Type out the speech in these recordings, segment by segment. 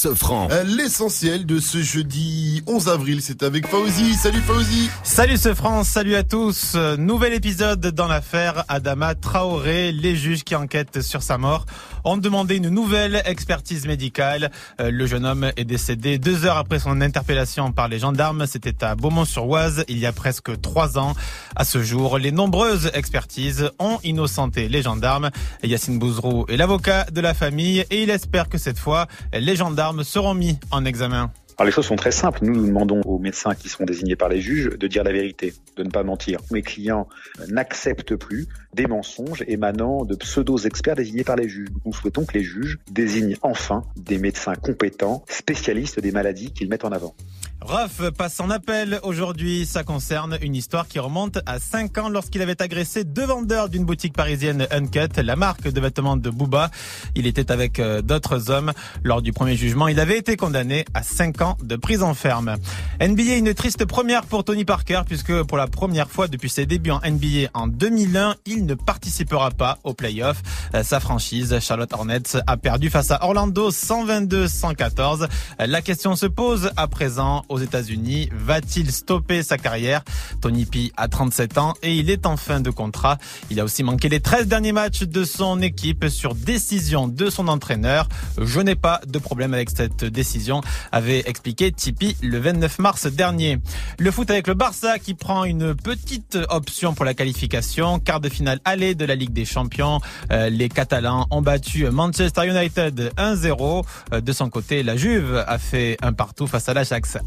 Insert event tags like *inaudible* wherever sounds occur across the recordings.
Sofran. Euh, L'essentiel de ce jeudi 11 avril, c'est avec Fauzi. Salut Fauzi. Salut ce France, salut à tous. Nouvel épisode dans l'affaire Adama Traoré. Les juges qui enquêtent sur sa mort ont demandé une nouvelle expertise médicale. Euh, Le jeune homme est décédé deux heures après son interpellation par les gendarmes. C'était à Beaumont-sur-Oise il y a presque trois ans. À ce jour, les nombreuses expertises ont innocenté les gendarmes. Yacine Bouzrou est l'avocat de la famille et il espère que cette fois, les gendarmes seront mis en examen. Alors les choses sont très simples. Nous, nous demandons aux médecins qui seront désignés par les juges de dire la vérité, de ne pas mentir. Mes clients n'acceptent plus des mensonges émanant de pseudo-experts désignés par les juges. Nous souhaitons que les juges désignent enfin des médecins compétents, spécialistes des maladies qu'ils mettent en avant. Ruff passe en appel aujourd'hui. Ça concerne une histoire qui remonte à 5 ans lorsqu'il avait agressé deux vendeurs d'une boutique parisienne Uncut, la marque de vêtements de Booba. Il était avec euh, d'autres hommes. Lors du premier jugement, il avait été condamné à 5 ans de prison ferme. NBA, une triste première pour Tony Parker puisque pour la première fois depuis ses débuts en NBA en 2001, il ne participera pas aux playoffs. Euh, Sa franchise, Charlotte Hornets, a perdu face à Orlando 122-114. La question se pose à présent aux États-Unis. Va-t-il stopper sa carrière? Tony P a 37 ans et il est en fin de contrat. Il a aussi manqué les 13 derniers matchs de son équipe sur décision de son entraîneur. Je n'ai pas de problème avec cette décision, avait expliqué Tipeee le 29 mars dernier. Le foot avec le Barça qui prend une petite option pour la qualification. Quart de finale aller de la Ligue des Champions. Euh, les Catalans ont battu Manchester United 1-0. Euh, De son côté, la Juve a fait un partout face à l'Ajax.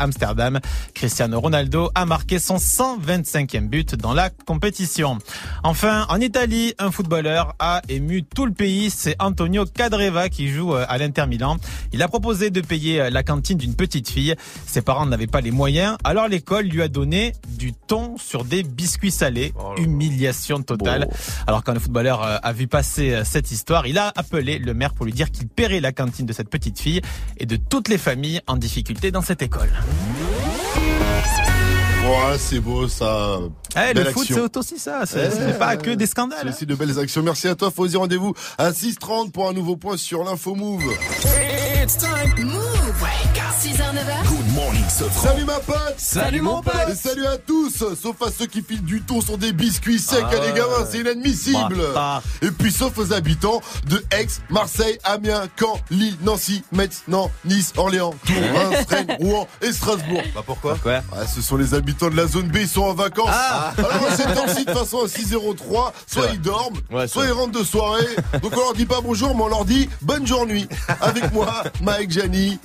Cristiano Ronaldo a marqué son 125e but dans la compétition. Enfin, en Italie, un footballeur a ému tout le pays. C'est Antonio Cadreva qui joue euh, à l'Inter Milan. Il a proposé de payer euh, la cantine d'une petite fille. Ses parents n'avaient pas les moyens, alors l'école lui a donné du thon sur des biscuits salés. Humiliation totale. Alors quand le footballeur euh, a vu passer cette histoire, il a appelé le maire pour lui dire qu'il paierait la cantine de cette petite fille et de toutes les familles en difficulté dans cette école. Ouais, c'est beau ça. Eh, le foot, c'est aussi ça. C'est Eh, c'est pas que des C'est scandales. aussi de belles actions. Merci à toi Fauzi. Rendez-vous à 6h30 pour un nouveau point sur l'info Move. It's time. Move 6h, 9h Good Morning Sofran. Salut ma pote Salut, mon pote. Et salut à tous, sauf à ceux qui filent du thon sur des biscuits secs Ah à les gamins, c'est inadmissible. Et puis sauf aux habitants de Aix, Marseille, Amiens, Caen, Lille, Nancy, Metz, Nantes, Nice, Orléans, Tours, Reims, Rennes, *laughs* Rouen et Strasbourg. Bah pourquoi Quoi Ah, ce sont les habitants de la zone B, ils sont en vacances. Ah. Alors cette heure-ci, de façon, à 6h03, soit ils dorment, Ouais, soit c'est ils rentrent de soirée. Donc on leur dit pas bonjour, mais on leur dit bonne journée. Avec moi, *laughs* Mike, Jani,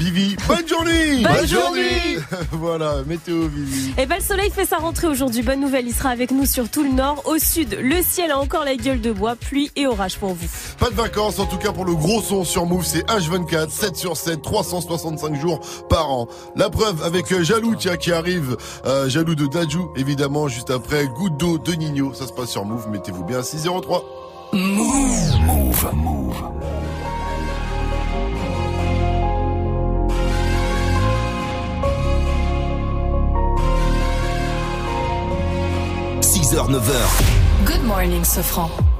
Vivi, bonne journée Bonne journée. *laughs* Voilà, météo Vivi. Eh ben le soleil fait sa rentrée aujourd'hui. Bonne nouvelle, il sera avec nous sur tout le nord. Au sud, le ciel a encore la gueule de bois, pluie et orage pour vous. Pas de vacances, en tout cas pour le gros son sur Move, c'est H24, 7 sur 7, 365 jours par an. La preuve avec euh, Jaloux, tiens, qui arrive, euh, Jaloux de Dajou, évidemment, juste après Goutte d'eau de Nino, ça se passe sur Move, mettez-vous bien à 603. Move. Move. – 6h, 9h. Good morning, Sofran.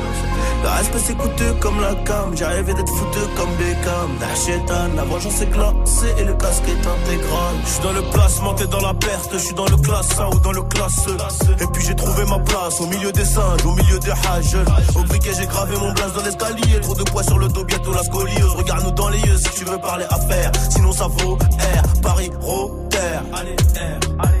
Le respect c'est coûteux comme la cam, j'ai rêvé d'être foutu comme Beckham. Chétane, la vengeance est glacée et le casque est intégral. Je suis dans le placement, t'es dans la perte, je suis dans le classe 1 ou dans le classe E. Et puis j'ai trouvé ma place au milieu des singes, au milieu des hages. Au briquet j'ai gravé mon blaze dans l'escalier, trop de poids sur le dos, bientôt la scoliose. Regarde-nous dans les yeux si tu veux parler affaires, sinon ça vaut R, Paris, Rotter. Allez, R, allez.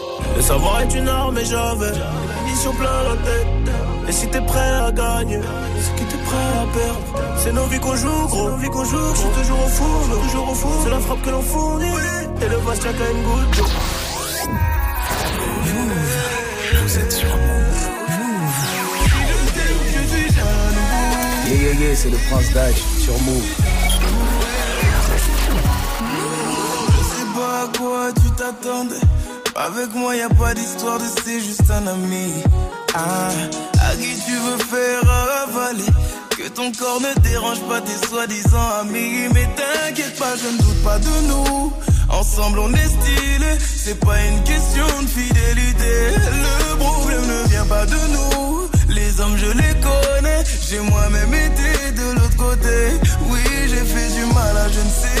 Le savoir est une arme et j'avais munitions plein la tête. Et si t'es prêt à gagner, c'est que t'es prêt à perdre. C'est nos vies qu'on joue, gros. Nos vies qu'on joue, je suis toujours au four, toujours au four. C'est la frappe que l'on fournit. Et le vase tient qu'à une goutte d'eau. Vous êtes sur Move. Yeah, yeah, yeah, c'est le prince d'âge sur Move. Je sais pas à quoi tu t'attendais. Avec moi, y a pas d'histoire de c'est juste un ami. Ah, à qui tu veux faire avaler? Que ton corps ne dérange pas tes soi-disant amis. Mais t'inquiète pas, je ne doute pas de nous. Ensemble, on est stylé. C'est pas une question de fidélité. Le problème ne vient pas de nous. Les hommes, je les connais. J'ai moi-même été de l'autre côté. Oui, j'ai fait du mal à je ne sais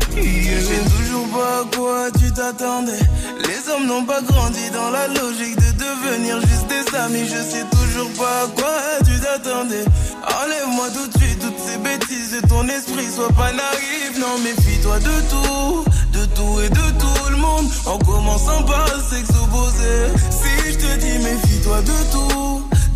Je sais toujours pas à quoi tu t'attendais. Les hommes n'ont pas grandi dans la logique de devenir juste des amis. Je sais toujours pas à quoi tu t'attendais. Enlève-moi tout de suite toutes ces bêtises de ton esprit. Sois pas naïf, non, méfie-toi de tout. De tout et de tout le monde. En commençant par opposé. Si je te dis méfie-toi de tout.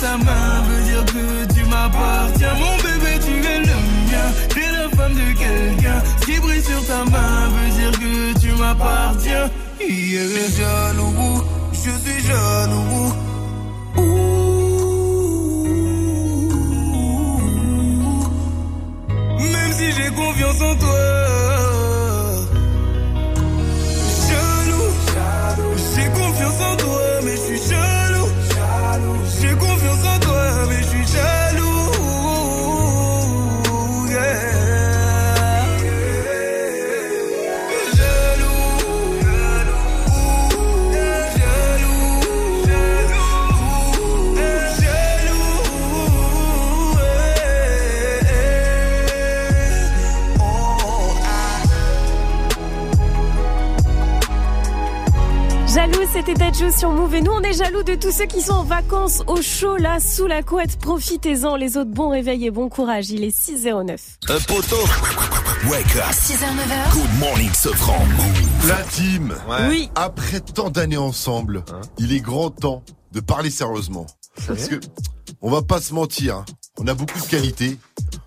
Ta main veut dire que tu m'appartiens. Mon bébé, tu es le mien. T'es la femme de quelqu'un. Ce qui brille sur ta main veut dire que tu m'appartiens. Yeah. Je suis jaloux. Je suis jaloux. Même si j'ai confiance en toi. Jaloux, j'ai confiance en toi, c'était Dadju sur Move. Et nous, on est jaloux de tous ceux qui sont en vacances au chaud, là, sous la couette. Profitez-en, les autres. Bon réveil et bon courage. Il est 6h09. Un poteau. Wake up. 6h, 9h. Good morning, Sofran. La team. Oui. Après tant d'années ensemble, il est grand temps de parler sérieusement. Parce que, on va pas se mentir, hein. On a beaucoup de qualités,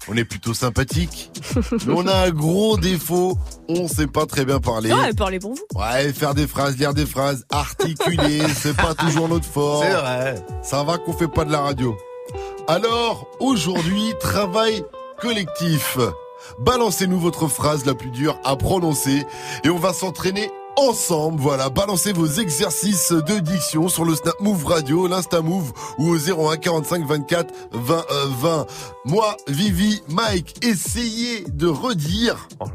on est plutôt sympathique, mais on a un gros défaut, on sait pas très bien parler. Ouais, parlez pour vous. Ouais, faire des phrases, lire des phrases, articuler, *laughs* c'est pas toujours notre fort. C'est vrai. Ça va qu'on fait pas de la radio. Alors, aujourd'hui, travail collectif. Balancez-nous votre phrase la plus dure à prononcer et on va s'entraîner ensemble. Voilà, balancez vos exercices de diction sur le Snap Move Radio, l'Insta Move ou au 01 45 24 20 20. Moi, Vivi, Mike, essayez de redire. Oh.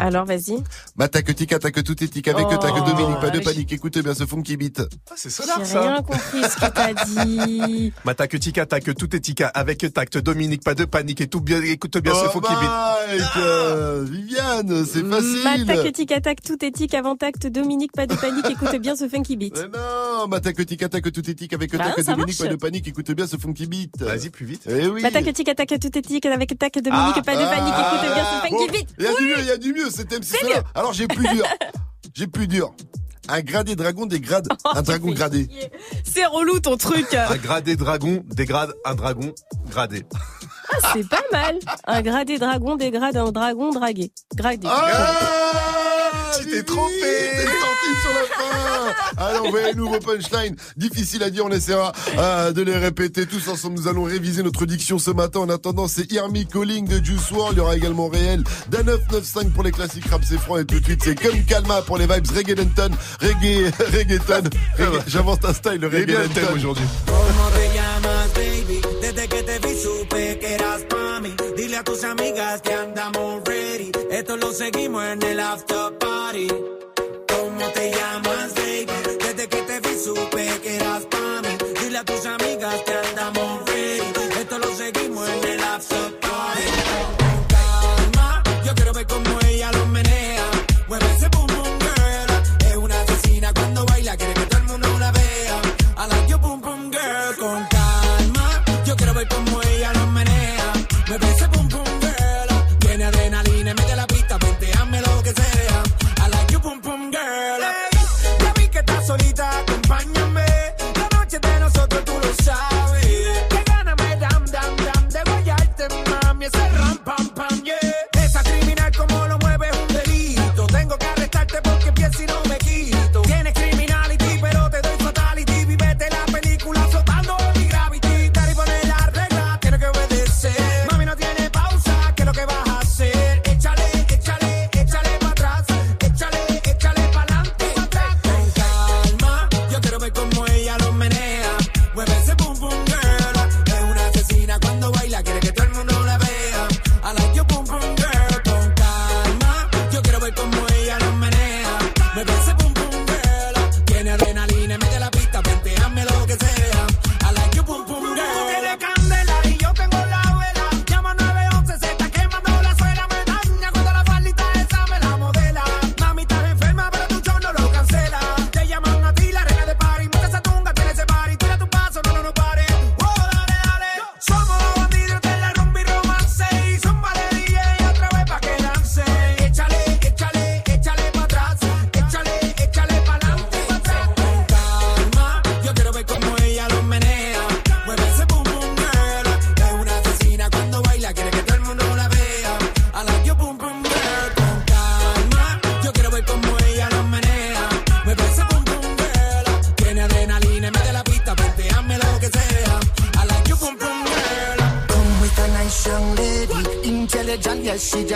Alors, vas-y. M'attaque tic, attaque tout étique avec Oh. Dominique, pas de panique. Écoutez bien ce funky beat. Ah, c'est J'ai sonar ça. rien compris ce que t'as dit. Tika tac tout est tika avec tact Dominique pas de panique et tout bien écoute bien ce Oh, qui beat. Mike, euh, Viviane, c'est facile. M'attaque, tic, attaque, tout éthique, avant acte, Dominique, pas de panique, écoute bien ce funky beat. Mais non, attaque tout étique avec Bah tac non, ça Dominique, marche. pas de panique. Écoute bien ce funky beat. Vas-y plus vite. Eh oui. M'attaque, tic, attaque, tout éthique, avec tac, Dominique, Ah, pas de panique, écoute bien ce funky Bon, beat. Il y a du mieux, il y a du mieux, c'est MC Solar. Alors j'ai plus dur. *laughs* J'ai plus dur. Un gradé dragon dégrade *laughs* un dragon gradé. C'est relou ton truc. Un gradé dragon dégrade un dragon gradé. Ah, c'est pas mal. Un gradé dragon dégrade un dragon dragué. Gradé. Ah Tu t'es trompé. T'es sorti sur la fin Alors, voyez, nouveau punchline. Difficile à dire, on essaiera euh, de les répéter tous ensemble. Nous allons réviser notre diction ce matin. En attendant, c'est Me Calling de Juice WRLD. Il y aura également Réel d'un 995 pour les classiques rap c'est franc. Et tout de suite, c'est comme Calma pour les vibes reggaeton. Reggae, reggaeton. Reggae- J'avance ta style, le reggaeton. aujourd'hui. ¿Cómo te llamas, baby? Desde que te vi supe que eras pa' mí. Dile a tus amigas que andamos ready. Esto lo seguimos en el after party.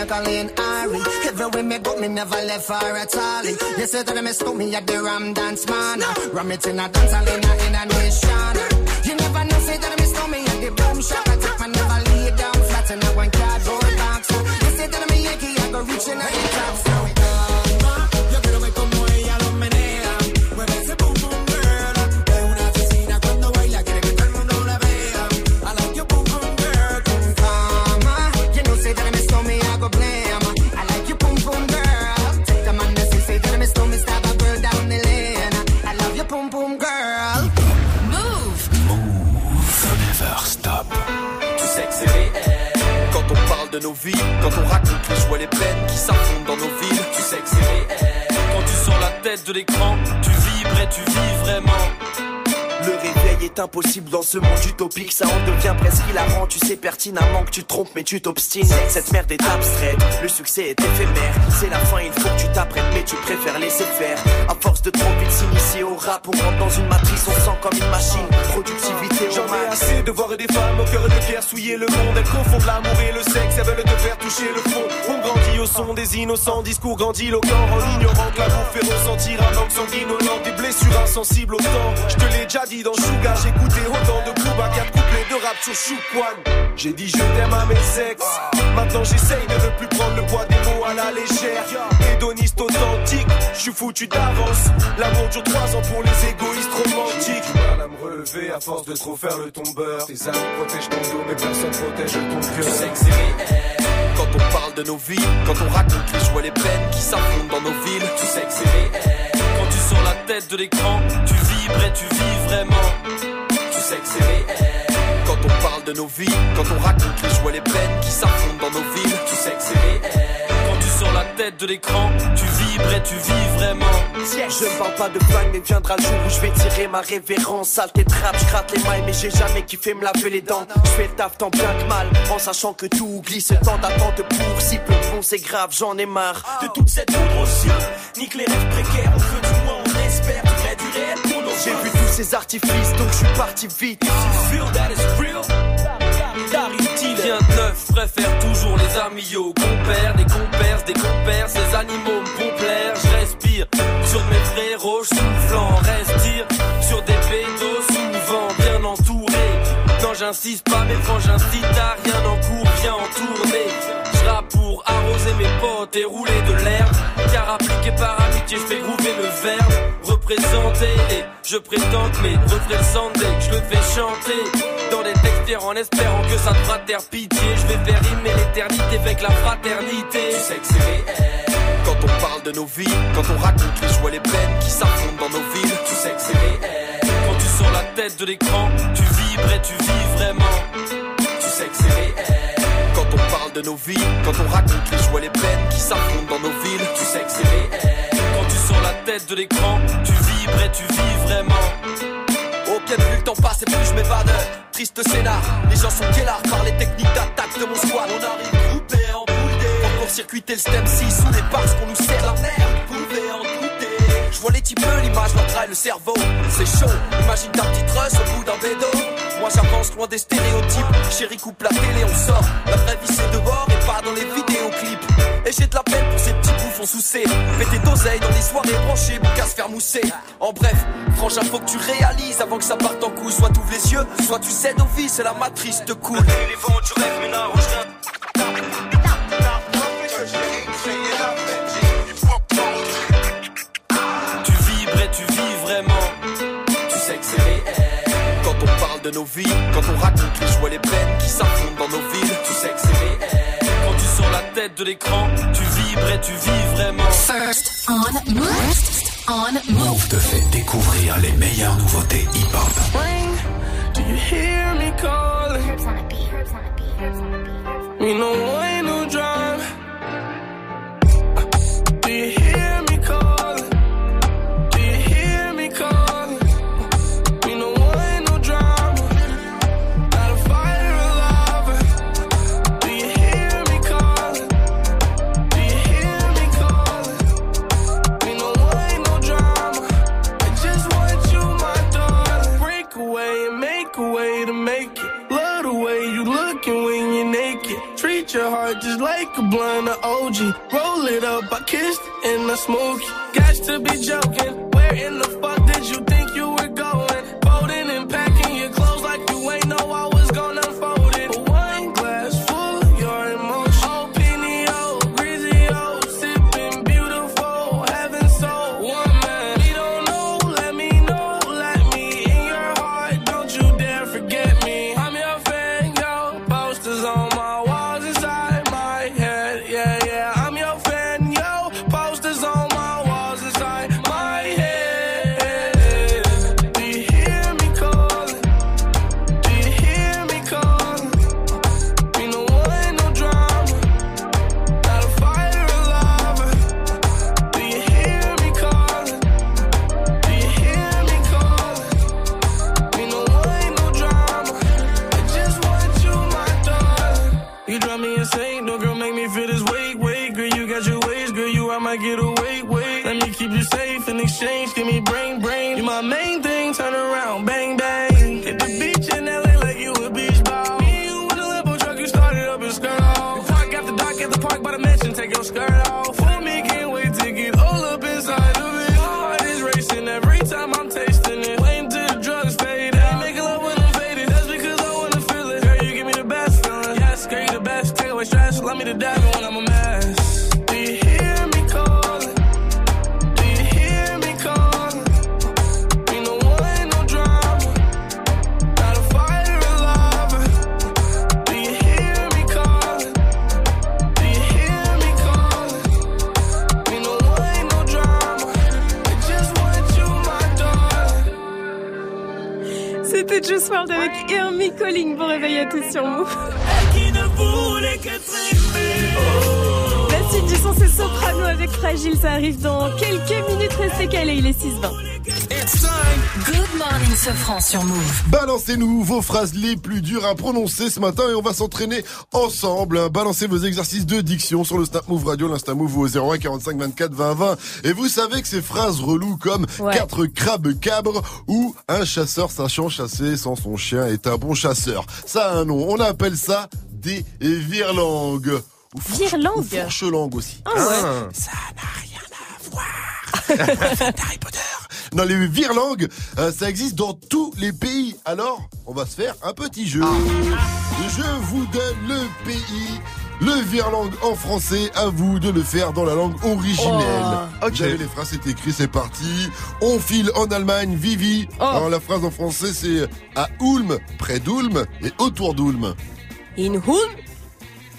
She Jacqueline Ari. Everywhere me go, me never left her at all. You say that I miss me at the Ram Dance Man. Ram it in a dance hall in a, in a nation. You never know, say that I miss me at the boom shop. I take my never lay down flat in a one cardboard box. You say that I'm a Yankee, I go reaching out the top. Quand on raconte les joies, les peines qui s'affrontent dans nos villes Tu sais que c'est réel. Quand tu sors la tête de l'écran Tu vibres et tu vis vraiment Le réveil est impossible dans ce monde utopique, ça en devient presque hilarant. Tu sais pertinemment que tu te trompes, mais tu t'obstines. Cette merde est abstraite, le succès est éphémère. C'est la fin, il faut que tu t'apprennes, mais tu préfères laisser faire. À force de trop vite s'initier au rap, on rentre dans une matrice, on sent comme une machine. Productivité J'en ai assez de voir des femmes au cœur de guerre souiller le monde. Elles confondent l'amour et le sexe, elles veulent te faire toucher le fond. On grandit au son des innocents discours grandiloquents en ignorant que l'amour fait ressentir un manque sanguinolent. Des blessures insensibles au temps. Je te l'ai déjà dit dans Sugar, j'écoutais autant de Kuba, quatre couplets de rap sur Choukwan. J'ai dit je t'aime à mes sexes. Maintenant j'essaye de ne plus prendre le poids des mots à la légère. Hédoniste authentique, je suis foutu d'avance. L'amour dure trois ans pour les égoïstes romantiques. Mal à me relever à force de trop faire le tombeur. Tes amis protègent ton dos, mais personne protège ton cœur. C'est réel. Quand on parle de nos vies, quand on raconte les joies, les peines qui s'affrontent dans nos villes, tu sais que c'est réel. Tête de l'écran, tu vibres et tu vis vraiment. Tu sais que c'est réel. Quand on parle de nos vies, quand on raconte les joies, les peines qui s'affrontent dans nos villes, tu sais que c'est réel. Quand tu sors la tête de l'écran, tu vibres et tu vis vraiment. Je ne parle pas de flingue, mais viendra le jour où je vais tirer ma révérence. Saleté de rap, je gratte les mailles, mais j'ai jamais kiffé me laver les dents. Je fais le taf tant bien que mal, en sachant que tout glisse. Tant d'attente pour si peu de bon, c'est grave, j'en ai marre. De toute cette poudre aux yeux, nique les rêves précaires, on veut du moins, on espère du vrai, du réel pour nos J'ai vu tous ces artifices, donc je suis parti vite. Feel that is real. Rien de neuf, préfère toujours les amis au compères, des compères, des compères, ces animaux me font plaire, je respire sur mes frérots, soufflant, respire sur des pédos, souvent bien entouré. Non, j'insiste pas, mais quand j'incite à rien en cours, viens en tournée. Pour arroser mes potes et rouler de l'herbe, car appliqué par amitié, je fais grouper le verbe, représenter et je prétends que mes refrains Sunday, je le fais chanter dans des textes en espérant que ça te fera taire pitié. Je vais faire rimer l'éternité avec la fraternité. Tu sais que c'est réel. Quand on parle de nos vies, quand on raconte les joies, les peines qui s'affrontent dans nos villes, tu sais que c'est réel. Quand tu sors la tête de l'écran, tu de nos quand on raconte les joies, les peines qui s'affrontent dans nos villes, tu sais que c'est réel. Quand tu sors la tête de l'écran, tu vibres et tu vis vraiment. Auquel plus le temps passe et plus je m'évade. Triste scénar, les gens sont guélards par les techniques d'attaque de mon squad. On arrive groupé en boudé. Pour circuiter le stem 6 sous les parce qu'on nous sert la merde. Vois les types, l'image leur le cerveau. C'est chaud, imagine ta petite rush au bout d'un bédo. Moi j'avance loin des stéréotypes. Chérie coupe la télé, on sort. La vraie vie c'est dehors et pas dans les vidéoclips. Et j'ai de la peine pour ces petits bouffons sous C. Péter d'oseille dans les soirées branchées, pour qu'à se faire mousser. En bref, franchement, faut que tu réalises avant que ça parte en couille. Soit t'ouvres les yeux, soit tu cèdes au vice, c'est la matrice te coule. De nos vies, quand on raconte les joies, les peines qui s'affrontent dans nos villes, tu sais que c'est réel. Quand tu sors la tête de l'écran, tu vibres et tu vis vraiment. First on Move. On Move. Move te fait découvrir les meilleures nouveautés hip-hop. Do you hear me calling? No drive. Your heart just like a blunt of OG. Roll it up, I kissed and I smoke it. Got to be joking. Where in the sur Move. Qui ne voulait qu'être aimé. La suite du son, c'est Soprano avec Fragile. Ça arrive dans quelques minutes. Restez calés, il est 6-20. Good morning, Sofran sur Move. Balancez-nous vos phrases les plus dures à prononcer ce matin et on va s'entraîner ensemble. hein. Balancez vos exercices de diction sur le Snap Move Radio, l'Insta Move ou au 01 45 24 20 20. Et vous savez que ces phrases reloues comme Ouais. quatre crabes cabres ou un chasseur sachant chasser sans son chien est un bon chasseur. Ça a un nom. On appelle ça des virlangues. Ou fourche- Virlangues ou fourche-langues aussi. Ah ouais. Ça n'a rien à voir. Harry Potter. Non, les virlangues, euh, ça existe dans tous les pays. Alors, on va se faire un petit jeu. Je vous donne le pays. Le virlangue en français, à vous de le faire dans la langue originelle. Oh. Vous avez les phrases, c'est écrit, c'est parti. On file en Allemagne, Vivi. Oh. Alors la phrase en français, c'est à Ulm, près d'Ulm et autour d'Ulm. In Hulm,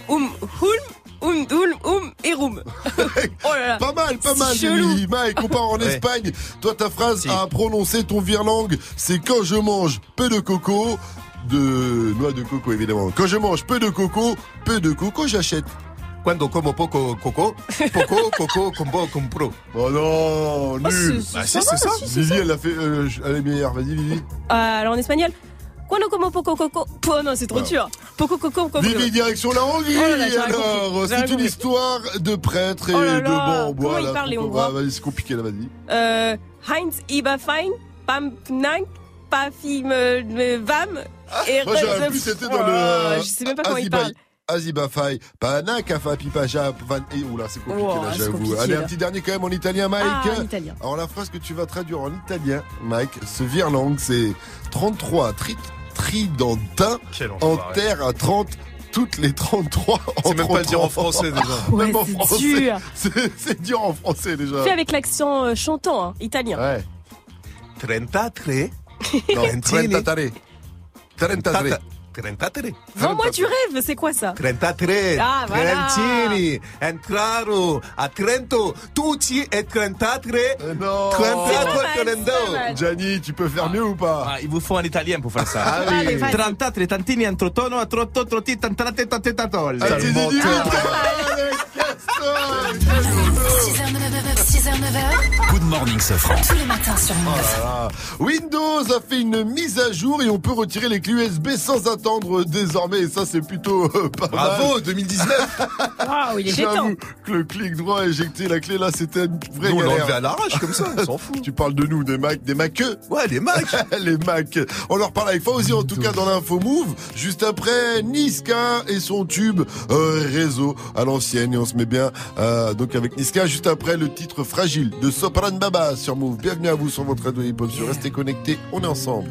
Um Hulm, Um Dulm, Um et Rum. *laughs* oh là là. Pas mal, pas mal, chelou. Vivi. Mike, on part en *laughs* Ouais. Espagne. Toi, ta phrase Si. à prononcer ton virlangue, c'est quand je mange peu de coco, de noix de coco évidemment. Quand je mange peu de coco, peu de coco, j'achète. Cuando como poco coco, poco *laughs* coco combo compro. Oh non, Oh, nul. c'est- Bah c'est c'est ça. ça. elle a fait, euh, elle est meilleure. Vas-y, Vivi. Euh, alors en espagnol. Cuando como poco coco. Oh non, c'est trop dur. Poco coco coco. Vivi, direction la Hongrie. Oh alors, c'est une histoire de prêtre et Oh de en bois. comment ils parlent, les Hongrois Vas-y, c'est compliqué là, vas-y. Euh, Heinz Iberfein, Pam Pnank, Pafim Vam. Et Moi, j'aurais pu, c'était dans le. euh, Je sais même pas comment il Aziba- parle. Azibafai, Pana, Kafa, Pipaja, Van. Et oula, c'est compliqué Wow, là, j'avoue. Allez, là. un petit dernier quand même en italien, Mike. Ah, en italien. Alors, la phrase que tu vas traduire en italien, Mike, ce virlangue, c'est 33 tri Tridentin enterre à 30 toutes les 33 C'est même pas dire en français déjà. *laughs* Ouais, même en français. *laughs* C'est dur en français déjà. Fait avec l'accent euh, chantant, hein, italien. Ouais. Trenta tre. *laughs* Non, trenta tare. Trenta tre. 33. Vends-moi du rêve, c'est quoi ça? 33. Ah, voilà. entraro, a Trento, tutti e 34. Eh non. 34 Trento. Gianni, tu peux faire mieux ou pas? Ah, Il vous faut un italien pour faire ça. Ah, oui. Ah, 33, tantini, entrotono, trotto, trotti, tantate, tantate, tantate. 6h, 9h, 6h, 9h. Good morning, Sofran. Tous les matins sur Move. Voilà. Windows a fait une mise à jour et on peut retirer les clés USB sans attendre désormais. Et ça, c'est plutôt euh, pas mal. Bravo, *laughs* 2019. Waouh, il est détent. J'avoue que le clic droit éjecter la clé là, c'était une vraie Nous, on l'a galère. enlevé à l'arrache comme ça, on s'en fout. *laughs* Tu parles de nous, des Mac, des Maqueux Ouais, les Macs. *laughs* les Mac. On leur parle avec Fauzi en tout cas dans l'info move. Juste après Niska et son tube euh, réseau à l'ancienne et on se met bien euh, donc avec Niska juste après le titre fragile de Sopran Baba sur Move. Bienvenue à vous sur votre radio hip hop. Sur Restez connectés, on est ensemble.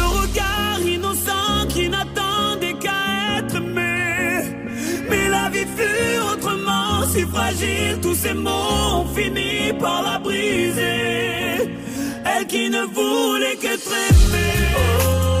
ce regard innocent qui n'attendait qu'à être aimé. Mais la vie fut autrement si fragile, tous ces mots ont fini par la briser. Elle qui ne voulait qu'être aimée. Oh,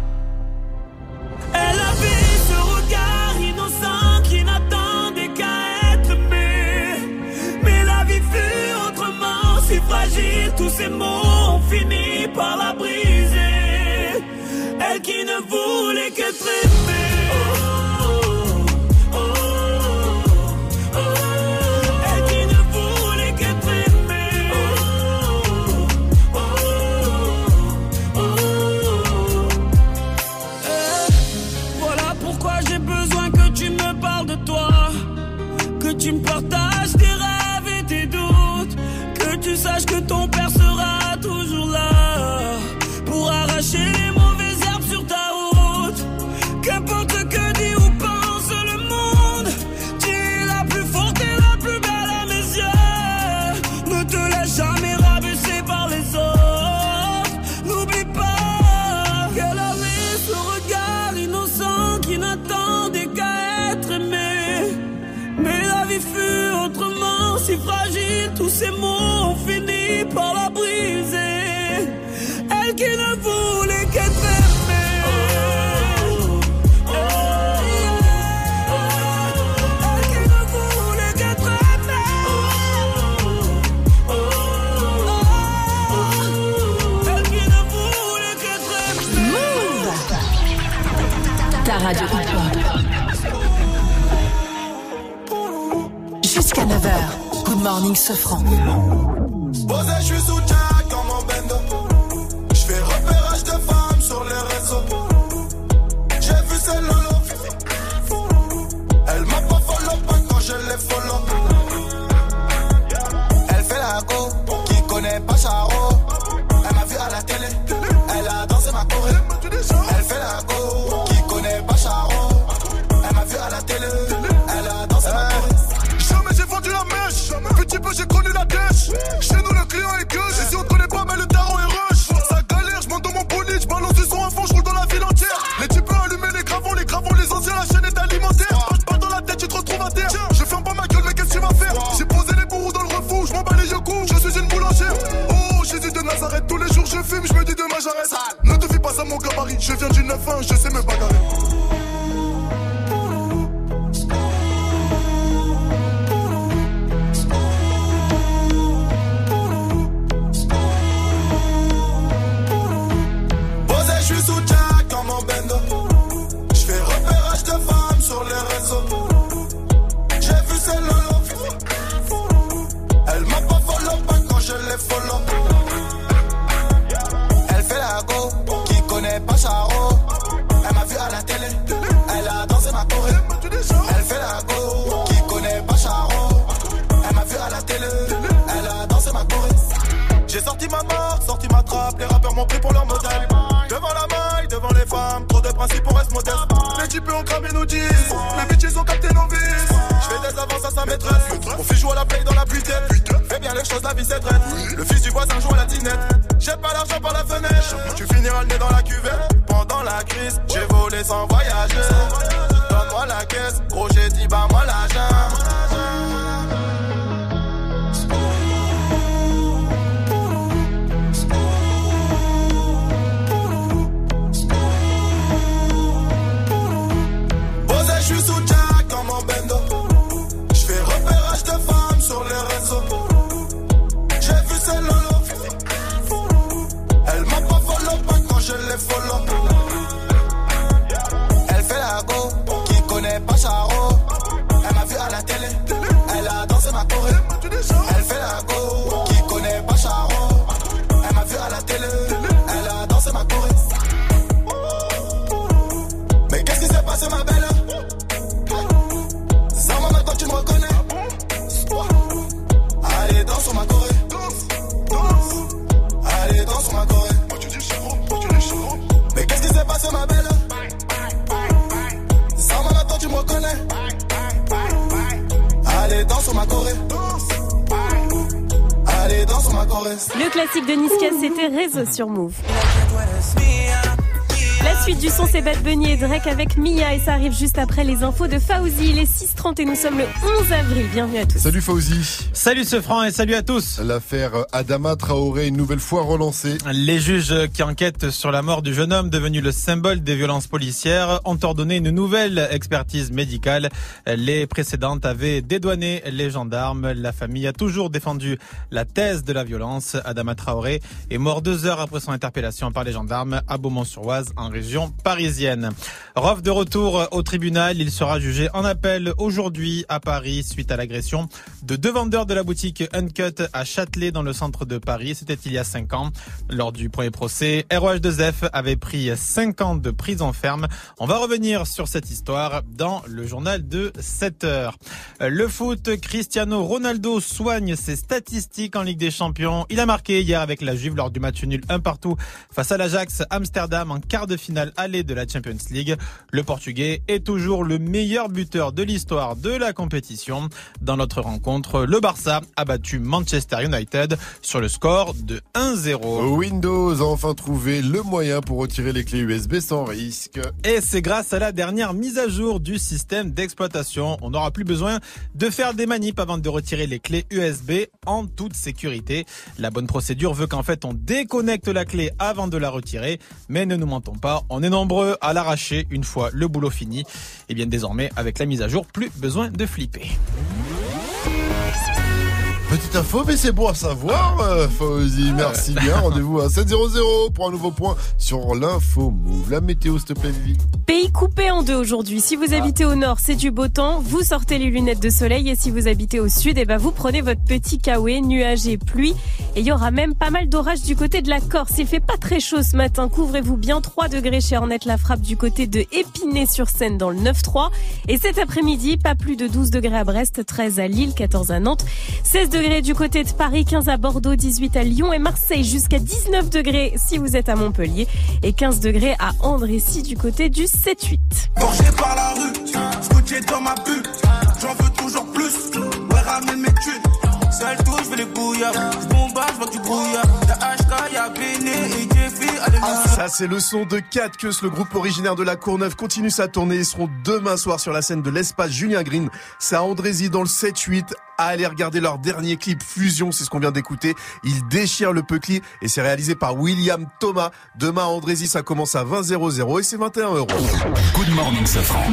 Elle avait ce regard innocent qui n'attendait qu'à être aimé Mais la vie fut autrement si fragile Tous ces mots ont fini par la briser. Elle qui ne voulait que être aimée Jusqu'à 9h, Good Morning Sofran. Sur Move. La suite du son, c'est Bad Bunny et Drake avec Mia et ça arrive juste après les infos de Fauzi. Il est 6h30 et nous sommes le 11 avril. Bienvenue à tous. Salut Fauzi. Salut ce franc et salut à tous. L'affaire Adama Traoré une nouvelle fois relancée. Les juges qui enquêtent sur la mort du jeune homme devenu le symbole des violences policières ont ordonné une nouvelle expertise médicale. Les précédentes avaient dédouané les gendarmes. La famille a toujours défendu la thèse de la violence. Adama Traoré est mort deux heures après son interpellation par les gendarmes à Beaumont-sur-Oise en région parisienne. Rof de retour au tribunal, il sera jugé en appel aujourd'hui à Paris suite à l'agression de deux vendeurs de la boutique Uncut à Châtelet dans le centre de Paris. C'était il y a cinq ans. Lors du premier procès, ROH2F avait pris cinq ans de prison ferme. On va revenir sur cette histoire dans le journal de 7 heures. Le foot, Cristiano Ronaldo soigne ses statistiques en Ligue des Champions. Il a marqué hier avec la Juve lors du match nul un partout face à l'Ajax Amsterdam en quart de finale allée de la Champions League. Le Portugais est toujours le meilleur buteur de l'histoire de la compétition. Dans notre rencontre, le Barça a battu Manchester United sur le score de 1-0. Windows a enfin trouvé le moyen pour retirer les clés USB sans risque. Et c'est grâce à la dernière mise à jour du système d'exploitation. On n'aura plus besoin de faire des manips avant de retirer les clés USB en toute sécurité. La bonne procédure veut qu'en fait on déconnecte la clé avant de la retirer. Mais ne nous mentons pas, on est nombreux à l'arracher une fois le boulot fini. Et bien désormais, avec la mise à jour, plus besoin de flipper. Petite info, mais c'est bon à savoir, euh, Fauzi. Merci bien. Rendez-vous à 700 pour un nouveau point sur l'info move. La météo, s'il te plaît, Vivi. Pays coupé en deux aujourd'hui. Si vous habitez au nord, c'est du beau temps. Vous sortez les lunettes de soleil. Et si vous habitez au sud, eh ben, vous prenez votre petit kawaii, nuages et pluie. Et il y aura même pas mal d'orages du côté de la Corse. Il fait pas très chaud ce matin. Couvrez-vous bien. 3 degrés chez Ornette la frappe du côté de Épinay-sur-Seine dans le 9-3. Et cet après-midi, pas plus de 12 degrés à Brest, 13 à Lille, 14 à Nantes, 16 degrés du côté de Paris, 15 à Bordeaux, 18 à Lyon et Marseille, jusqu'à 19 degrés si vous êtes à Montpellier et 15 degrés à Andrécy du côté du 7-8. Forgé par la rue, scotché dans ma bulle. J'en veux toujours plus. Mes thunes. Seul tout, je veux les bouillards. Je bombarde, je vois que tu brouillards. Y'a HK, y'a Béné et Jeffy. Allez, Ça, c'est le son de 4 que le groupe originaire de la Courneuve continue sa tournée. Ils seront demain soir sur la scène de l'espace Julien Green. C'est à Andrézy dans le 7-8. Allez regarder leur dernier clip Fusion, c'est ce qu'on vient d'écouter. Ils déchirent le peucli et c'est réalisé par William Thomas. Demain à Andrézy, ça commence à 20 00 et c'est 21 euros. Good morning, Safran.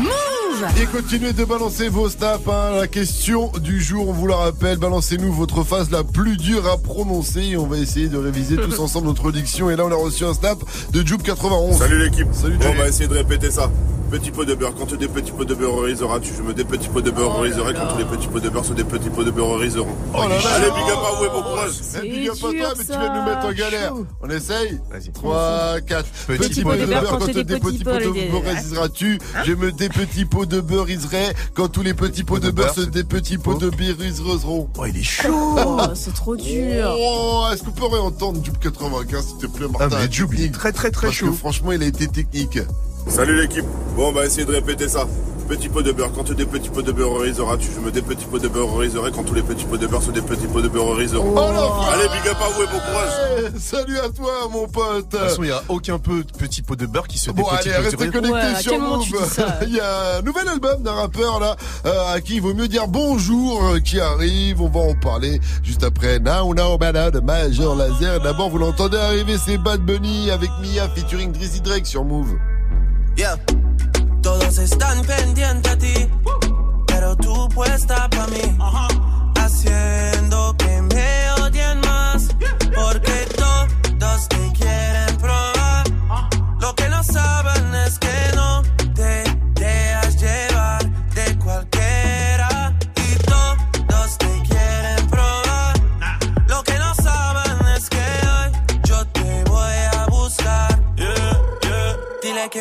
Et continuez de balancer vos snaps. hein. La question du jour, on vous la rappelle. Balancez-nous votre phrase la plus dure à prononcer. Et on va essayer de réviser *laughs* tous ensemble notre diction. Et là, on a reçu un snap de Jupe91. Salut l'équipe. Salut Bon, on va essayer de répéter ça. Petit pot de beurre, quand des petits pots de beurre riseras, tu je me des petits pots de beurre riserai quand tous les petits pots de beurre sont des petits pots de beurre riseront. Oh là là. Allez, big up à vous et bon courage. Eh, big up à toi, mais tu vas nous mettre en galère. On essaye Vas-y. 3, 4. Petit Petits pot pots de de beurre quand des des petits petits pots de pots de- beurre riseras-tu Je me des petits pots de beurre riserai quand tous les petits pots de beurre sont des petits pots de beurre riseront. Oh, il est chaud. *laughs* Oh, c'est trop dur. Oh, est-ce qu'on peut réentendre Jupe 95 s'il te plaît, Martin? Ah, mais Jube, il est technique très très très Parce que chaud. franchement, il a été technique. Salut l'équipe. Bon, on va essayer de répéter ça. Petit pot de beurre, quand des petits pots de beurre riseras, tu je me des petits pots de beurre riserai quand tous les petits pots de beurre sont des petits pots de beurre riseront. Oh Allez, big up à vous et bon courage. Eh, Salut à toi, mon pote. De toute façon, il n'y a aucun peu de petit pot de beurre qui se Bon allez, restez connectés Ouais, sur Move. tu *laughs* Il y a un nouvel album d'un rappeur là euh, à qui il vaut mieux dire bonjour euh, qui arrive. On va en parler juste après. Now Now Bada de Major Laser. D'abord, vous l'entendez arriver, c'est Bad Bunny avec Mia featuring Drizzy Drake sur Move. Yeah. Todos están pendientes a ti, pero tú puesta pa' mí. Haciendo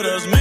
quieres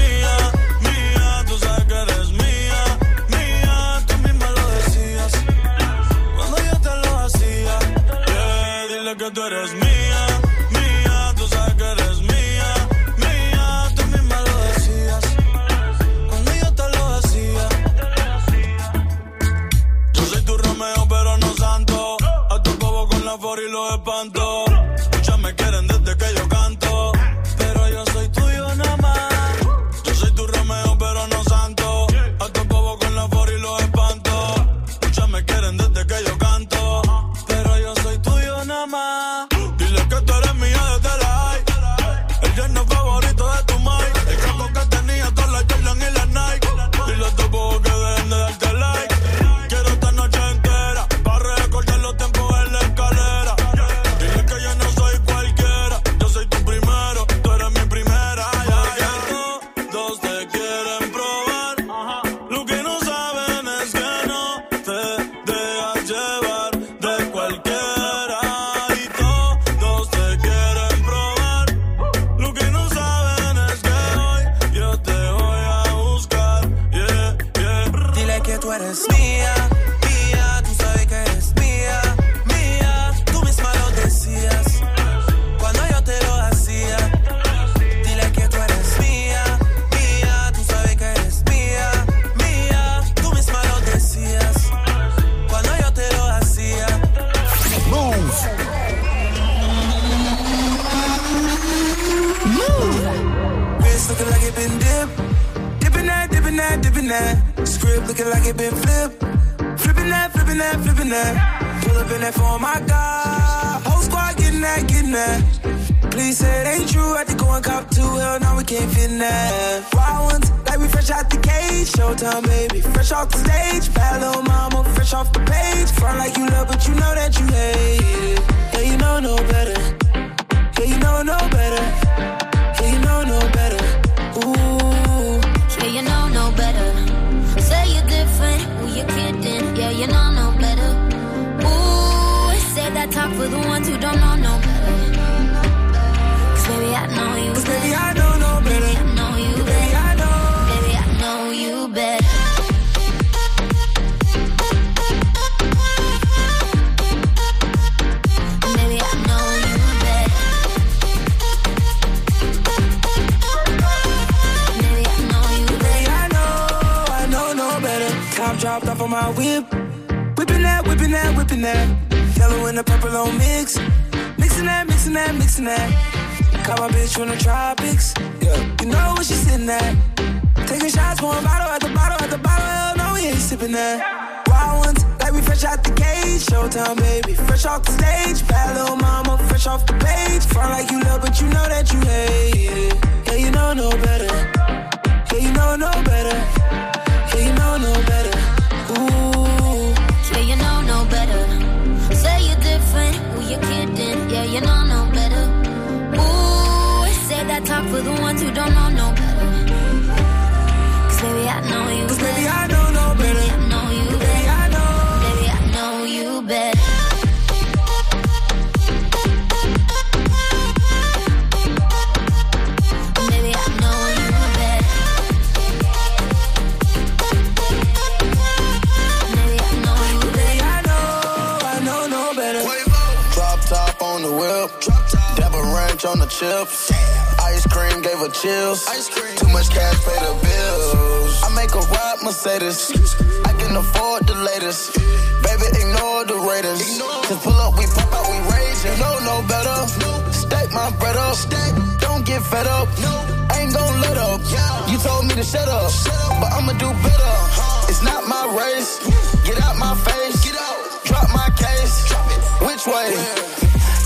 Ignore the Raiders. Ignore. Cause pull up, we pop out, we raging. You know no better. No. Stack my bread up. Stack. Don't get fed up. No. Ain't gon' let up. Yeah. You told me to shut up. Shut up. But I'ma do better. Huh. It's not my race. Get out my face. Get out. Drop my case. Drop it. Which way? Yeah.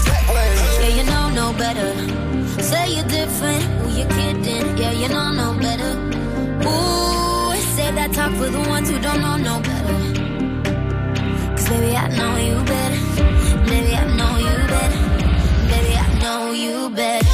That way. Yeah, you know no better. Say you're different. Who you kidding? Yeah, you know no better. Ooh, say that talk for the ones who don't know no better. Baby, I know you better. Baby, I know you better. Baby, I know you better.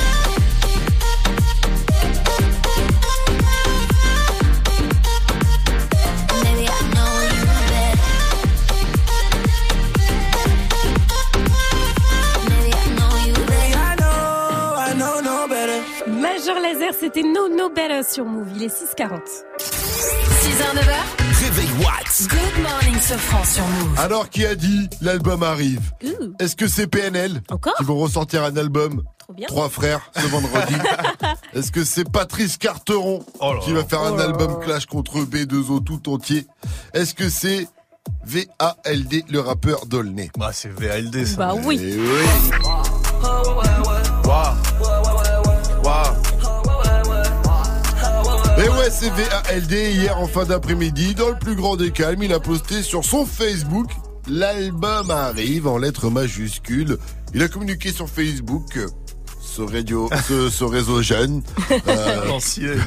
I know, I know, no better. Major Laser, c'était No No Better sur Move. Il est 6h40. 6h, 9h. Réveil Watts. Good morning, ce franc sur Move. Alors qui a dit l'album arrive. Est-ce que c'est PNL Encore qui vont ressortir un album Trop bien. Trois frères ce vendredi. *laughs* Est-ce que c'est Patrice Carteron Oh là qui va faire un Oh album clash contre B2O tout entier Est-ce que c'est VALD le rappeur d'Aulnay Bah, c'est VALD, ça. Bah oui. Eh oui. Et ouais, c'est VALD. Hier, en fin d'après-midi, dans le plus grand des calmes, il a posté sur son Facebook L'album arrive en lettres majuscules. Il a communiqué sur Facebook. euh, Ce, radio, *laughs* ce, ce réseau jeune. Euh, *laughs*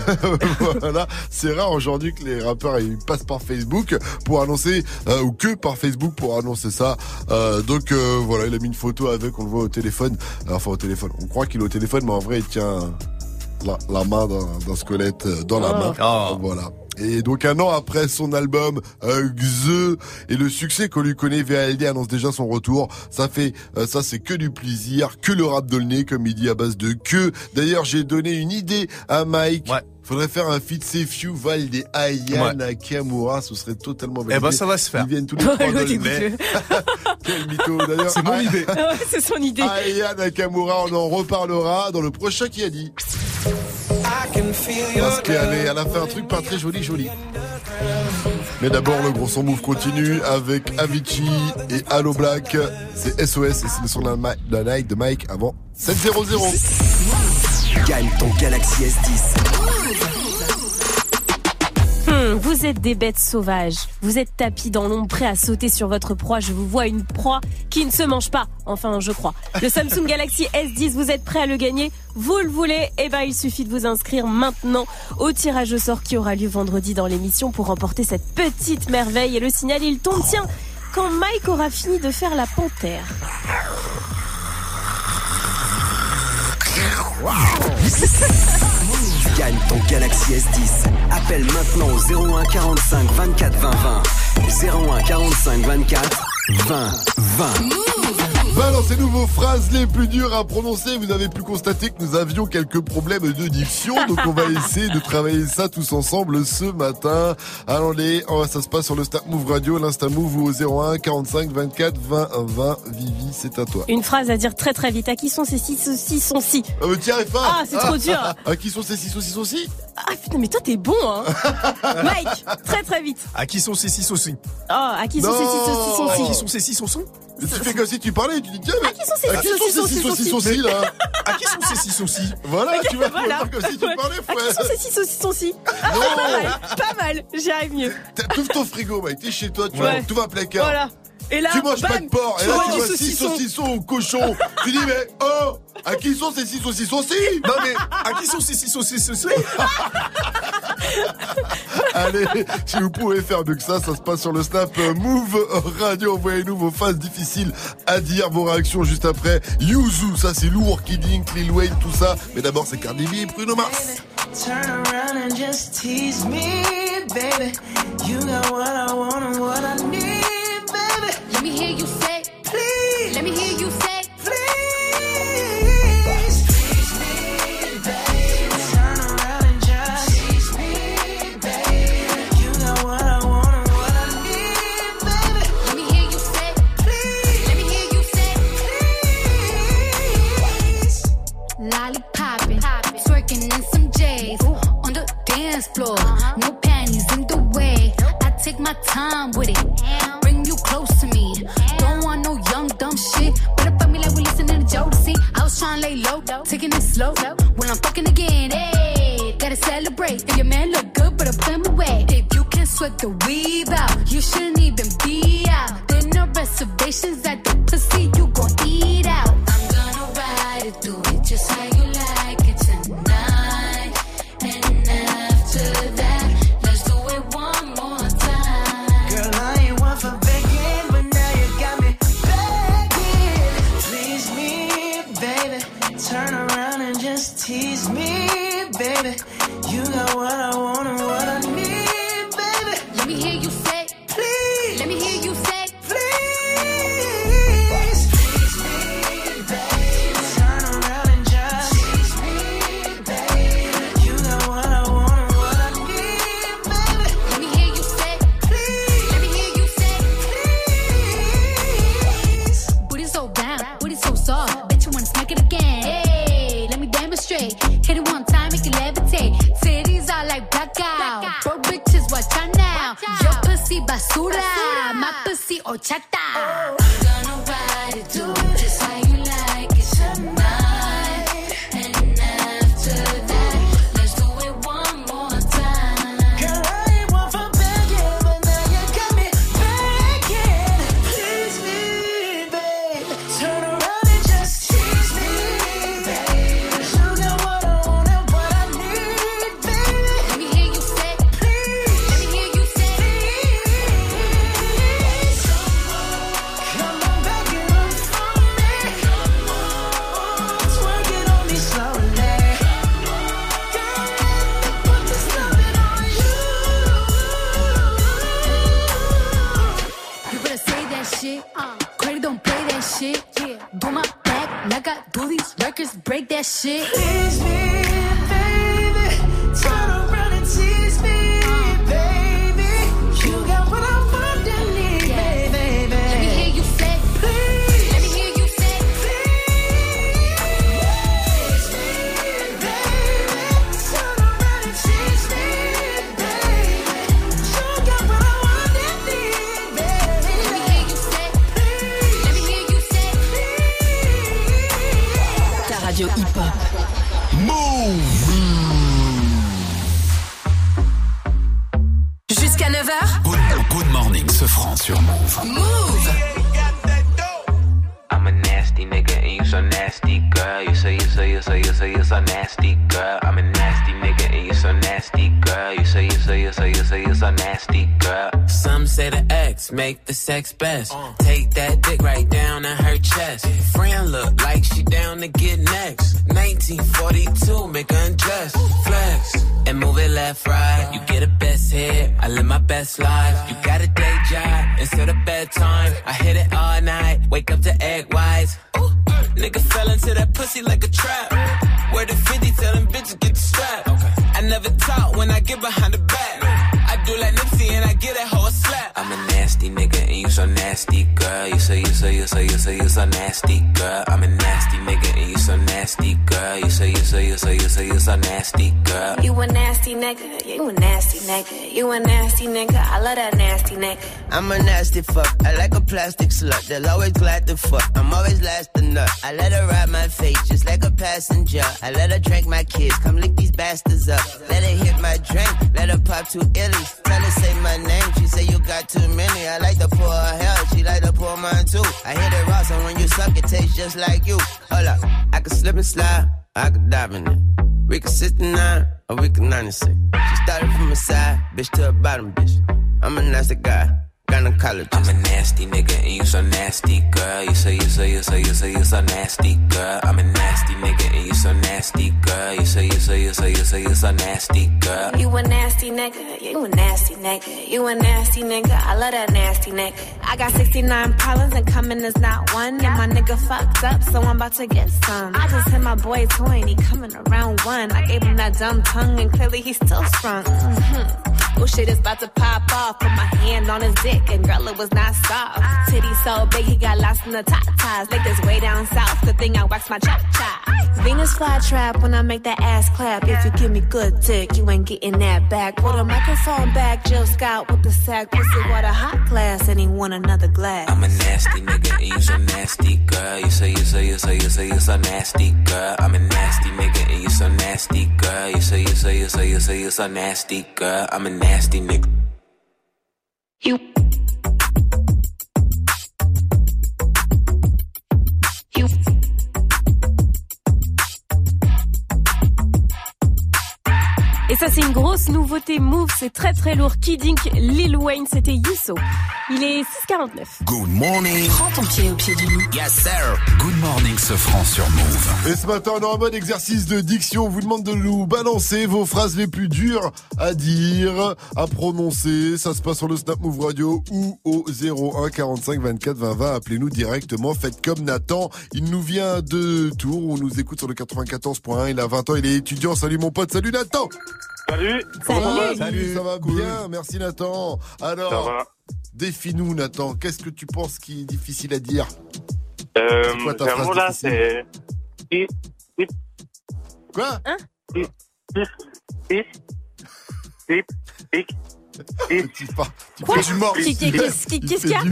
*laughs* voilà, c'est rare aujourd'hui que les rappeurs ils passent par Facebook pour annoncer euh, ou que par Facebook pour annoncer ça. Euh, donc voilà, il a mis une photo avec, on le voit au téléphone, enfin au téléphone. On croit qu'il est au téléphone, mais en vrai il tient la, la main d'un d'un squelette euh, dans la Oh. main. Oh. Voilà. Et donc un an après son album euh, Xe et le succès qu'on lui connaît, VALD annonce déjà son retour. Ça fait euh, ça c'est que du plaisir, que le rap de le nez comme il dit à base de que. D'ailleurs j'ai donné une idée à Mike. Faudrait faire un feat Sefiu, Valde et Aya Nakamura, ce serait totalement Eh ben, ça va se faire. Ils viennent tous *laughs* les trois écoute-le. *laughs* Quel mytho d'ailleurs. C'est mon idée. Ah *laughs* ouais, c'est son idée. Aya Nakamura, on en reparlera dans le prochain qui a dit. Parce qu'elle est- elle a fait un truc pas très joli, joli. Mais d'abord, le gros son move continue avec Avicii et Allo Black. C'est SOS et c'est le son de la de la night de Mike avant 7-0-0. Gagne ton Galaxy S10. Vous êtes des bêtes sauvages. Vous êtes tapis dans l'ombre, prêts à sauter sur votre proie. Je vous vois une proie qui ne se mange pas. Enfin, je crois. Le Samsung *laughs* Galaxy S10, vous êtes prêts à le gagner? Vous le voulez? Eh ben, il suffit de vous inscrire maintenant au tirage au sort qui aura lieu vendredi dans l'émission pour remporter cette petite merveille. Et le signal, il tombe, tiens, quand Mike aura fini de faire la panthère. *laughs* Gagne ton Galaxy S10. Appelle maintenant au 01 45 24 20 20. 01 45 24 20 20. Balancez-nous vos phrases les plus dures à prononcer. Vous avez pu constater que nous avions quelques problèmes de diction, donc on va *laughs* essayer de travailler ça tous ensemble ce matin. Allez, oh, ça se passe sur le Snap Move Radio, l'Insta Move ou au 01 45 24 20 20. Vivi, c'est à toi. Une phrase à dire très très vite. À qui sont ces six saucissons-ci Ah, mais t'y arrives pas Ah, c'est trop dur. *laughs* À qui sont ces six saucisses aussi Ah putain, mais toi t'es bon, hein *laughs* Mike, très très vite. À qui sont ces six aussi Oh, à qui sont Non. ces six À saucissons-ci qui sont ces six saucissons Tu fais comme si tu parlais et tu dis tiens, mais À qui sont ces à qui sont ces six saucisses aussi là À qui sont ces six aussi Voilà, tu vas Voilà. faire comme si tu parlais, À qui sont frère. ces six saucissons-ci Ah, Non. Pas mal, pas mal, j'y arrive mieux. T'ouvres ton frigo, mec, t'es chez toi, tu vois, tout va placard. Voilà. Et là, tu manges pas bam, de porc, et tu là tu vois six saucisson. saucissons au cochon. tu dis, mais oh, à qui sont ces six saucissons aussi? Non mais à qui sont ces six saucisses aussi? *laughs* Allez, si vous pouvez faire mieux que ça, ça se passe sur le Snap euh, Move Radio. Envoyez-nous vos phases difficiles à dire, vos réactions juste après. Yuzu, ça c'est lourd, Kid Ink, Lil Wayne, tout ça. Mais d'abord c'est Cardi B et Bruno Mars. Turn around and just tease me, baby. You got what I want and what I need, baby. Let me hear you say, Please, let me hear you say, please. Tease me, baby. Turn around and just tease me, baby. You got what I want and what I need, baby. let me hear you say, Please, let me hear you say, please. lollipopping, twerking in some J's on the dance floor. Uh-huh. No panties in the way. I take my time with it, bring taking it slow. When I'm fucking again, hey, gotta celebrate. If your man look good, but I put him away. If you can sweat the weave out, you shouldn't even be out. There no reservations at the pussy, tease me, baby. You got what I want Uh, They'll always glad to fuck. I'm always last to nut. I let her ride my face just like a passenger. I let her drink my kids. Come lick these bastards up. Let her hit my drink. Let her pop two illies. Tell her say my name. She say you got too many. I like to pour her hell. She like to pour mine too. I hit it raw, so when you suck, it tastes just like you. Hold up. I can slip and slide. I could dive in it. We can 69 or we can 96. She started from a side, bitch to the bottom, I got 69 problems and coming is not one. And my nigga fucked up, so I'm about to get some. I just hit my boy toy and he coming around one. I gave him that dumb tongue and clearly he's still sprung. Mm-hmm. Oh shit is about to pop off. Put my hand on his dick and girl it was not soft. Titty so big he got lost in the top ties. Like this way down south, good thing I waxed my chop chop. Venus flytrap when I make that ass clap. If you give me good dick, you ain't getting that back. Put a microphone back, Jill Scott with the sack. Pussy water hot glass and he want another glass. I'm a nasty nigga and you so nasty, girl. You say you say you say you say you so nasty, girl. I'm a nasty nigga and you so nasty, girl. You say you say you say you say you so nasty, girl. I'm a nasty nigga. Grosse nouveauté Move, c'est très très lourd. Kid Ink, Lil Wayne, c'était Yusso. Il est 6h49. Good morning. Prends ton pied au pied du loup. Yes, sir. Good morning, ce franc sur Move. Et ce matin, on est en mode exercice de diction. On vous demande de nous balancer vos phrases les plus dures à dire, à prononcer. Ça se passe sur le Snap Move Radio ou au 01 45 24 20 20. Appelez-nous directement. Faites comme Nathan. Il nous vient de Tours. On nous écoute sur le 94.1. Il a 20 ans. Il est étudiant. Salut mon pote. Salut Nathan. Salut. Comment Salut. ça va Salut, ça va bien. Merci Nathan. Alors, Ça va. défie-nous Nathan. Qu'est-ce que tu penses qui est difficile à dire Euh, C'est quoi ta phrase mot là, c'est. Quoi slip, slip. Tu pas. Tu Quoi fais du qu'est- qu'est-ce qu'il- fait qu'il y a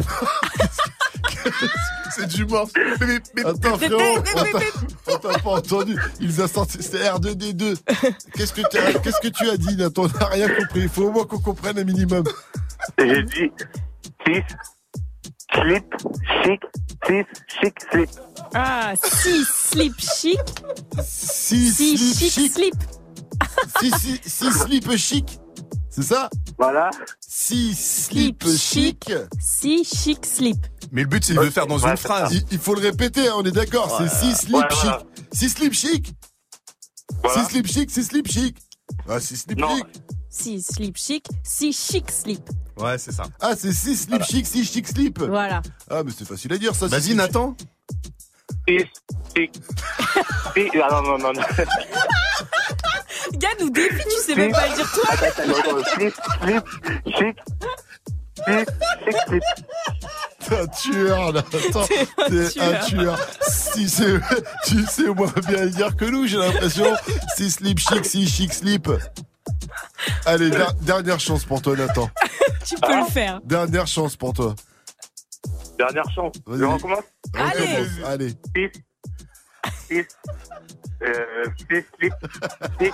C'est du mort. Mais, mais- Attends, frérot, on t'a- pas entendu. Il nous a sorti, c'était R2D2. Qu'est-ce que, qu'est-ce que tu as dit, Nathan? On n'a rien compris. Il faut au moins qu'on comprenne un minimum. J'ai dit six, slip, chic, six, chic, slip. Ah, 6 slip chic. Si 6 slip chic chic. slip. Si, si, si slip chic. C'est ça Voilà. Si slip chic. 6 chic slip. Mais le but, c'est de le faire dans Ouais, une phrase. Il, il faut le répéter, hein, on est d'accord. C'est si slip chic. Si slip chic. Voilà. Si slip chic, si slip chic. Ah, si slip Non. chic. 6 slip chic, 6 chic slip. Ouais, c'est ça. Ah, c'est si slip chic, si chic slip. Voilà. Ah, mais c'est facile à dire ça. Vas-y, si- Nathan. Six, chic, *laughs* six. Ah non, non, non, non. *laughs* *laughs* Gad ou défi tu sais même pas le dire toi. Flip. T'es un tueur là, attends, t'es un, tueur. Si c'est, tu sais moins bien dire que nous, j'ai l'impression. Si slip chic, si chic slip. Allez, dernière chance pour toi, Nathan. *laughs* tu peux le ah. faire. Dernière chance pour toi. Dernière chance. Je recommence. Allez. Allez. 6, euh, 6, 6, 6.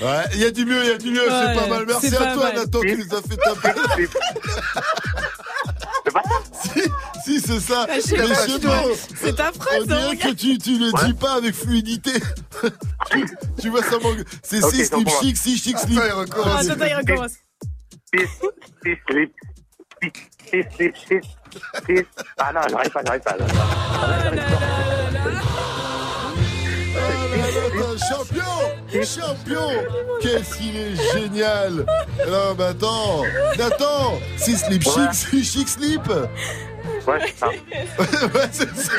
Ouais, il y a du mieux, il y a du mieux, ouais, c'est pas mal. Merci à toi, mal. Nathan, qui nous a fait taper. C'est pas ça? Si, si c'est ça. Bah, c'est ta phrase. On dirait hein. que tu, tu le ouais. dis pas avec fluidité. tu, *laughs* tu, vois, ça manque. C'est 6 okay, slip chic, 6 chic slip. Attends, il recommence. il recommence. 6, slip. 6, slip, 6. Ah non, j'arrive pas, j'arrive pas. Là. Oh là là champion Champion Qu'est-ce qu'il est génial. Non, mais attends Nathan Si slip chic slip Ouais, c'est ça. *laughs* Ouais, c'est ça *laughs*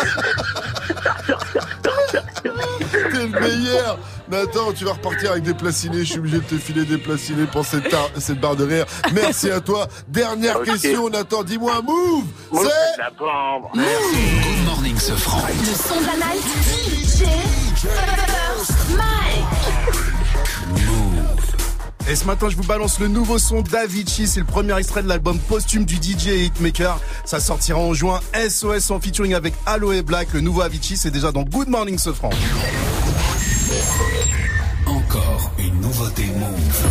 T'es le meilleur Nathan, tu vas repartir avec des placinés. Je suis obligé de te filer des placinés pour cette, tar- cette barre de rire. Merci à toi. Dernière question, Nathan. Dis-moi un move Move, C'est la bombe. Good morning, ce franc. Le son de la night. DJ Mike. Et ce matin, je vous balance le nouveau son d'Avicii. C'est le premier extrait de l'album posthume du DJ et Hitmaker. Ça sortira en juin. SOS en featuring avec Aloe Black. Le nouveau Avicii, c'est déjà dans Good Morning Sofran. Encore une nouveauté Move.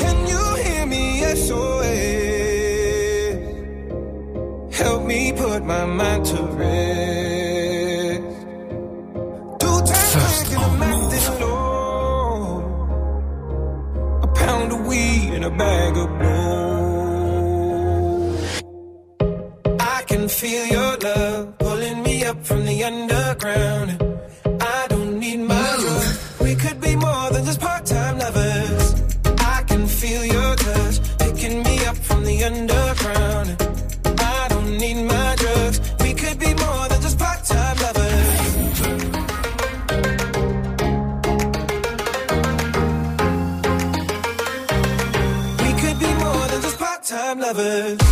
Can you hear me? SOS. Help me put my mind to rest. A bag of blow. I can feel your love pulling me up from the underground. Lovers.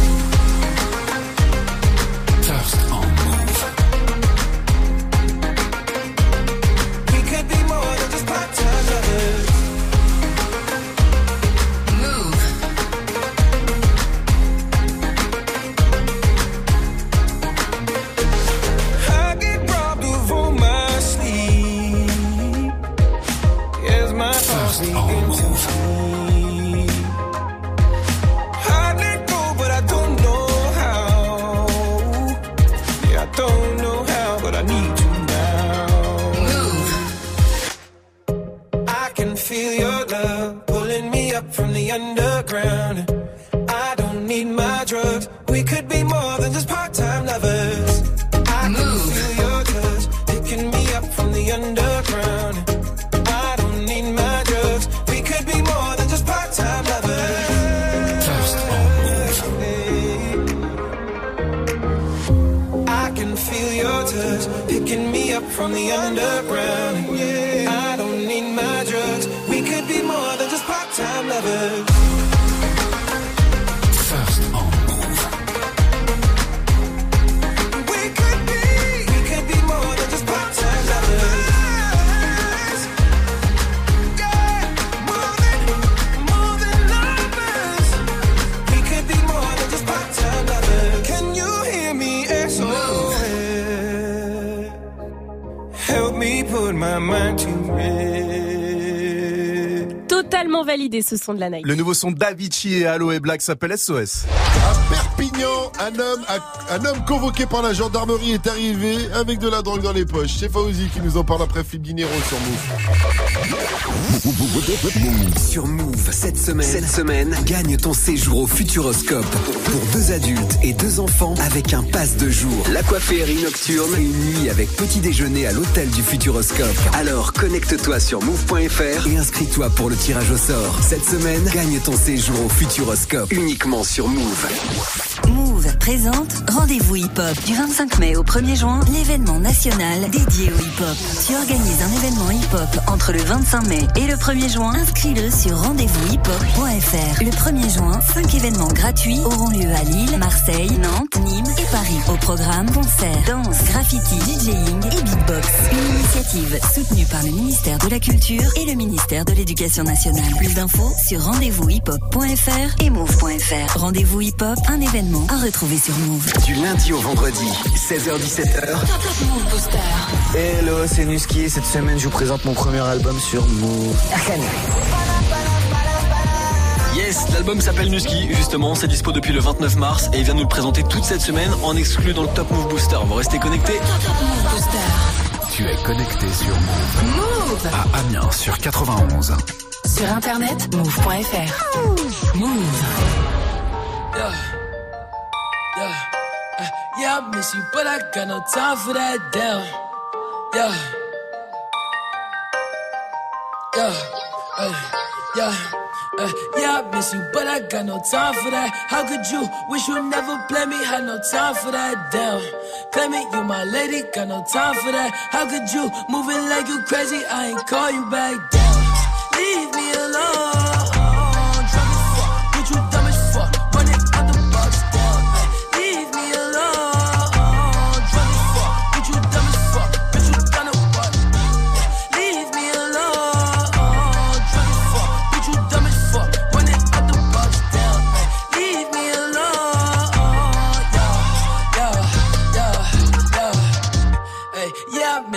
Validé ce son de la night. Le nouveau son d'Avicii et Aloe Black s'appelle SOS. Un homme, convoqué par la gendarmerie est arrivé avec de la drogue dans les poches. C'est Fauzi qui nous en parle après Philippe Dinero sur Move. Sur Move, cette semaine, cette semaine, gagne ton séjour au Futuroscope pour deux adultes et deux enfants avec un pass de jour. La coifferie nocturne et une nuit avec petit déjeuner à l'hôtel du Futuroscope. Alors connecte-toi sur move.fr et inscris-toi pour le tirage au sort. Cette semaine, gagne ton séjour au Futuroscope uniquement sur Move. Move présente Rendez-vous Hip Hop du 25 mai au 1er juin, l'événement national dédié au hip hop. Tu organises un événement hip hop entre le 25 mai et le 1er juin. Inscris-le sur rendez-vous-hip-hop.fr. Le 1er juin, 5 événements gratuits auront lieu à Lille, Marseille, Nantes, Nîmes et Paris. Au programme concerts, danse, graffiti, DJing et beatbox. Une initiative soutenue par le ministère de la Culture et le ministère de l'Éducation nationale. Plus d'infos sur rendez-vous-hip-hop.fr et move.fr. Rendez-vous Hip Hop, un événement à retrouver sur Move. Du lundi au vendredi, 16h-17h. Hello, c'est Nuski et cette semaine je vous présente mon premier album sur Move. Yes, l'album s'appelle Nuski, justement, c'est dispo depuis le 29 mars et il vient nous le présenter toute cette semaine en exclu dans le Top Move Booster. Vous restez connectés Tu es connecté sur Move. Move À Amiens sur 91. Sur internet, move.fr. Move. Yeah. Yeah. Uh, yeah, I miss you, but I got no time for that damn. Yeah. Yeah. Uh, yeah. Uh, yeah, I miss you, but I got no time for that. How could you wish you never play me? Had no time for that, damn. Claim it, you my lady, got no time for that. How could you moving like you crazy? I ain't call you back, damn. Leave me alone.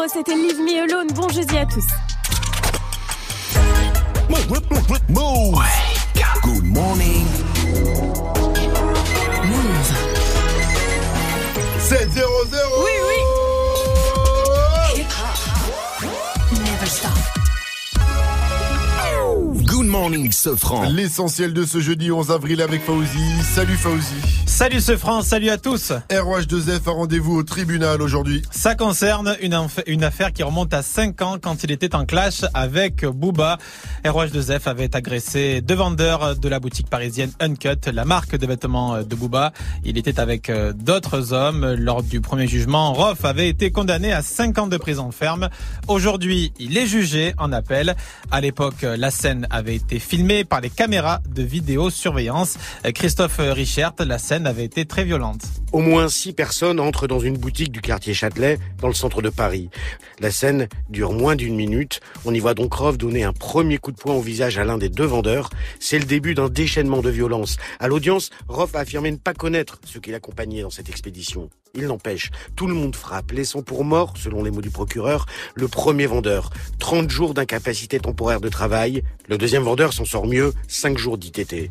Dinero, c'était Leave Me Alone. Bon jeudi à tous. Move. Good morning. 7 0 0 Oui, morning, Sofran. L'essentiel de ce jeudi 11 avril avec Fauzi. Salut Fauzi. Salut ce France, salut à tous. ROH2F a rendez-vous au tribunal aujourd'hui. Ça concerne une, affaire qui remonte à 5 ans quand il était en clash avec Booba. ROH2F avait agressé deux vendeurs de la boutique parisienne Uncut, la marque de vêtements de Booba. Il était avec euh, d'autres hommes. Lors du premier jugement, Roth avait été condamné à 5 ans de prison ferme. Aujourd'hui, il est jugé en appel. À l'époque, la scène avait été filmée par les caméras de vidéosurveillance. Euh, Christophe Richert, la scène avait été très violente. Au moins six personnes entrent dans une boutique du quartier Châtelet, dans le centre de Paris. La scène dure moins d'une minute. On y voit donc Roth donner un premier coup de poing au visage à l'un des deux vendeurs. C'est le début d'un déchaînement de violence. À l'audience, Roth a affirmé ne pas connaître ceux qui l'accompagnaient dans cette expédition. Il n'empêche, tout le monde frappe, laissant pour mort, selon les mots du procureur, le premier vendeur. 30 jours d'incapacité temporaire de travail. Le deuxième vendeur s'en sort mieux, 5 jours d'ITT.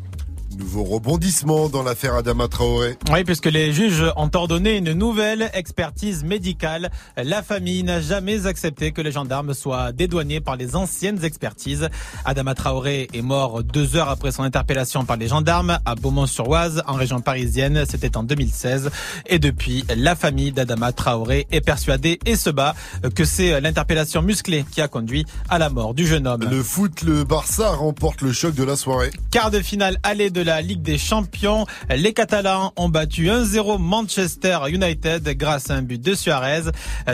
Nouveau rebondissement dans l'affaire Adama Traoré. Oui, puisque les juges ont ordonné une nouvelle expertise médicale. La famille n'a jamais accepté que les gendarmes soient dédouanés par les anciennes expertises. Adama Traoré est mort deux heures après son interpellation par les gendarmes à Beaumont-sur-Oise, en région parisienne. C'était en 2016. Et depuis, la famille d'Adama Traoré est persuadée et se bat que c'est l'interpellation musclée qui a conduit à la mort du jeune homme. Le foot, le Barça remporte le choc de la soirée. Quart de finale aller de la Ligue des Champions. Les Catalans ont battu 1-0 Manchester United grâce à un but de Suarez.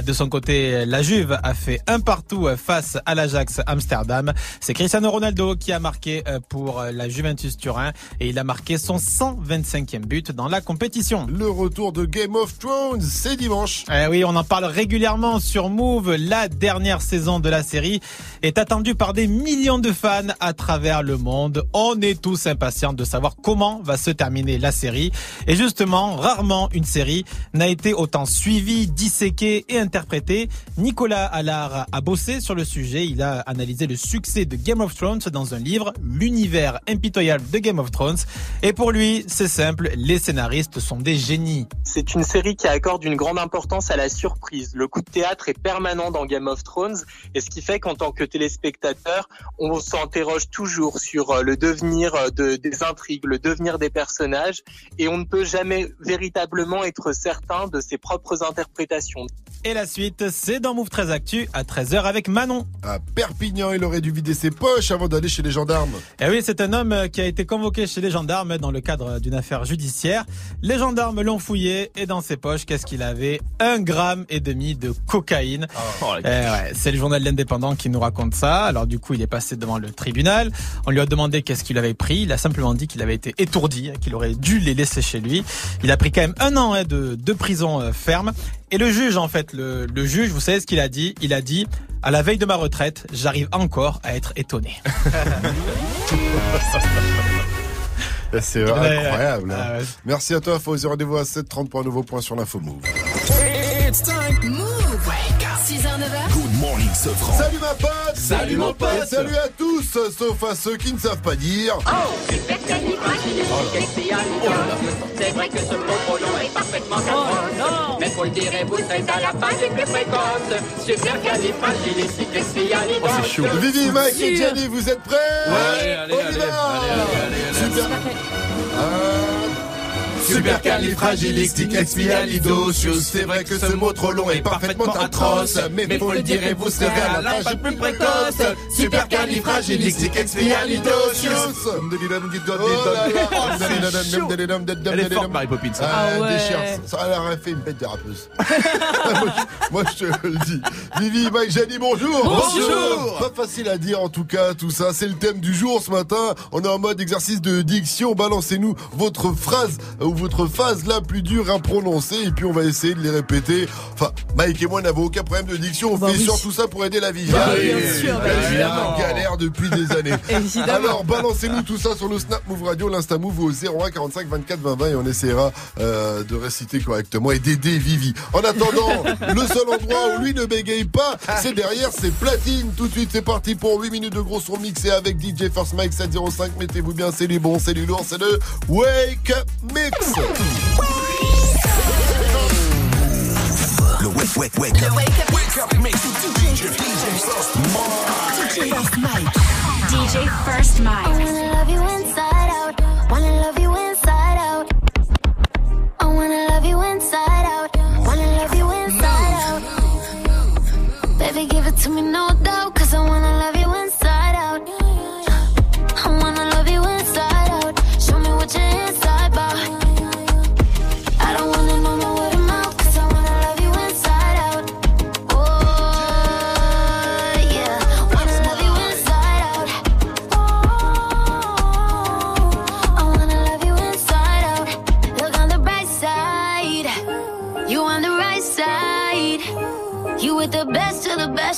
De son côté, la Juve a fait un partout face à l'Ajax Amsterdam. C'est Cristiano Ronaldo qui a marqué pour la Juventus Turin et il a marqué son 125e but dans la compétition. Le retour de Game of Thrones, c'est dimanche. Eh oui, on en parle régulièrement sur Move. La dernière saison de la série est attendue par des millions de fans à travers le monde. On est tous impatients de savoir comment va se terminer la série. Et justement, rarement une série n'a été autant suivie, disséquée et interprétée. Nicolas Allard a bossé sur le sujet. Il a analysé le succès de Game of Thrones dans un livre, L'univers impitoyable de Game of Thrones. Et pour lui, c'est simple, les scénaristes sont des génies. C'est une série qui accorde une grande importance à la surprise. Le coup de théâtre est permanent dans Game of Thrones et ce qui fait qu'en tant que téléspectateur, on s'interroge toujours sur euh, le devenir euh, de, des intrigues, le devenir des personnages et on ne peut jamais véritablement être certain de ses propres interprétations. Et la suite, c'est dans Move 13 Actu à 13h avec Manon. À Perpignan, il aurait dû vider ses poches avant d'aller chez les gendarmes. Et oui, c'est un homme qui a été convoqué chez les gendarmes dans le cadre d'une affaire judiciaire. Les gendarmes l'ont fouillé et dans ses poches, qu'est-ce qu'il avait? Un gramme et demi de cocaïne. Oh, Eh ouais, c'est le journal L'Indépendant qui nous raconte ça. Alors du coup, il est passé devant le tribunal. On lui a demandé qu'est-ce qu'il avait pris. Il a simplement dit qu'il avait été étourdi, qu'il aurait dû les laisser chez lui. Il a pris quand même un an hein, de, de prison euh, ferme. Et le juge, en fait, le, le juge, vous savez ce qu'il a dit? Il a dit, à la veille de ma retraite, j'arrive encore à être étonné. *laughs* C'est Ouais, incroyable. ouais. hein. Ah. Merci à toi, Fauzi. Rendez-vous à 7h30 pour un nouveau point sur l'info Move. It's time. Move. 6h, 9h. Good morning, Sofran. Salut ma pote Salut, mon pote. Et salut à tous, sauf à ceux qui ne savent pas dire. C'est vrai que ce mot est parfaitement. Mais faut le dire, et vous êtes à la page les plus fréquentes. Super califragilistique, Oh, c'est chaud. Vivi, Mike et Jenny, vous êtes prêts Ouais, allez, On y allez, va allez, allez, allez, allez, Super. Un, Supercalifragilisticexpialidocious. C'est vrai que ce mot trop long est parfaitement atroce, mais faut le dire et vous serez à la page plus précoce. Supercalifragilisticexpialidocious. Elle est forte, Mary Poppins. Ah, Ah ouais. Ça a l'air fait une bête de rappeuse. moi, je, te le dis. Vivi, Mike, Jenny, bonjour. Bonjour. Pas facile à dire en tout cas tout ça. C'est le thème du jour ce matin. On est en mode exercice de diction. Balancez-nous votre phrase votre phase la plus dure à prononcer et puis on va essayer de les répéter. Enfin, Mike et moi n'avons aucun problème de diction. On Bah fait oui. surtout ça pour aider la Viviane. Bah oui, bien sûr, évidemment. sûr. galère depuis des années. *laughs* Évidemment. Alors balancez-nous tout ça sur le Snap Move Radio, l'Insta Move au 01 45 24 20 20 et on essaiera euh, de réciter correctement et d'aider Vivi. En attendant, *laughs* le seul endroit où lui ne bégaye pas, c'est derrière ses platines. Tout de suite, c'est parti pour 8 minutes de gros son mixé avec DJ First Mike 705. Mettez-vous bien, c'est du bon, c'est du lourd, c'est le Wake Up Mix. Le wake, wake, wake up. Wake up makes mix. DJ, DJ First Mike. DJ First Mike. I wanna love you inside out. Wanna love you inside out. I wanna love you inside out. Wanna love you inside out. Baby, give it to me, no doubt. Cause I wanna love you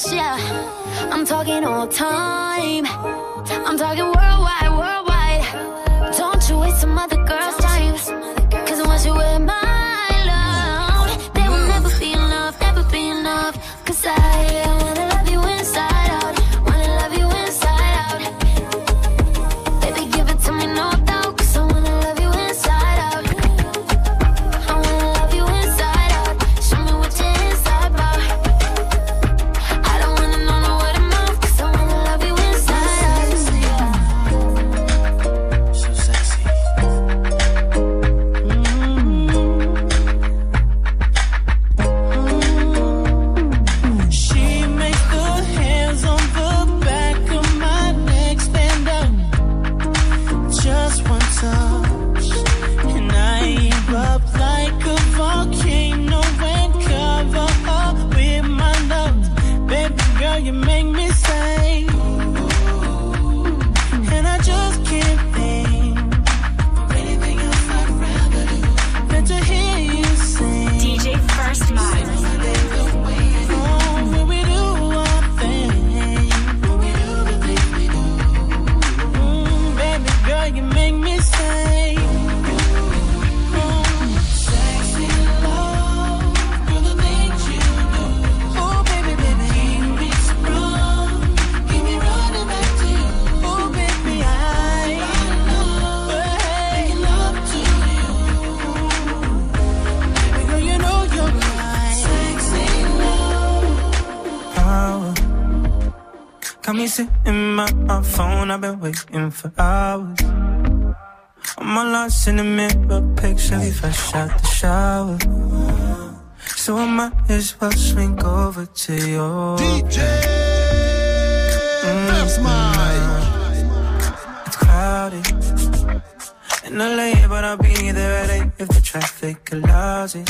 yeah. I'm talking all time. I'm talking world. Phone, I've been waiting for hours. I'm all lost in the mirror, picture we fresh out the shower. So I might as well swing over to you. DJ First mm-hmm. Mike. It's crowded in LA, but I'll be there at 8 if the traffic allows it.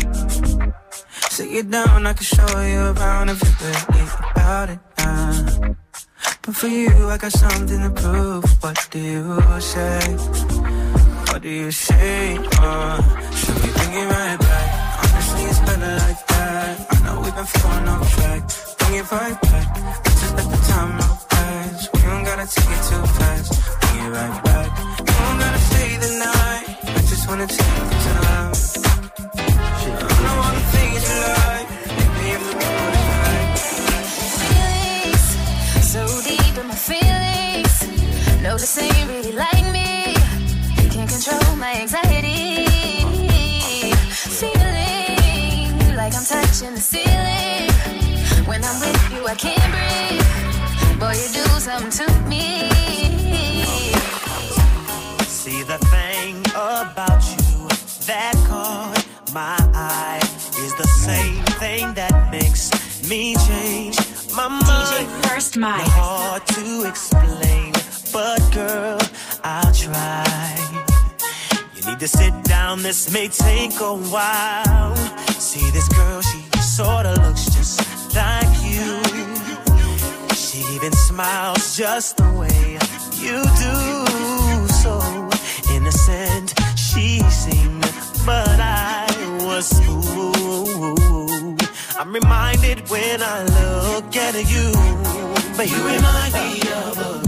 Sit you down, I can show you around if you're really about it now. But for you, I got something to prove. What do you say? What do you say? Uh, should we bring it right back? Honestly, it's better like that. I know we've been falling off track. Bring it right back. Let's just let the time out pass. We don't gotta take it too fast. Bring it right back. You don't gotta stay the night. I just wanna take the time. I know all the things you like. No, this ain't really like me. You can't control my anxiety. Feeling like I'm touching the ceiling. When I'm with you, I can't breathe. Boy, you do something to me. See the thing about you that caught my eye is the same thing that makes me change my mind. DJ First. Not hard to explain, but girl, I'll try. You need to sit down, this may take a while. See this girl, she sorta looks just like you. She even smiles just the way you do. So innocent she seemed, but I was fooled. I'm reminded when I look at you, but You remind me of a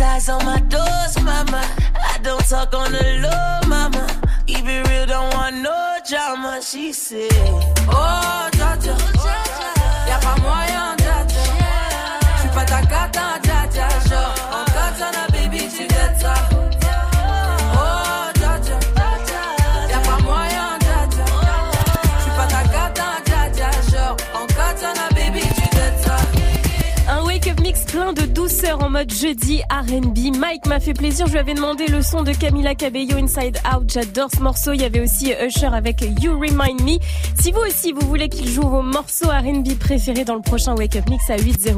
on. I don't talk on the low, mama. It real, don't want no drama. She said, Oh, cha, y'a pas moyen, cha. J'suis pas ta cata, cha, genre en baby, tu dettes ça. Plein de douceur en mode jeudi R&B. Mike m'a fait plaisir, je lui avais demandé le son de Camila Cabello Inside Out. J'adore ce morceau. Il y avait aussi Usher avec You Remind Me. Si vous aussi vous voulez qu'il joue vos morceaux R&B préférés dans le prochain wake-up mix à 800,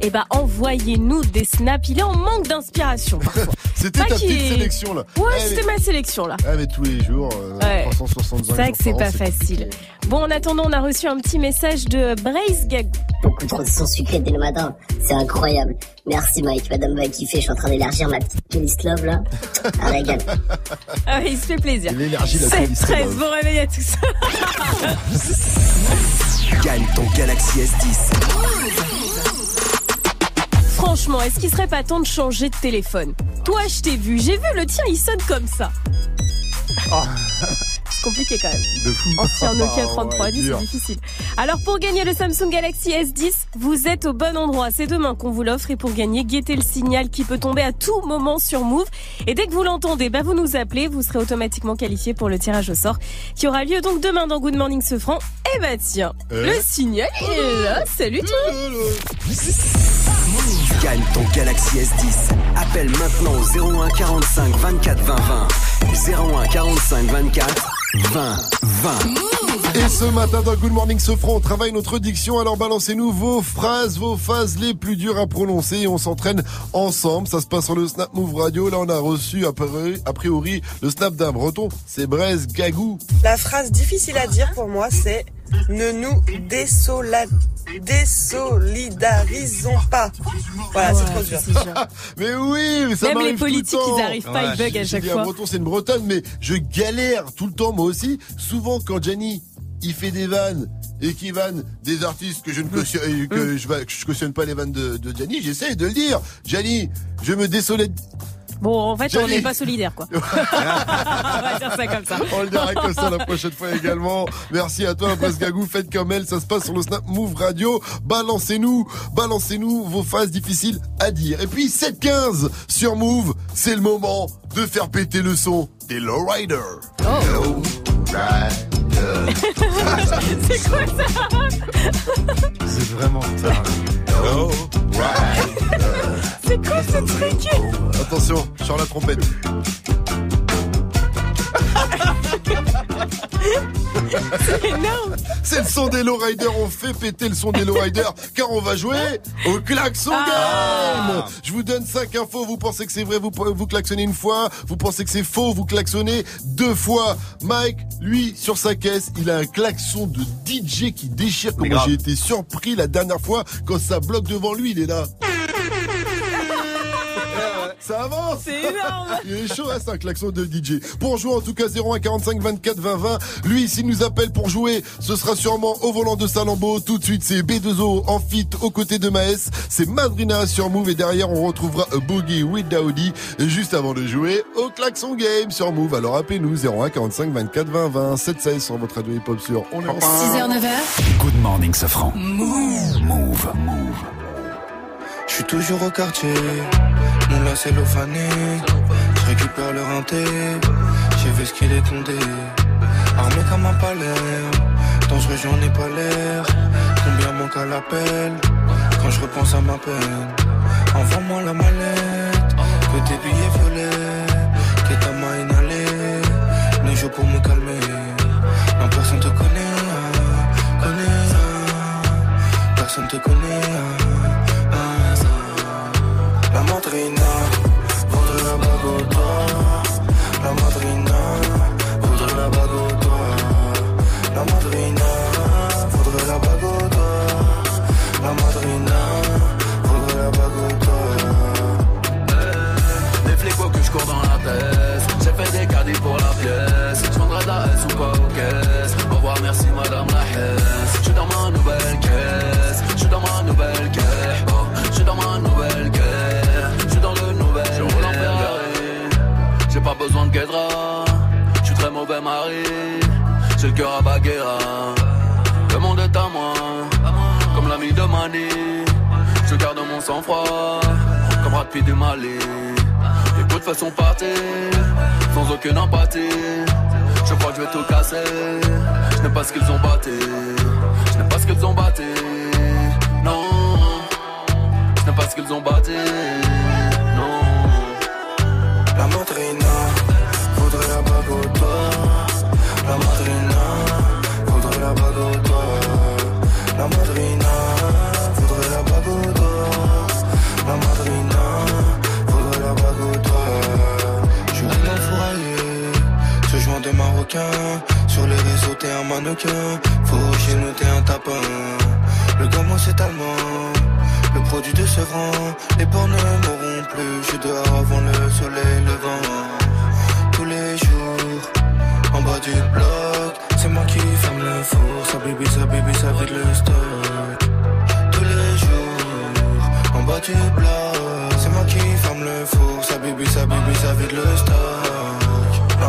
eh ben envoyez-nous des snaps. Il est en manque d'inspiration *laughs* parfois. C'était ta petite est- sélection là. Ouais, Eh, c'était mais- ma sélection là. Ah mais tous les jours, euh, Ouais. 365 C'est vrai que c'est pas facile. Bon, en attendant, on a reçu un petit message de Brace Gag. Beaucoup trop de son sucré dès le matin. C'est incroyable. Merci Mike, madame va kiffer. Je suis en train d'élargir ma petite playlist love là. Un régal. *laughs* Ah ouais, il se fait plaisir. Il élargit la 7 playlist 13, love. bon réveil à tous. *laughs* Gagne ton Galaxy S10. Franchement, est-ce qu'il serait pas temps de changer de téléphone? Toi, je t'ai vu, j'ai vu le tien, il sonne comme ça. C'est *laughs* compliqué quand même. De fou. Ancien Nokia *laughs* Ah, 3310, ouais, dur. c'est difficile. Alors pour gagner le Samsung Galaxy S10, vous êtes au bon endroit. C'est demain qu'on vous l'offre et pour gagner, guettez le signal qui peut tomber à tout moment sur Move. Et dès que vous l'entendez, bah vous nous appelez, vous serez automatiquement qualifié pour le tirage au sort qui aura lieu donc demain dans Good Morning Sofran. Et bah tiens, Euh. le signal il est là. Salut toi. Gagne ton Galaxy S10. Appelle maintenant au 01 45 24 20 20. 01 45 24 20 20. Et ce matin dans Good Morning Sofran, on travaille notre diction. Alors balancez-nous vos phrases, vos phases les plus dures à prononcer et on s'entraîne ensemble. Ça se passe sur le Snap Move Radio. Là, on a reçu a priori, a priori le snap d'un breton. C'est Braise Gagou. La phrase difficile à dire pour moi, c'est ne nous désola... désolidarisons pas. Voilà, c'est trop dur. *laughs* mais oui, mais ça Même les m'arrive tout le politiques, temps. ils arrivent pas, ils bug à chaque fois. breton, c'est une bretonne, mais je galère tout le temps, moi aussi. Souvent, quand Gianni, il fait des vannes et qu'il vanne des artistes que je ne cautionne, euh, Hum. que je, va- que je cautionne pas les vannes de, de Gianni, j'essaie de le dire. Gianni, je me désolide. Bon, en fait, on n'est pas solidaires, quoi. *laughs* on va dire ça comme ça. On le dira comme ça la prochaine fois également. Merci à toi, Presse Gagou. Faites comme elle. Ça se passe sur le Snap Move Radio. Balancez-nous, balancez-nous vos phases difficiles à dire. Et puis, 7-15 sur Move. C'est le moment de faire péter le son des Lowriders. Oh. *laughs* C'est quoi ça *laughs* C'est vraiment ça. C'est quoi ce truc Attention, sur la trompette. C'est énorme C'est le son des lowriders. On fait péter le son des lowriders car on va jouer au klaxon game. Je vous donne cinq infos. Vous pensez que c'est vrai, vous, vous klaxonnez une fois. Vous pensez que c'est faux, vous klaxonnez deux fois. Mike, lui, sur sa caisse, il a un klaxon de DJ qui déchire. Comme j'ai été surpris la dernière fois quand ça bloque devant lui. Il est là. Ça avance C'est énorme *laughs* Il est chaud, hein, c'est un klaxon de DJ. Pour jouer, en tout cas, 01 45 24 20 20. Lui, s'il nous appelle pour jouer, ce sera sûrement au volant de Salambo. Tout de suite, c'est B2O en fit aux côtés de Maes. C'est Madrina sur Move et derrière, on retrouvera a Boogie with Daoudi. Juste avant de jouer au klaxon game sur Move. Alors appelez-nous 01 45 24 20 20 716 sur votre radio hip-hop sur On est 6h, 9h. Good morning, Safran. Move. Move. Move. Je suis toujours au quartier, lacet fané. Je récupère le rinté, j'ai vu ce qu'il est condé. Armé comme un palais, dangereux j'en ai pas l'air. Combien manque à l'appel, quand je repense à ma peine? Envoie-moi la mallette, que tes billets violets, que ta main inhalée. Les jours pour me calmer, non personne te connaît, connaît. Personne te connaît. La madrina Je suis très mauvais mari J'ai le cœur à Baguera. Le monde est à moi Comme l'ami de Mani. Je garde mon sang-froid Comme Brad Pitt du Mali. Les coups de façon partir Sans aucune empathie. Je crois que je vais tout casser Je n'ai pas ce qu'ils ont batté Je n'ai pas ce qu'ils ont batté Non. Je n'ai pas ce qu'ils ont batté Sur les réseaux, t'es un mannequin. Faut chez t'es un tapin. Le gamin, c'est allemand. Le produit de Sevran, les porcs ne mourront plus. Je suis dehors avant le soleil levant. Tous les jours, en bas du bloc, c'est moi qui ferme le four. Ça bibi, ça bibi, ça vide le stock. Tous les jours, en bas du bloc, c'est moi qui ferme le four. Ça bibi, ça bibi, ça vide le stock. La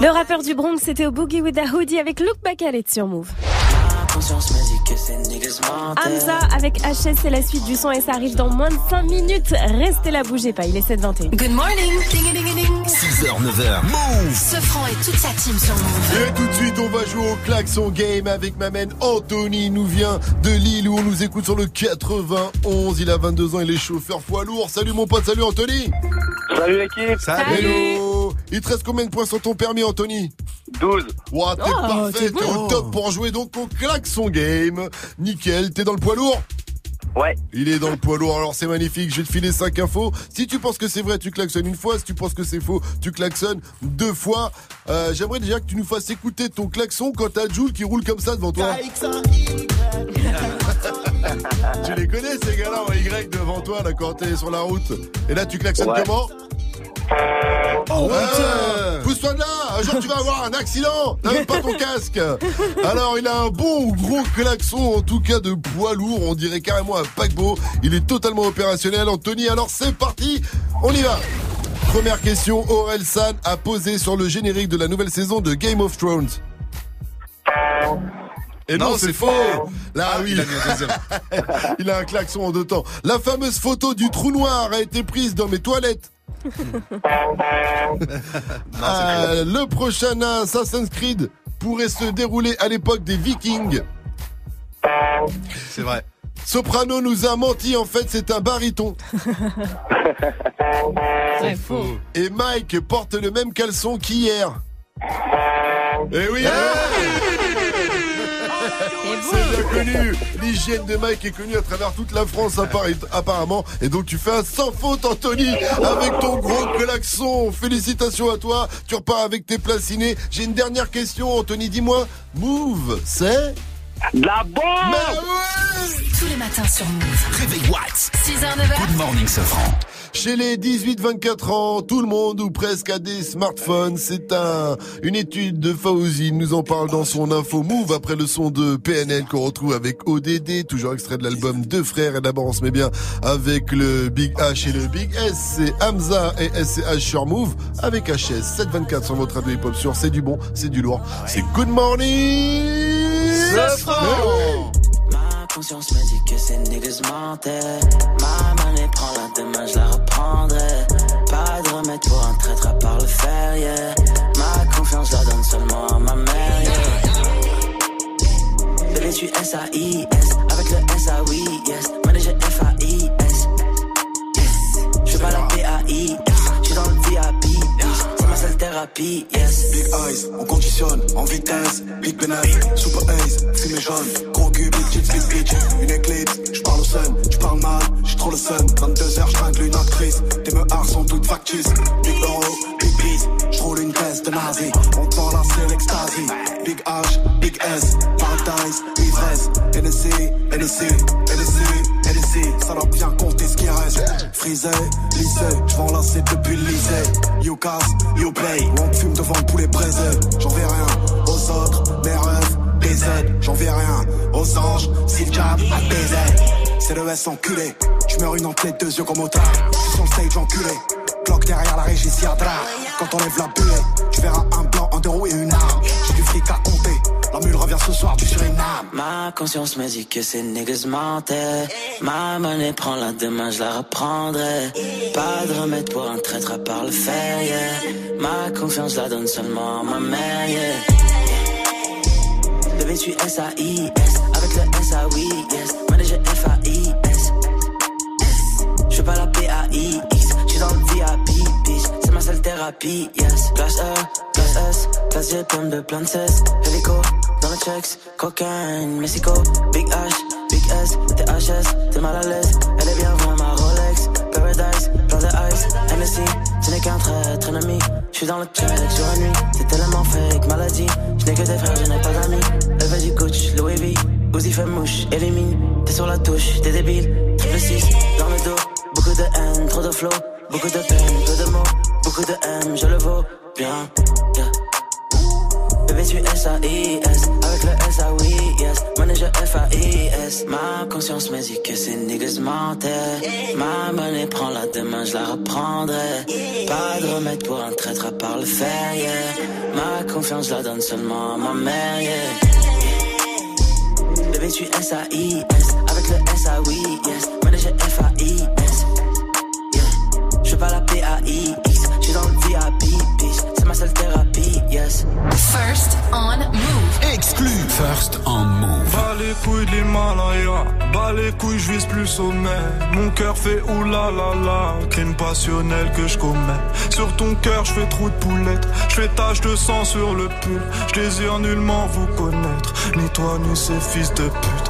Le rappeur du Bronx, c'était au Boogie with a Hoodie avec Look Back at It sur Move. Hamza avec HS, c'est la suite du son et ça arrive dans moins de 5 minutes. Restez là, bougez pas, il est 7h21. Good morning. Ding ding ding. 6h, 9h. Move Ce franc et toute sa team sur Move. Et tout de suite, on va jouer au klaxon game avec ma main Anthony. Il nous vient de Lille où on nous écoute sur le 91. Il a 22 ans, il est chauffeur poids lourd. Salut mon pote, salut Anthony. Salut l'équipe. Il te reste combien de points sur ton permis, Anthony 12. Ouah, t'es Oh, parfait, t'es t'es bon. au top pour jouer donc au klaxon game. Nickel, t'es dans le poids lourd Ouais. Il est dans le poids lourd, alors c'est magnifique, je vais te filer 5 infos. Si tu penses que c'est vrai, tu klaxonnes une fois. Si tu penses que c'est faux, tu klaxonnes deux fois. Euh, J'aimerais déjà que tu nous fasses écouter ton klaxon quand t'as Jules qui roule comme ça devant toi. *laughs* tu les connais ces gars-là en Y devant toi là quand t'es sur la route. Et là tu klaxonnes Ouais. comment Oh ouais Pousse-toi de là Un jour tu vas avoir un accident T'as même pas ton casque Alors il a un bon gros klaxon en tout cas de poids lourd On dirait carrément un paquebot Il est totalement opérationnel Anthony alors c'est parti On y va Première question, Aurel San a posé sur le générique de la nouvelle saison de Game of Thrones. Et non, Non, c'est faux. Là, Ah, oui. il a *laughs* il a un klaxon en deux temps. La fameuse photo du trou noir a été prise dans mes toilettes. Euh, le prochain Assassin's Creed pourrait se dérouler à l'époque des Vikings. C'est vrai. Soprano nous a menti, en fait c'est un baryton. C'est faux. Et Mike porte le même caleçon qu'hier. Eh oui C'est bien connu L'hygiène de Mike est connue à travers toute la France apparemment. Et donc tu fais un sans faute Anthony avec ton gros klaxon. Félicitations à toi. Tu repars avec tes placinés. J'ai une dernière question Anthony, dis-moi. Move, c'est? La bombe Tous les matins sur Move. Réveil Watts 6h, 9h. Good morning Sofran Chez les 18-24 ans, tout le monde ou presque a des smartphones. C'est un, une étude de Fauzi. nous en parle dans son info Move après le son de PNL qu'on retrouve avec ODD, toujours extrait de l'album Deux Frères. Et d'abord, on se met bien avec le Big H et le Big S. C'est Hamza et SCH sur Move avec HS 724 sur votre radio hip-hop sur C'est du bon, c'est du lourd. C'est Good Morning conscience me dit que ces niggas mentaient. Ma monnaie prend la demain, je la reprendrai. Pas de remède pour un traître à part le fer, yeah. Ma confiance la donne seulement à ma mère, yeah. Bébé, tu S-A-I-S. Avec le S-A-Oui, yes. Manager F-A-I-S. Je pas la P-A-I-S. Je suis dans le VIP, thérapie, yes. Big eyes, on conditionne en vitesse. Big Benaz, super ace, fumée jaune. Gros big tits, big bitch. Une éclipse, j'parle au sun, j'parle mal, j'suis trop le sun. 22h, j'tringle une actrice. Tes meurs sont toutes factices. Big euro, big bees, j'roule une caisse de nazi. On te vend la c'est. Big H, big S, paradise, ivresse. NSC, NSC, NSC, Ça doit bien compter ce qui reste. Frisé, lycée, j'vends la c'est depuis le lycée. You casse, you play. On fume devant le poulet braisé. J'en vais rien aux autres, mes rêves, des aides. J'en vais rien aux anges, si le jab a. C'est le S enculé. J'meurs une entre les deux yeux comme au tard. Sur le stage enculé. Cloque derrière la régie, drap. Quand on lève la bulle, tu verras un blanc, un deux roues et une arme. J'ai du fric à compter. Revient ce soir du Suriname. Ma conscience me dit que ces niggas mentaient. Ma monnaie prend la demain, je la reprendrai. Pas de remède pour un traître à part le fer, yeah. Ma confiance la donne seulement à ma mère, yeah. Bébé, tu S-A-I-S. Avec le S-A-Oui, yes. Yes. Classe E, classe S. Classe G, pomme de plein de cesse. Hélico, dans le checks. Cocaine, Mexico. Big H, Big S. THS, t'es mal à l'aise. Elle est bien ma Rolex. Paradise, plein de ice. NSC, ce n'est qu'un traître ennemi. Je suis dans le check jour et nuit. C'est tellement fake, maladie. Je n'ai que des frères, je n'ai pas d'amis. Elle veut du Gucci, Louis V. Uzi fait mouche, élimine. T'es sur la touche, t'es débile. Triple 6, dans le dos. Beaucoup de haine, trop de flow. Beaucoup de peine, peu de mots. Beaucoup de M, je le vaux bien. Yeah. Bébé, tu S-A-I-S. Avec le S-A-Oui, yes. Manager F-A-I-S. Ma conscience me dit que ces niggas mentaient. Ma monnaie prend la demain, je la reprendrai. Pas de remède pour un traître à part le fer, yeah. Ma confiance la donne seulement à ma mère, yeah. Bébé, tu S-A-I-S. Avec le S-A-Oui, yes. Seule thérapie, yes. First on move. Exclu. First on move. Bas les couilles de l'Himalaya, bas les couilles, je vise plus sommet. Mon cœur fait oulala la, crime passionnel que je commets. Sur ton cœur, je fais trou de poulette, je fais tache de sang sur le pull. Je désire nullement vous connaître, ni toi ni ces fils de pute.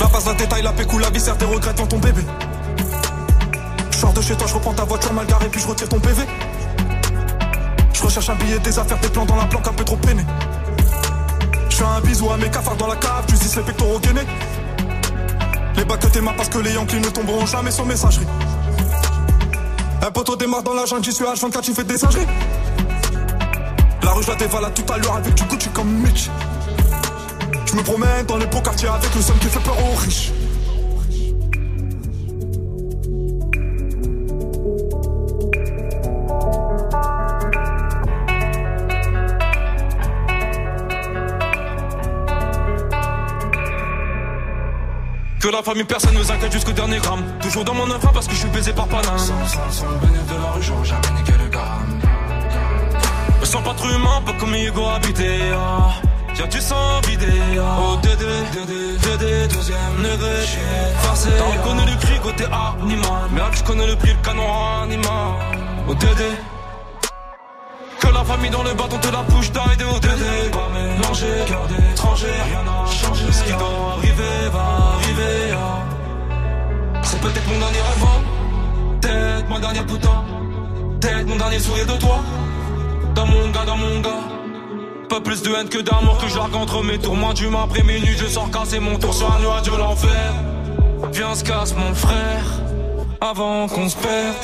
la passe la détail, la pécou, la viscère, tes regrets dans ton bébé. Je sors de chez toi, je reprends ta voiture mal garée, puis je retire ton PV. Je recherche un billet, des affaires, des plans dans la planque, un peu trop peiné. Je fais un bisou à mes cafards dans la cave, tu dis les pectoraux gainés. Les bacs que t'es parce que les Yankees ne tomberont jamais sur messagerie. Un poteau démarre dans la jungle, j'y suis H24, tu fais des singeries. La rue, je la dévalade tout à l'heure avec du Gucci comme Mitch. Je me promène dans les beaux quartiers avec le seum qui fait peur aux riches. Que la famille, personne nous inquiète jusqu'au dernier gramme. Toujours dans mon enfant parce que je suis baisé par Paname. Sans, sans, sans le bénéfice de la rue, j'aurais jamais niqué le gramme. Me sens pas trop humain, pas comme Hugo habité. Ah. Y'a du sang vidé. Oh, Dédé, Dédé, Dédé, deuxième neveu. Farcé. T'en connais le cri côté animal. Merde, je connais le prix, le canon animal. Oh, Dédé. Que famille dans le bâton de la bouche taille de ODD. Pas mélanger, cœur d'étranger, rien n'a changé. Ce qui doit arriver va arriver. ah. C'est peut-être mon dernier rêve, hein. peut-être ma dernière putain, peut-être mon dernier sourire de toi. Dans mon gars, dans mon gars. Pas plus de haine que d'amour que je entre mes tours. Moins d'humain après minuit, je sors casser mon tour sur un nuage de l'enfer. Viens, se casse mon frère, avant qu'on se perde.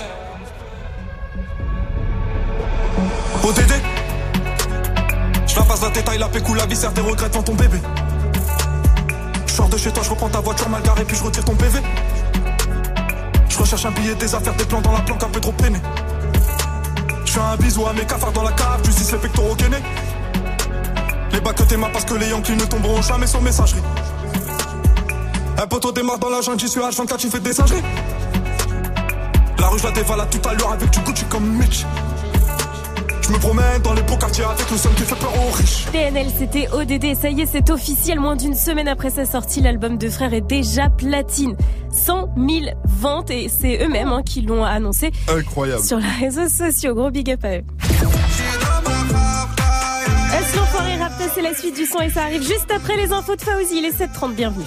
ODD Je la passe la tête, la pécou, la viscère des regrets devant ton bébé. Je sors de chez toi, je reprends ta voiture mal garée, puis je retire ton PV. Je recherche un billet, des affaires, des plans dans la planque, un peu trop peiné. Je fais un bisou à mes cafards dans la cave, tu dis les pectoraux gainés. Les bacs que t'aimes parce que les Yankees ne tomberont jamais sur messagerie. Un poteau démarre dans la jungle, j'y suis H24, tu fais des singeries. La rue, je la dévalade tout à l'heure avec du Gucci comme Mitch. Je me promène dans les beaux quartiers avec le seul qui fait peur aux riches. PNL, c'était ODD. Ça y est, c'est officiel. Moins d'une semaine après sa sortie, l'album de Frère est déjà platine. 100 000 ventes et c'est eux-mêmes hein, qui l'ont annoncé. Incroyable. Sur les réseaux sociaux. Gros big up à eux. L'enfoiré rap c'est la suite du son et ça arrive juste après les infos de Fauzi. Il est 7h30, bienvenue.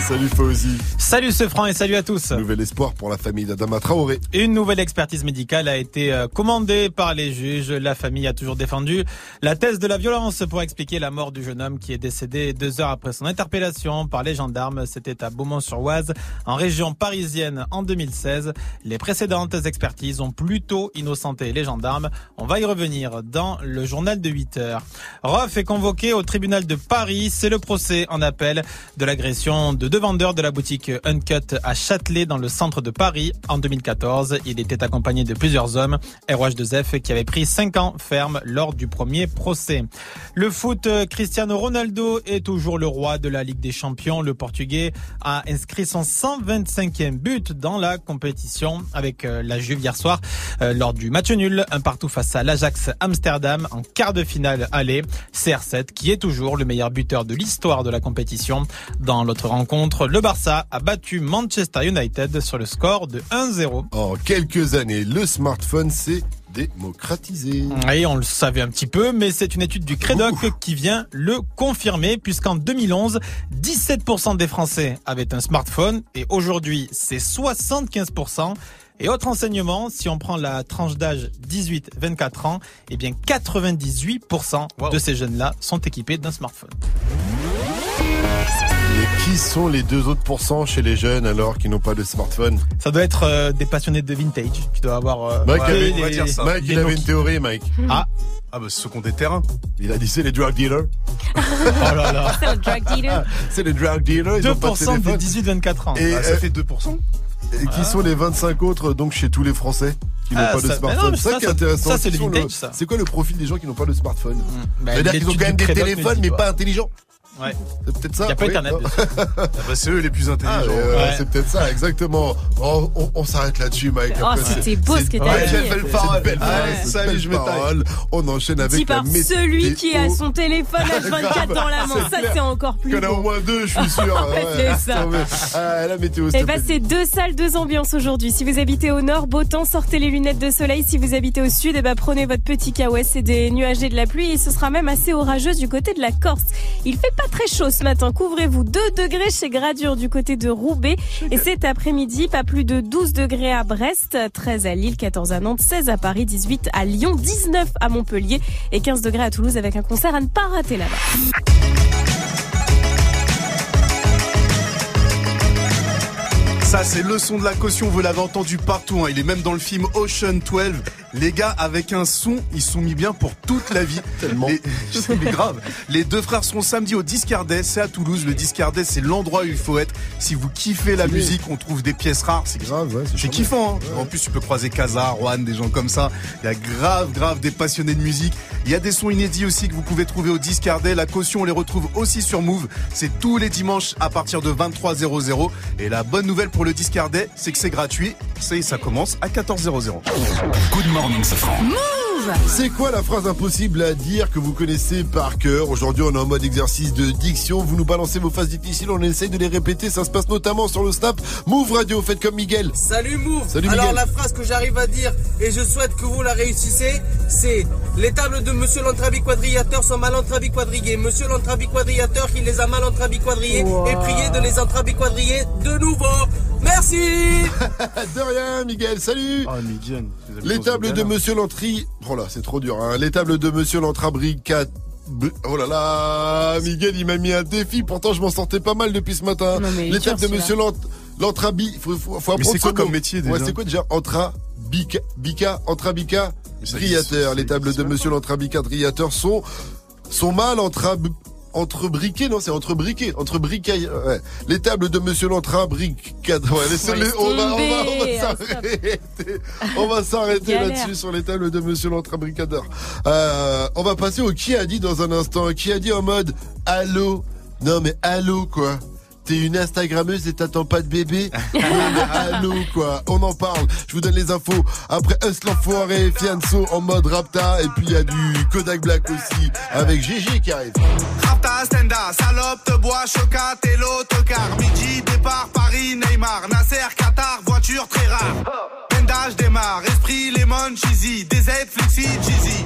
Salut Fauzi. Salut ce franc et salut à tous. Nouvel espoir pour la famille d'Adama Traoré. Une nouvelle expertise médicale a été euh, commandée par les juges. La famille a toujours défendu la thèse de la violence pour expliquer la mort du jeune homme qui est décédé deux heures après son interpellation par les gendarmes. C'était à Beaumont-sur-Oise, en région parisienne en 2016. Les précédentes expertises ont plutôt innocenté les gendarmes. On va y revenir dans le journal de 8 heures. Roff est convoqué au tribunal de Paris. C'est le procès en appel de l'agression de deux vendeurs de la boutique Uncut à Châtelet dans le centre de Paris en 2014. Il était accompagné de plusieurs hommes. ROH2F qui avait pris 5 ans ferme lors du premier procès. Le foot, Cristiano Ronaldo est toujours le roi de la Ligue des Champions. Le Portugais a inscrit son 125e but dans la compétition avec euh, la Juve hier soir euh, lors du match nul, un partout face à l'Ajax Amsterdam en quart de finale aller. CR7 qui est toujours le meilleur buteur de l'histoire de la compétition. Dans l'autre rencontre, le Barça a battu Manchester United sur le score de 1-0. En quelques années, le smartphone s'est démocratisé. Oui, on le savait un petit peu, mais c'est une étude du Crédoc qui vient le confirmer, puisqu'en 2011, 17% des Français avaient un smartphone, et aujourd'hui, c'est 75%. Et autre enseignement, si on prend la tranche d'âge 18-24 ans, eh bien 98% de ces jeunes-là sont équipés d'un smartphone. Mais qui sont les deux autres pourcents chez les jeunes alors qui n'ont pas de smartphone? Ça doit être euh, des passionnés de vintage qui doivent avoir. euh, Mike, ouais, avait, Mike, il avait une théorie, Mike. Ah, Ah bah c'est ceux qui ont des terrains. Il a dit c'est les drug dealers. *laughs* oh là là. C'est le drug dealer. *laughs* C'est les drug dealers, ils ont pas de 2% des téléphone. 18-24 ans. Et, Bah, ça euh, fait 2%. Et qui sont les 25 autres donc chez tous les Français qui n'ont Ah, pas de ça- non, smartphone C'est ça ça, qui est intéressant. ça, c'est Qui le vintage, ça. C'est quoi le profil des gens qui n'ont pas de smartphone? Bah, C'est-à-dire qu'ils ont quand même des téléphones mais pas intelligents. Ouais. C'est peut-être ça. Il n'y a pas oui, Internet. *laughs* Ah bah c'est eux les plus Ah, intelligents. euh, Ouais. C'est peut-être ça, exactement. Oh, on on s'arrête là-dessus, Mike. Oh, c'était c'est- beau ce que t'as belle- dit. belle parole. belle Ah, une Salut, belle je me taille. parole. On enchaîne avec la par celui qui a son téléphone *laughs* H24 dans la main. Ça, c'est encore plus Il y en a au beau. moins deux, je suis sûr. *laughs* Ouais, c'est ça. Ah, la météo, s'il Eh ben, plaît. c'est deux salles, deux ambiances aujourd'hui. Si vous habitez au nord, beau temps, sortez les lunettes de soleil. Si vous habitez au sud, eh ben, prenez votre petit kawaii. C'est des nuages et de la pluie et ce sera même assez orageux du côté de la Corse. Il fait pas très chaud ce matin. Couvrez-vous 2 degrés chez Gradure du côté de Roubaix. Et cet après-midi, pas plus de 12 degrés à Brest, 13 à Lille, 14 à Nantes, 16 à Paris, 18 à Lyon, 19 à Montpellier et 15 degrés à Toulouse avec un concert à ne pas rater là-bas. Ça, c'est le son de la caution. Vous l'avez entendu partout. hein. Il est même dans le film Ocean 12. Les gars, avec un son, ils sont mis bien pour toute la vie. Tellement. Les, *laughs* mais grave. Les deux frères seront samedi au Discardet. C'est à Toulouse. Le Discardet, c'est l'endroit où il faut être. Si vous kiffez la musique, on trouve des pièces rares. C'est grave, ouais, c'est kiffant. hein. En plus, tu peux croiser Casa, Juan, des gens comme ça. Il y a grave, grave des passionnés de musique. Il y a des sons inédits aussi que vous pouvez trouver au Discardet. La caution, on les retrouve aussi sur Move. C'est tous les dimanches à partir de 23h00. Et la bonne nouvelle pour le Discardet, c'est que c'est gratuit. C'est, ça commence à 14h00. Good morning, Safran. Move. C'est quoi la phrase impossible à dire que vous connaissez par cœur Aujourd'hui, on est en mode exercice de diction. Vous nous balancez vos phrases difficiles, on essaye de les répéter. Ça se passe notamment sur le Snap Move Radio. Faites comme Miguel. Salut Move Salut Alors Miguel. la phrase que j'arrive à dire et je souhaite que vous la réussissez, c'est les tables de Monsieur l'entrabiquadrillateur sont mal entrabiquadrillées. Monsieur l'entrabiquadrillateur qui les a mal entrabiquadrillées Wow. et prié de les entrabiquadriller de nouveau. Merci *laughs* De rien, Miguel. Salut. Ah, Miguel. Les tables de Monsieur Lantry. Oh là, c'est trop dur. Hein. Les tables de Monsieur Lantrabricat. Oh là là, Miguel, il m'a mis un défi. Pourtant, je m'en sortais pas mal depuis ce matin. Non, mais il est Les tables de. Monsieur Lant... Lantrabi. Faut, faut, faut Mais apprendre c'est quoi comme métier, Ouais, déjà c'est quoi déjà Entrabica, Bica, Entrabica, ça Driateur. Les tables de Monsieur Lantrabica, Driateur sont sont mal entre entrebriquées, non, c'est entrebriquées, entrebriquées. Ouais. Les tables de Monsieur. Ouais, Laisse on va, on va, on tomber, va stop. s'arrêter. On va s'arrêter Galère. là-dessus sur les tables de Monsieur l'entrabricadeur. Euh, on va passer au qui a dit dans un instant. Qui a dit en mode allô? Non mais allô quoi? T'es une Instagrammeuse et t'attends pas de bébé *laughs* Ouais, mais Allô quoi, on en parle. Je vous donne les infos. Après Us l'enfoiré, Fianso en mode Rapta et puis il y a du Kodak Black aussi avec GG qui arrive. Rapta, Stenda, salope, te bois, chocat et l'autocar. Midi, départ, Paris, Neymar, Nasser, Qatar, voiture très rare. Pendage démarre, esprit, lemon, cheesy, DZ, flexi, cheesy.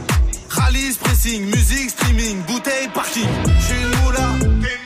Rallye, pressing, musique, streaming, bouteille, parking. Moula, t'es une moula.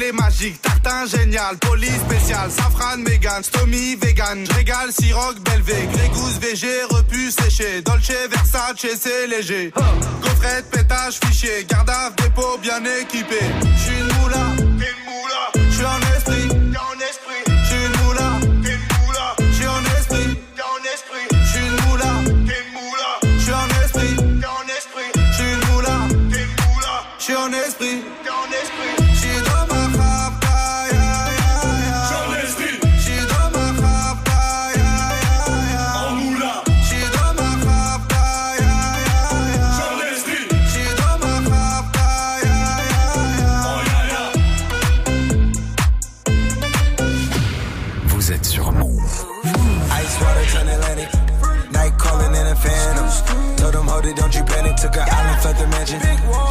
Est magique. Tartin génial, police spécial, safran, mégan, stomy, vegan. Régale, siroc, belvé, grégousse, VG, repu, séché. Dolce, Versace, c'est léger. Gaufrette, pétage, fichier, garde à dépôt bien équipé. J'suis une moula, t'es une moula. J'suis en esprit. Don't you panic. Took an island, felt the mansion.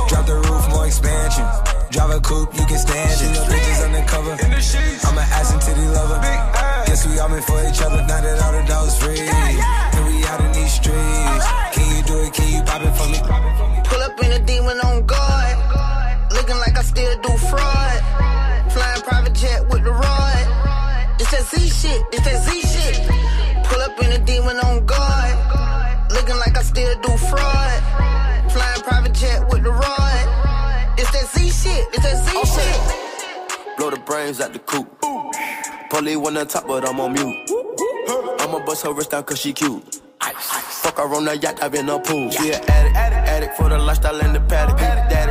Drop the roof, more expansion. Drive a coupe, you can stand it. Bitches undercover. I'm an ass and titty lover. Guess we all meant for each other. Now that all the dogs free. And we out in these streets. Can you do it? Can you pop it for me? Pull up in a demon on guard. Looking like I still do fraud. Flying private jet with the rod. It's that Z shit. It's that Z shit. Pull up in a demon on guard. Shit. It's that Z shit. Blow the brains out the coop. Polly one on top, but I'm on mute. I'ma bust her wrist down cause she cute. Fuck her on the yacht, I've been a pool. She an addict, addict for the lifestyle and the paddock. Daddy,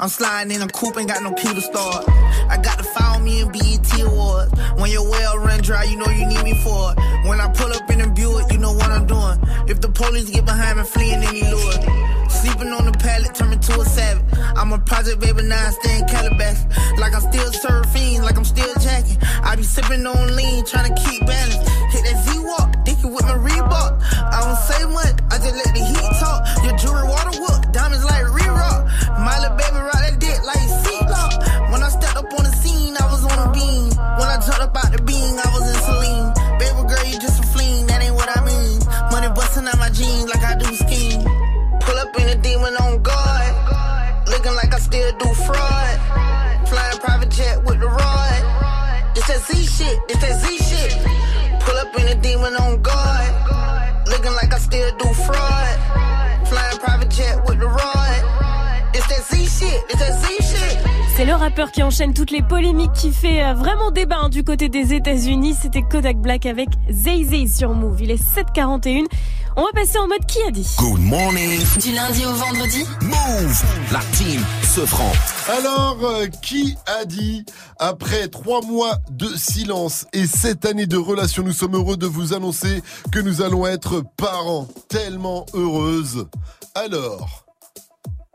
I'm sliding in a coupe, ain't got no key to start. I got to follow me in BET Awards. When your well run dry, you know you need me for it. When I pull up in a Buick, you know what I'm doing. If the police get behind me, fleeing any lure. Sleeping on the pallet, turn me to a savage. I'm a project baby, now I stay in Calabash. Like I'm still surfing, like I'm still jacking. I be sipping on lean, trying to keep balance. Hit that V-Walk, dicky with my Reebok. I don't say much, I just let the heat talk. I do scheme. Pull up in a demon on guard. Looking like I still do fraud. Flying private jet with the rod. It's that Z shit, it's that Z shit. Pull up in a demon on guard. Looking like I still do fraud. Flying private jet with the rod. It's that Z shit, it's that Z shit. C'est le rappeur qui enchaîne toutes les polémiques qui fait euh, vraiment débat hein, du côté des États-Unis. C'était Kodak Black avec Zay Zay sur Move. Il est 7h41. On va passer en mode qui a dit. Good morning. Du lundi au vendredi. Move. La team se prend. Alors, euh, qui a dit Après trois mois de silence et sept années de relation, nous sommes heureux de vous annoncer que nous allons être parents. Tellement heureuses. Alors,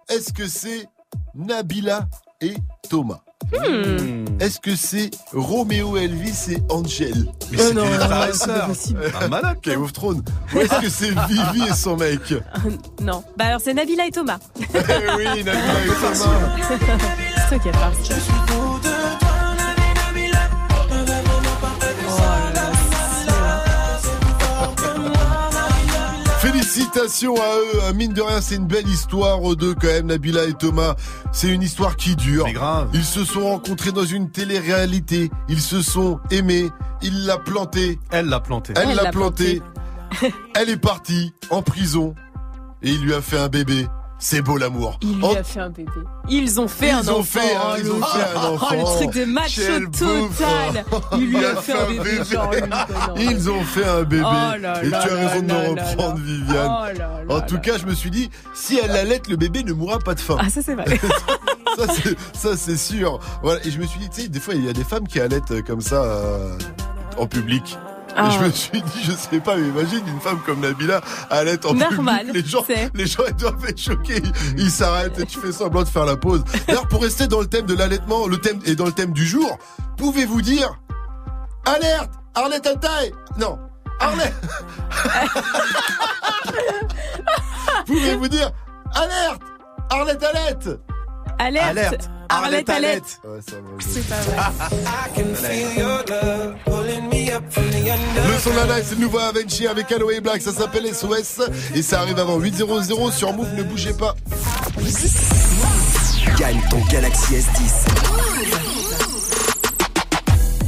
est-ce que c'est Nabila et Thomas? Hmm. Est-ce que c'est Roméo Elvis et Angel Mais c'est des frères et sœurs. Un malade. Game of Thrones. Ou est-ce que c'est *laughs* Vivi et son mec Non. Bah alors c'est Nabila et Thomas. Eh oui, Nabila et Thomas. *laughs* C'est toi qui as parlé. Félicitations à eux, mine de rien c'est une belle histoire eux deux quand même, Nabila et Thomas. C'est une histoire qui dure. Grave. Ils se sont rencontrés dans une télé-réalité, ils se sont aimés, il l'a planté, Elle l'a planté. elle Elle l'a l'a planté, *laughs* elle est partie en prison et il lui a fait un bébé. C'est beau l'amour. Il lui En- a fait un bébé. Ils ont fait Ils un ont enfant. fait oh, ils ont fait un Oh, *laughs* enfant. le truc de macho total. Il lui a fait un bébé. genre, lui, quoi, non. Ils ont fait un bébé. Oh là et là tu as là raison de me reprendre. Viviane. Oh en tout cas, je me suis dit, si elle l'allait, le bébé ne mourra pas de faim. Ah ça c'est vrai. *laughs* ça, c'est, sûr. Voilà. Et je me suis dit, tu sais, des fois, il y a des femmes qui allaitent comme ça euh, en public. Ah. Et je me suis dit, je sais pas, mais imagine une femme comme Nabila allait en Normal, public. Les gens, les gens ils doivent être choqués. Ils, ils s'arrêtent et tu fais semblant de faire la pause. D'ailleurs, pour rester dans le thème de l'allaitement, le thème et dans le thème du jour, pouvez-vous dire alerte, Arlette Altaï Non, Arlette. *laughs* pouvez-vous dire alerte, Arlette Alette? Alerte. Alerte. Arlette, Alette. Ouais. C'est pas vrai. Le son de la live, c'est le nouveau Avenchi avec Aloe et Black, ça s'appelle SOS et ça arrive avant 8.00 sur Move, ne bougez pas. Gagne ton Galaxy S10.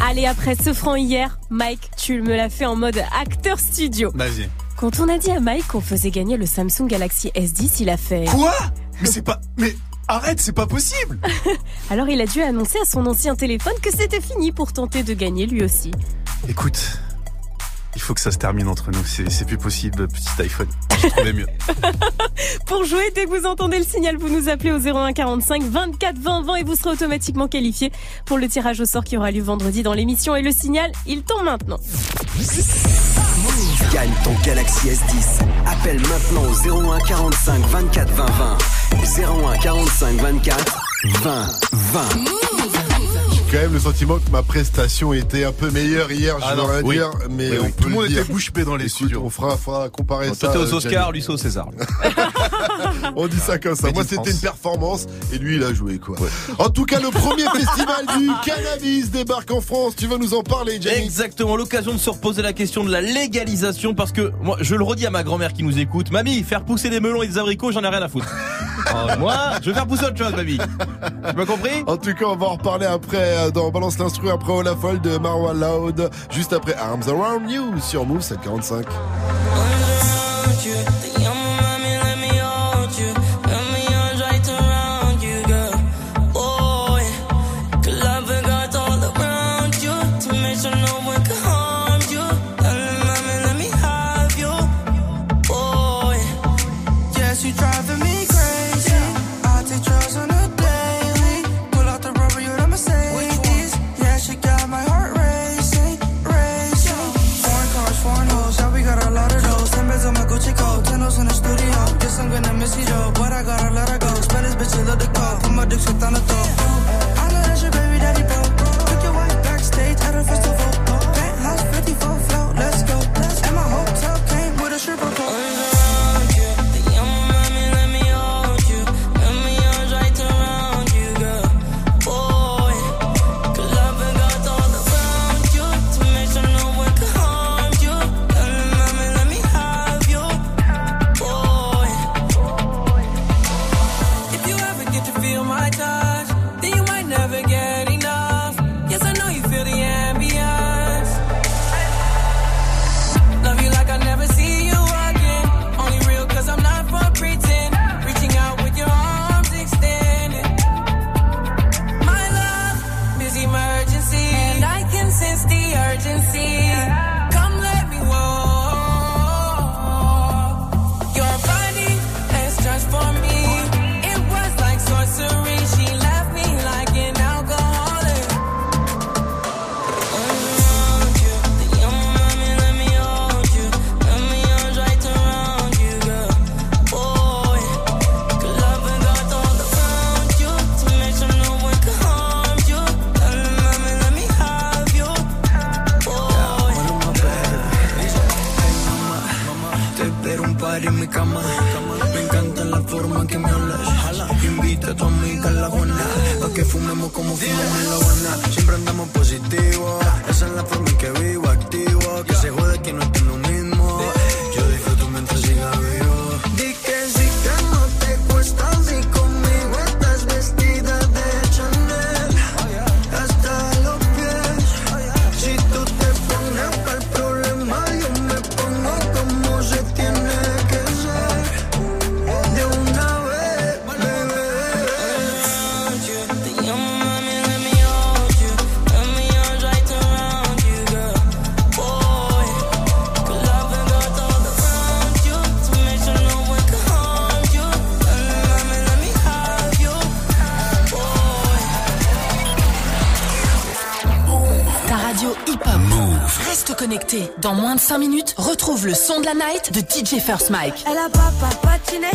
Allez, après ce franc hier, Mike, tu me l'as fait en mode acteur studio. Vas-y. Quand on a dit à Mike qu'on faisait gagner le Samsung Galaxy S10, il a fait... Quoi? Mais c'est pas. Mais arrête, c'est pas possible. *laughs* Alors il a dû annoncer à son ancien téléphone que c'était fini pour tenter de gagner lui aussi. Écoute, il faut que ça se termine entre nous. C'est c'est plus possible, petit iPhone. J'ai trouvé mieux. *laughs* Pour jouer, dès que vous entendez le signal, vous nous appelez au 01 45 24 20 20 et vous serez automatiquement qualifié pour le tirage au sort qui aura lieu vendredi dans l'émission. Et le signal, il tombe maintenant. Gagne ton Galaxy S10. Appelle maintenant au 01 45 24 20 20. 01 45 24 20 20 quand même le sentiment que ma prestation était un peu meilleure hier, je dois rien dire, mais tout le monde était bouche bée dans les Écoute, studios. On fera, fera comparer bon, ça. Toi, aux Oscars, lui, au César. *laughs* on dit ça comme ça. Moi, c'était une performance et lui, il a joué, quoi. En tout cas, le premier *laughs* festival du cannabis débarque en France. Tu vas nous en parler, Jamie? Exactement. L'occasion de se reposer la question de la légalisation parce que, moi, je le redis à ma grand-mère qui nous écoute. Mamie, faire pousser des melons et des abricots, j'en ai rien à foutre. *laughs* Oh, moi, je vais faire pousser autre chose, mamie. Tu m'as compris? En tout cas, on va en reparler après euh, dans Balance l'instru après Ola Folle de Marwa Loud, juste après Arms Around You sur Move 745. maar dus het to het. como fumamos la habana, siempre andamos positivo. Dans moins de 5 minutes, retrouve le son de la night de DJ First Mike. Elle a pas patiné.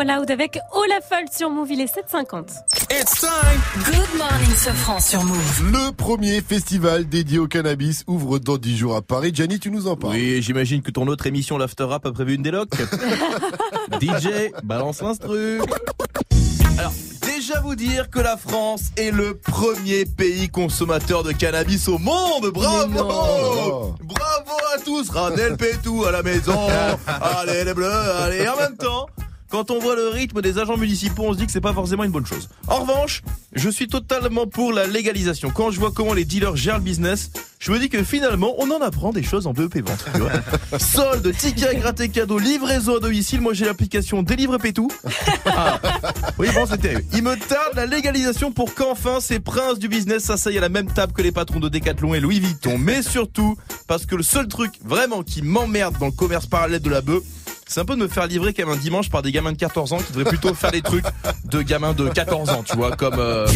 Avec la folle sur Move, il est 750. It's time. Good morning, Sofran sur Move. Le premier festival dédié au cannabis ouvre dans 10 jours à Paris. Gianni, tu nous en parles. Oui, j'imagine que ton autre émission l'After Rap a prévu une déloc. *laughs* DJ, balance l'instru. Alors, déjà vous dire que la France est le premier pays consommateur de cannabis au monde. Bravo Bravo à tous. Radel Pétou à la maison. *laughs* Allez les bleus, allez en même temps. Quand on voit le rythme des agents municipaux, on se dit que c'est pas forcément une bonne chose. En revanche, je suis totalement pour la légalisation. Quand je vois comment les dealers gèrent le business, je me dis que finalement, on en apprend des choses en BEP vente. tu vois. *laughs* Solde, ticket à gratter cadeau, livraison à domicile. Moi, j'ai l'application Délivre Pétou. Ah. Oui, bon, c'est terrible. Il me tarde la légalisation pour qu'enfin ces princes du business s'asseyent à la même table que les patrons de Decathlon et Louis Vuitton. Mais surtout, parce que le seul truc vraiment qui m'emmerde dans le commerce parallèle de la bœuf, c'est un peu de me faire livrer comme un dimanche par des gamins de 14 ans qui devraient plutôt faire des trucs de gamins de 14 ans, tu vois, comme... euh.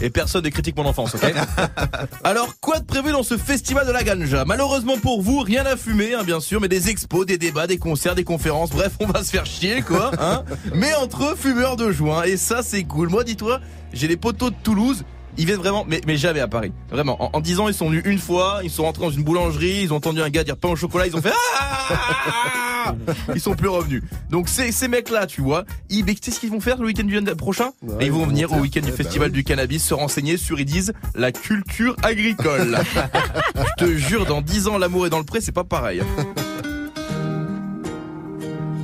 Et personne ne critique mon enfance, ok *laughs* Alors, quoi de prévu dans ce festival de la ganja? Malheureusement pour vous, rien à fumer, hein, bien sûr, mais des expos, des débats, des concerts, des conférences, bref, on va se faire chier, quoi. Hein mais entre eux, fumeurs de joint, et ça, c'est cool. Moi, dis-toi, j'ai les poteaux de Toulouse. Ils viennent vraiment, mais, mais jamais à Paris. Vraiment. En, en 10 ans, ils sont venus une fois, ils sont rentrés dans une boulangerie, ils ont entendu un gars dire pain au chocolat, ils ont fait Ah Ils sont plus revenus. Donc ces, ces mecs-là, tu vois, ils, mais tu sais ce qu'ils vont faire le week-end du prochain? Ils vont venir au week-end du festival du cannabis se renseigner sur, ils disent, la culture agricole. Je te jure, dans 10 ans, l'amour est dans le pré, c'est pas pareil.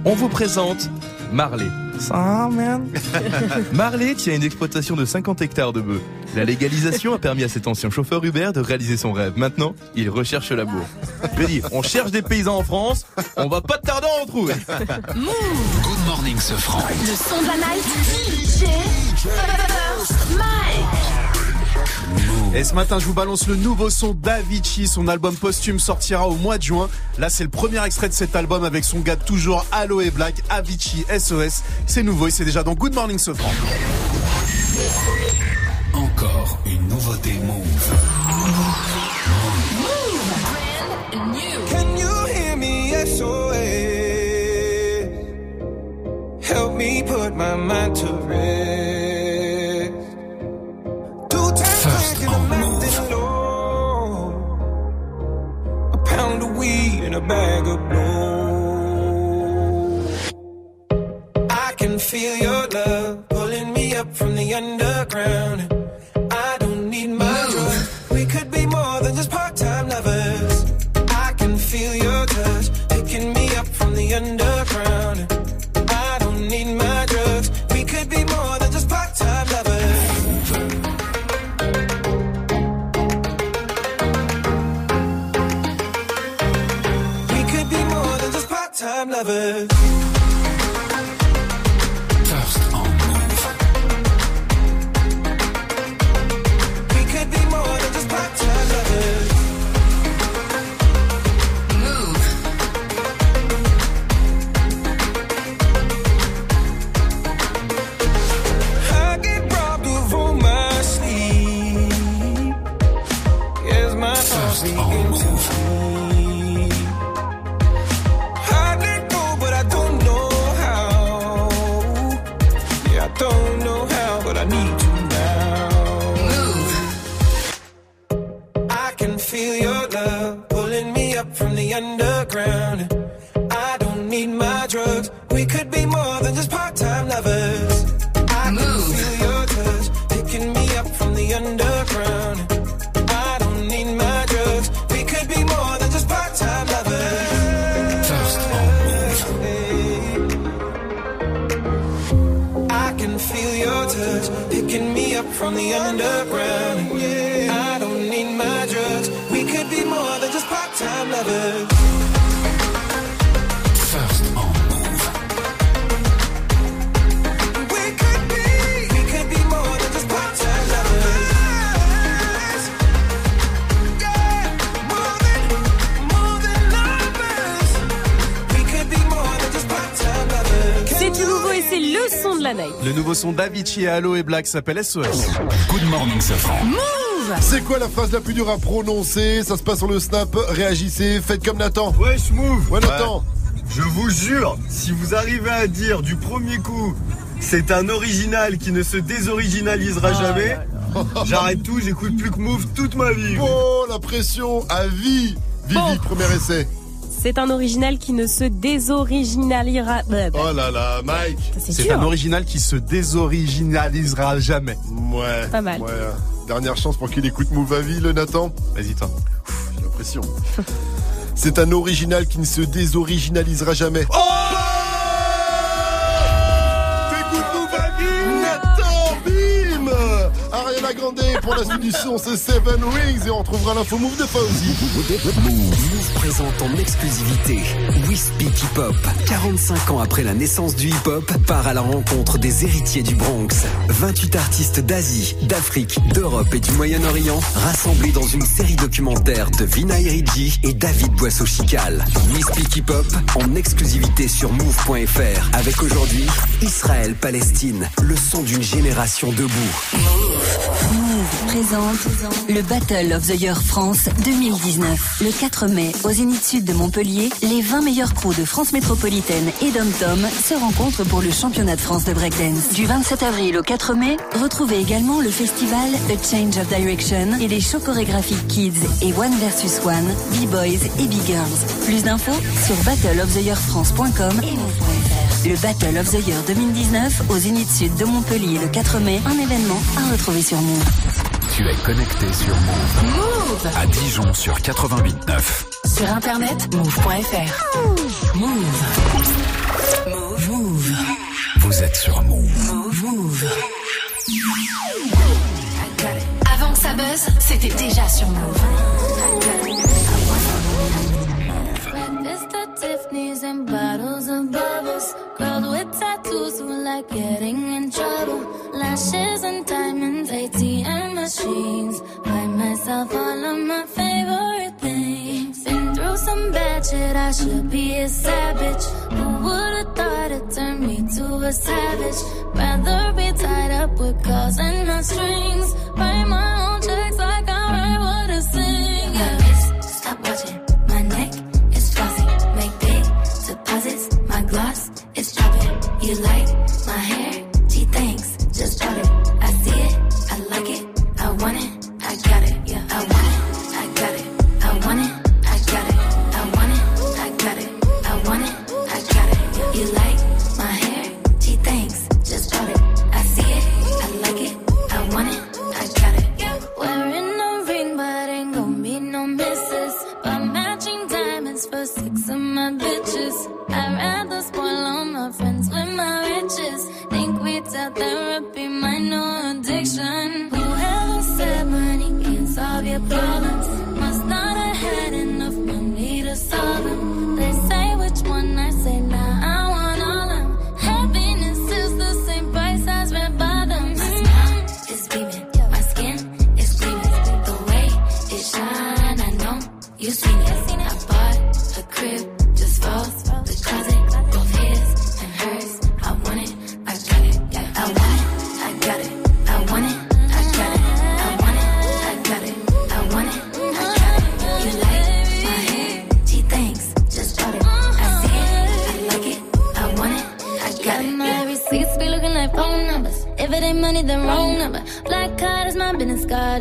On vous présente Marley. Ça, man. Marley tient une exploitation de 50 hectares de bœufs. La légalisation a permis à cet ancien chauffeur Uber de réaliser son rêve. Maintenant, il recherche l'amour. Je vais dire, on cherche des paysans en France, on va pas tarder à en trouver. Move. Good morning, Sofran. Le son de la night. DJ Mike. Et ce matin, je vous balance le nouveau son d'Avicii. Son album posthume sortira au mois de juin. Là, c'est le premier extrait de cet album avec son gars toujours Aloe Black, Avicii SOS. C'est nouveau et c'est déjà dans Good Morning Sofran. Encore une nouveauté Move. Can you hear me? SOS. Help me put my mind to rest. And a bag of blow. I can feel your love pulling me up from the underground. Black s'appelle SOS. Good morning, Safran. Move C'est quoi la phrase la plus dure à prononcer? Ça se passe sur le snap. Réagissez, faites comme Nathan. Wesh move Ouais, Nathan. Je vous jure, si vous arrivez à dire du premier coup, c'est un original qui ne se désoriginalisera jamais, j'arrête tout, j'écoute plus que Move toute ma vie. Oh, la pression à vie. Vivi, Bon. premier essai. C'est un original qui ne se désoriginalisera. Oh là là, Mike. C'est un original qui se désoriginalisera jamais. Ouais. Pas mal. Ouais. Dernière chance pour qu'il écoute Move à vie, le Nathan. Vas-y, toi. J'ai l'impression. C'est un original qui ne se désoriginalisera jamais. Oh la son, c'est Seven Rings et on retrouvera l'info Move de Fauzi. Move présente en exclusivité We Speak Hip Hop. 45 ans après la naissance du hip hop, part à la rencontre des héritiers du Bronx. 28 artistes d'Asie, d'Afrique, d'Europe et du Moyen-Orient rassemblés dans une série documentaire de Vina Eridji et David Boisseau-Chical. We Speak Hip Hop en exclusivité sur Move.fr avec aujourd'hui Israël-Palestine, le son d'une génération debout. Présente le Battle of the Year France 2019. Le 4 mai, au Zénith Sud de Montpellier, les 20 meilleurs pros de France métropolitaine et d'Om-Tom se rencontrent pour le championnat de France de breakdance. Du 27 avril au 4 mai, retrouvez également le festival A Change of Direction et les shows chorégraphiques Kids et One vs One, B-Boys et B-Girls. Plus d'infos sur battleoftheyearfrance.com et. Le Battle of the Year 2019 au Zénith Sud de Montpellier le 4 mai, un événement à retrouver sur Move. Tu es connecté sur Move. Move À Dijon sur 88.9. Sur internet, move.fr. Move. Move. Move. Vous êtes sur Move. Move. Move. Avant que ça buzz, c'était déjà sur Move. I should be a savage. Who would've thought it turned me to a savage? Rather be tied up with calls and not strings. Write my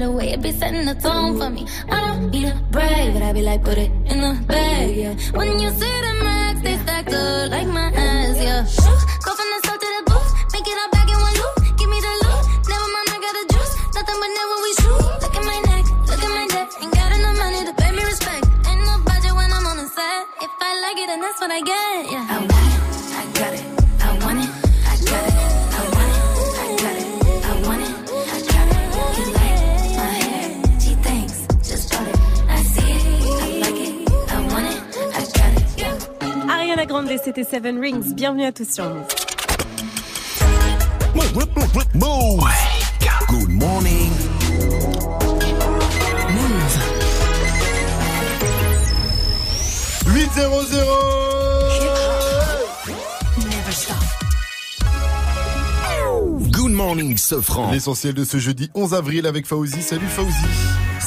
business way. It be setting the tone for me. I don't need a brag, but I be like, put it in the bag, yeah. When you see the max, they stacked up like my ass, yeah. C'était Seven Rings. Bienvenue à tous sur Move. Move. Good morning. Move. 8-0-0 Good morning, Sofran. L'essentiel de ce jeudi 11 avril avec Fauzi. Salut Fauzi.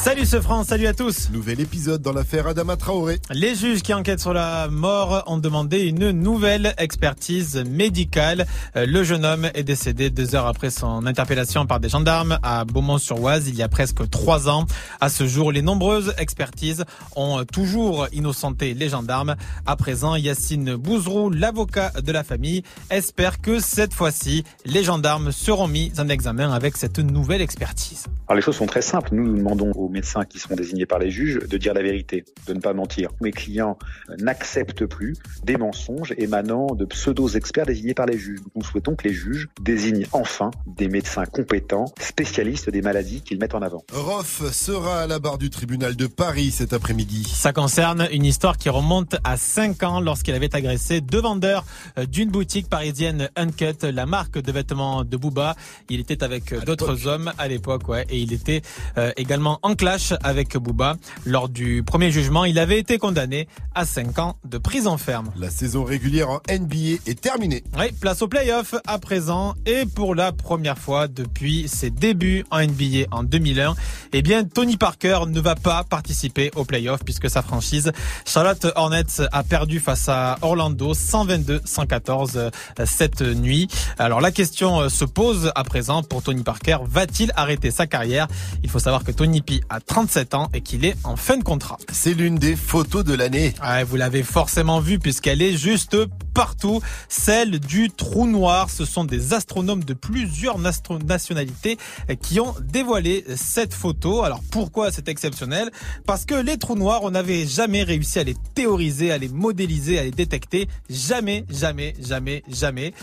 Salut ce France, salut à tous. Nouvel épisode dans l'affaire Adama Traoré. Les juges qui enquêtent sur la mort ont demandé une nouvelle expertise médicale. Euh, Le jeune homme est décédé deux heures après son interpellation par des gendarmes à Beaumont-sur-Oise il y a presque trois ans. À ce jour, les nombreuses expertises ont toujours innocenté les gendarmes. À présent, Yacine Bouzrou, l'avocat de la famille, espère que cette fois-ci, les gendarmes seront mis en examen avec cette nouvelle expertise. Alors les choses sont très simples. Nous, nous demandons aux médecins qui seront désignés par les juges de dire la vérité, de ne pas mentir. Mes clients n'acceptent plus des mensonges émanant de pseudo-experts désignés par les juges. Nous souhaitons que les juges désignent enfin des médecins compétents, spécialistes des maladies qu'ils mettent en avant. Roff sera à la barre du tribunal de Paris cet après-midi. Ça concerne une histoire qui remonte à 5 ans lorsqu'il avait agressé deux vendeurs euh, d'une boutique parisienne Uncut, la marque de vêtements de Booba. Il était avec euh, d'autres hommes à l'époque, ouais, et il était euh, également en clash avec Booba. Lors du premier jugement, il avait été condamné à 5 ans de prison ferme. La saison régulière en NBA est terminée. Oui, place au playoff à présent et pour la première fois depuis ses débuts en NBA en 2001, eh bien Tony Parker ne va pas participer au playoff puisque sa franchise Charlotte Hornets a perdu face à Orlando 122-114 euh, cette nuit. Alors la question euh, se pose à présent pour Tony Parker, va-t-il arrêter sa carrière? Il faut savoir que Tony P a 37 ans et qu'il est en fin de contrat. C'est l'une des photos de l'année. Ouais, vous l'avez forcément vu puisqu'elle est juste partout. Celle du trou noir. Ce sont des astronomes de plusieurs nationalités qui ont dévoilé cette photo. Alors pourquoi c'est exceptionnel? Parce que les trous noirs, on n'avait jamais réussi à les théoriser, à les modéliser, à les détecter. Jamais, jamais, jamais, jamais.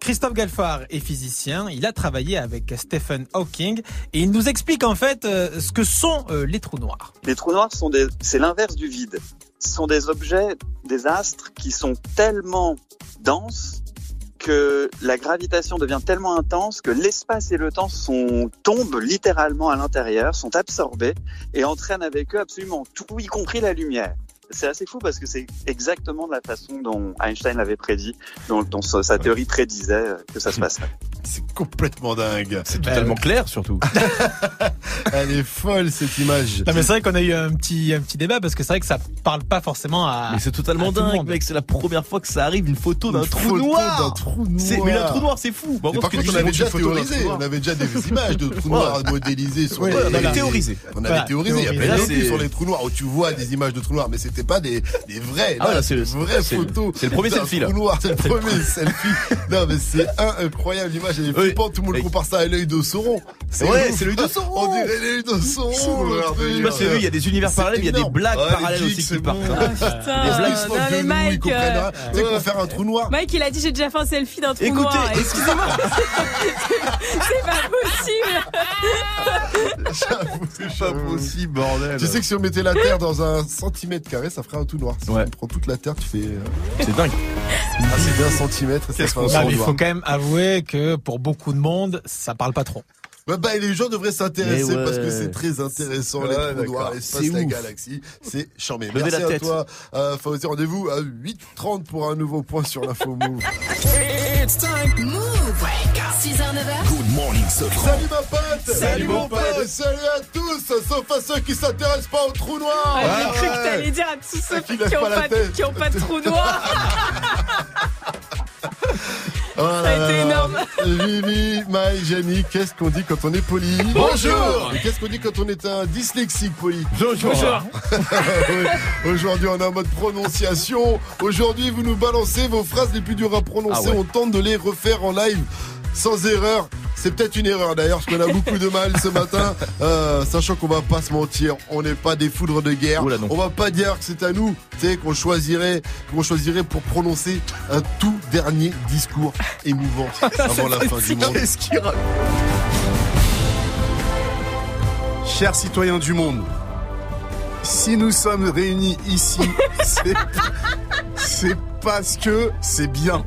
Christophe Galfard est physicien, il a travaillé avec Stephen Hawking et il nous explique en fait euh, ce que sont euh, les trous noirs. Les trous noirs sont c'est l'inverse du vide. Ce sont des objets, des astres qui sont tellement denses que la gravitation devient tellement intense que l'espace et le temps sont, tombent littéralement à l'intérieur, sont absorbés et entraînent avec eux absolument tout, y compris la lumière. C'est assez fou parce que c'est exactement de la façon dont Einstein l'avait prédit, dont, dont sa théorie prédisait euh, que ça se *laughs* passerait. C'est complètement dingue. C'est totalement clair surtout. *laughs* Elle est folle cette image. Non mais c'est vrai qu'on a eu un petit un petit débat parce que c'est vrai que ça parle pas forcément à. Mais c'est totalement à tout le dingue, monde. mec. C'est la première fois que ça arrive, une photo d'un Une trou photo noir. trou. Mais un trou noir, c'est fou. Bon, par parce que contre, on avait déjà théorisé, on avait déjà des images de trous noirs modélisés sur Ouais, les- on avait théorisé. On avait Voilà, théorisé, il y a plein de sur les trous noirs où tu vois des images de trous noirs, mais c'était pas des, des vrais. Ah Là, c'est le- photo. c'est le premier selfie, là. c'est le premier selfie. Non, mais c'est incroyable l'image, elle est flippante, tout le monde compare ça à l'œil de Sauron. Ouais, c'est l'œil de Sauron. On dirait l'œil de Sauron. Je sais pas si il y a des univers parallèles, mais il y a des blagues Ouais, les parallèles geeks, aussi c'est qui partent. Putain, Des blagues de nous, ils comprennent euh, rien. Tu sais qu'on faire un trou noir. Mike, il a dit j'ai déjà fait un selfie d'un trou Écoutez, noir. Excusez-moi. *laughs* c'est pas possible. C'est pas possible, bordel. Tu sais que si on mettait la Terre dans un centimètre carré, ça ferait un tout noir. Si on prend toute la Terre, tu fais. C'est dingue. Ah, c'est d'un centimètre ça fait un trou il faut quand même avouer que pour beaucoup de monde, ça parle pas trop. Bah, bah, les gens devraient s'intéresser ouais. parce que c'est très intéressant, Ouais, les trous noirs, l'espace, C'est la galaxie. C'est chambé. Levez Merci la à toi, euh, Fawzi. Rendez-vous à 8h30 pour un nouveau point sur l'info Move. It's time. Move. 6h, 9h. Good morning, Sofran. Salut ma pote Salut, mon pote. Salut à tous Sauf à ceux qui s'intéressent pas au trou noir Ah, J'ai cru que t'allais dire à tous ceux Qui qui lèvent ont pas qui ont pas de trou *laughs* noir. Oh là Ça a été là. énorme. Vivi, Maï, Jenny, qu'est-ce qu'on dit quand on est poli Bonjour. Et qu'est-ce qu'on dit quand on est un dyslexique poli Bonjour. *laughs* Oui. Aujourd'hui, on est en mode prononciation. Aujourd'hui, vous nous balancez vos phrases les plus dures à prononcer. Ah ouais. On tente de les refaire en live sans erreur. C'est peut-être une erreur d'ailleurs, parce qu'on a *laughs* beaucoup de mal ce matin, Euh, sachant qu'on va pas se mentir, on n'est pas des foudres de guerre. Oula, on va pas dire que c'est à nous, tu sais, qu'on choisirait, qu'on choisirait pour prononcer un tout dernier discours émouvant *laughs* avant la fin du monde. Chers citoyens du monde, si nous sommes réunis ici, *laughs* c'est parce que c'est bien.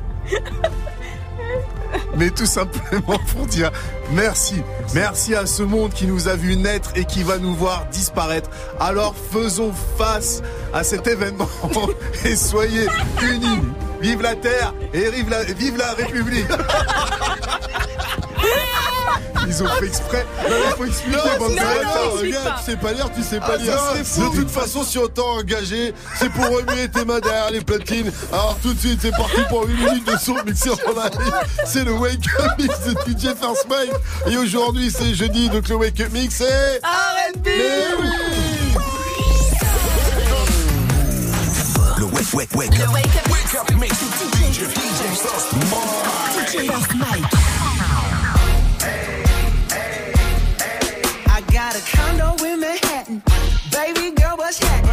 Mais tout simplement pour dire merci. Merci à ce monde qui nous a vu naître et qui va nous voir disparaître. Alors faisons face à cet événement *laughs* et soyez unis. Vive la Terre et vive la, vive la République. *laughs* Ils ont fait exprès. Non, il faut expliquer, Non, ça, regarde, tu sais pas lire, tu sais pas Ah, lire. De toute façon, si on t'a engagé, c'est pour remuer tes mains derrière les platines. Alors tout de suite, c'est parti pour 8 minutes de son mixé en live. C'est le Wake Up Mix de DJ First Mike. Et aujourd'hui, c'est jeudi, donc le Wake Up Mix, c'est... R&B. Mais oui Le wake, wake, wake up. Wake up mix. DJ First Mike. DJ First Mike.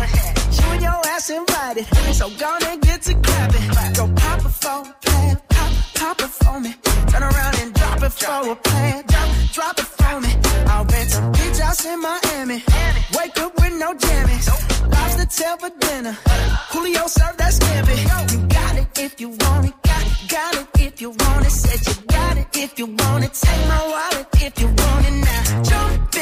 You and your ass invited. So gonna get to clapping. Go pop a plan. Pop, pop it for me. Turn around and drop it for a plan. Drop, drop it for me. I'll rent a beach house in Miami. Wake up with no jammies. Lobster tail for dinner. Julio served that scampi. You got it if you want it. Got, got it if you want it. Said you got it if you want it. Take my wallet if you want it now. Jump in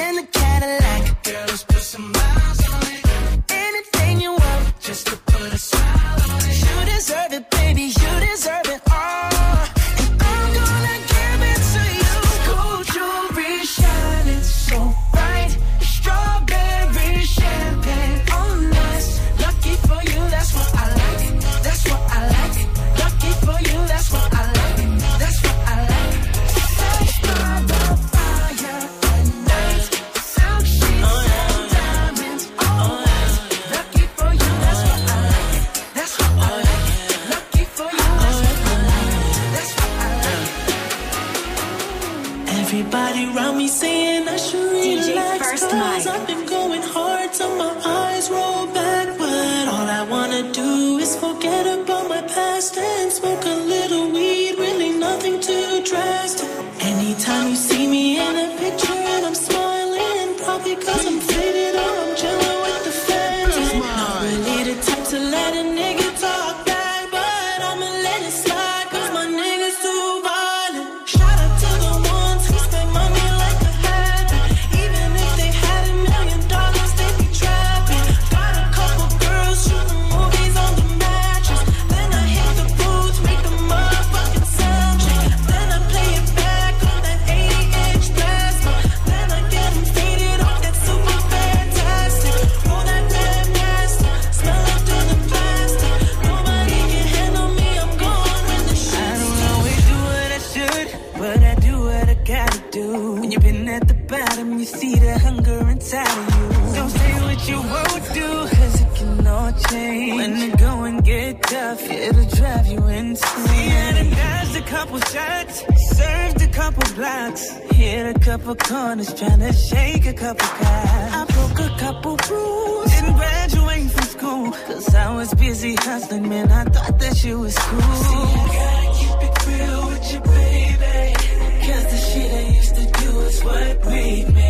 Everybody around me saying I should relax First Cause I've been going hard till my eyes roll back But all I wanna do is forget about my past And smoke a couple shots, served a couple blocks, hit a couple corners, trying to shake a couple cops. I broke a couple rules, didn't graduate from school, cause I was busy hustling, man. I thought that you was cool. See, I gotta keep it real with you, baby. Cause the shit I used to do is what made me.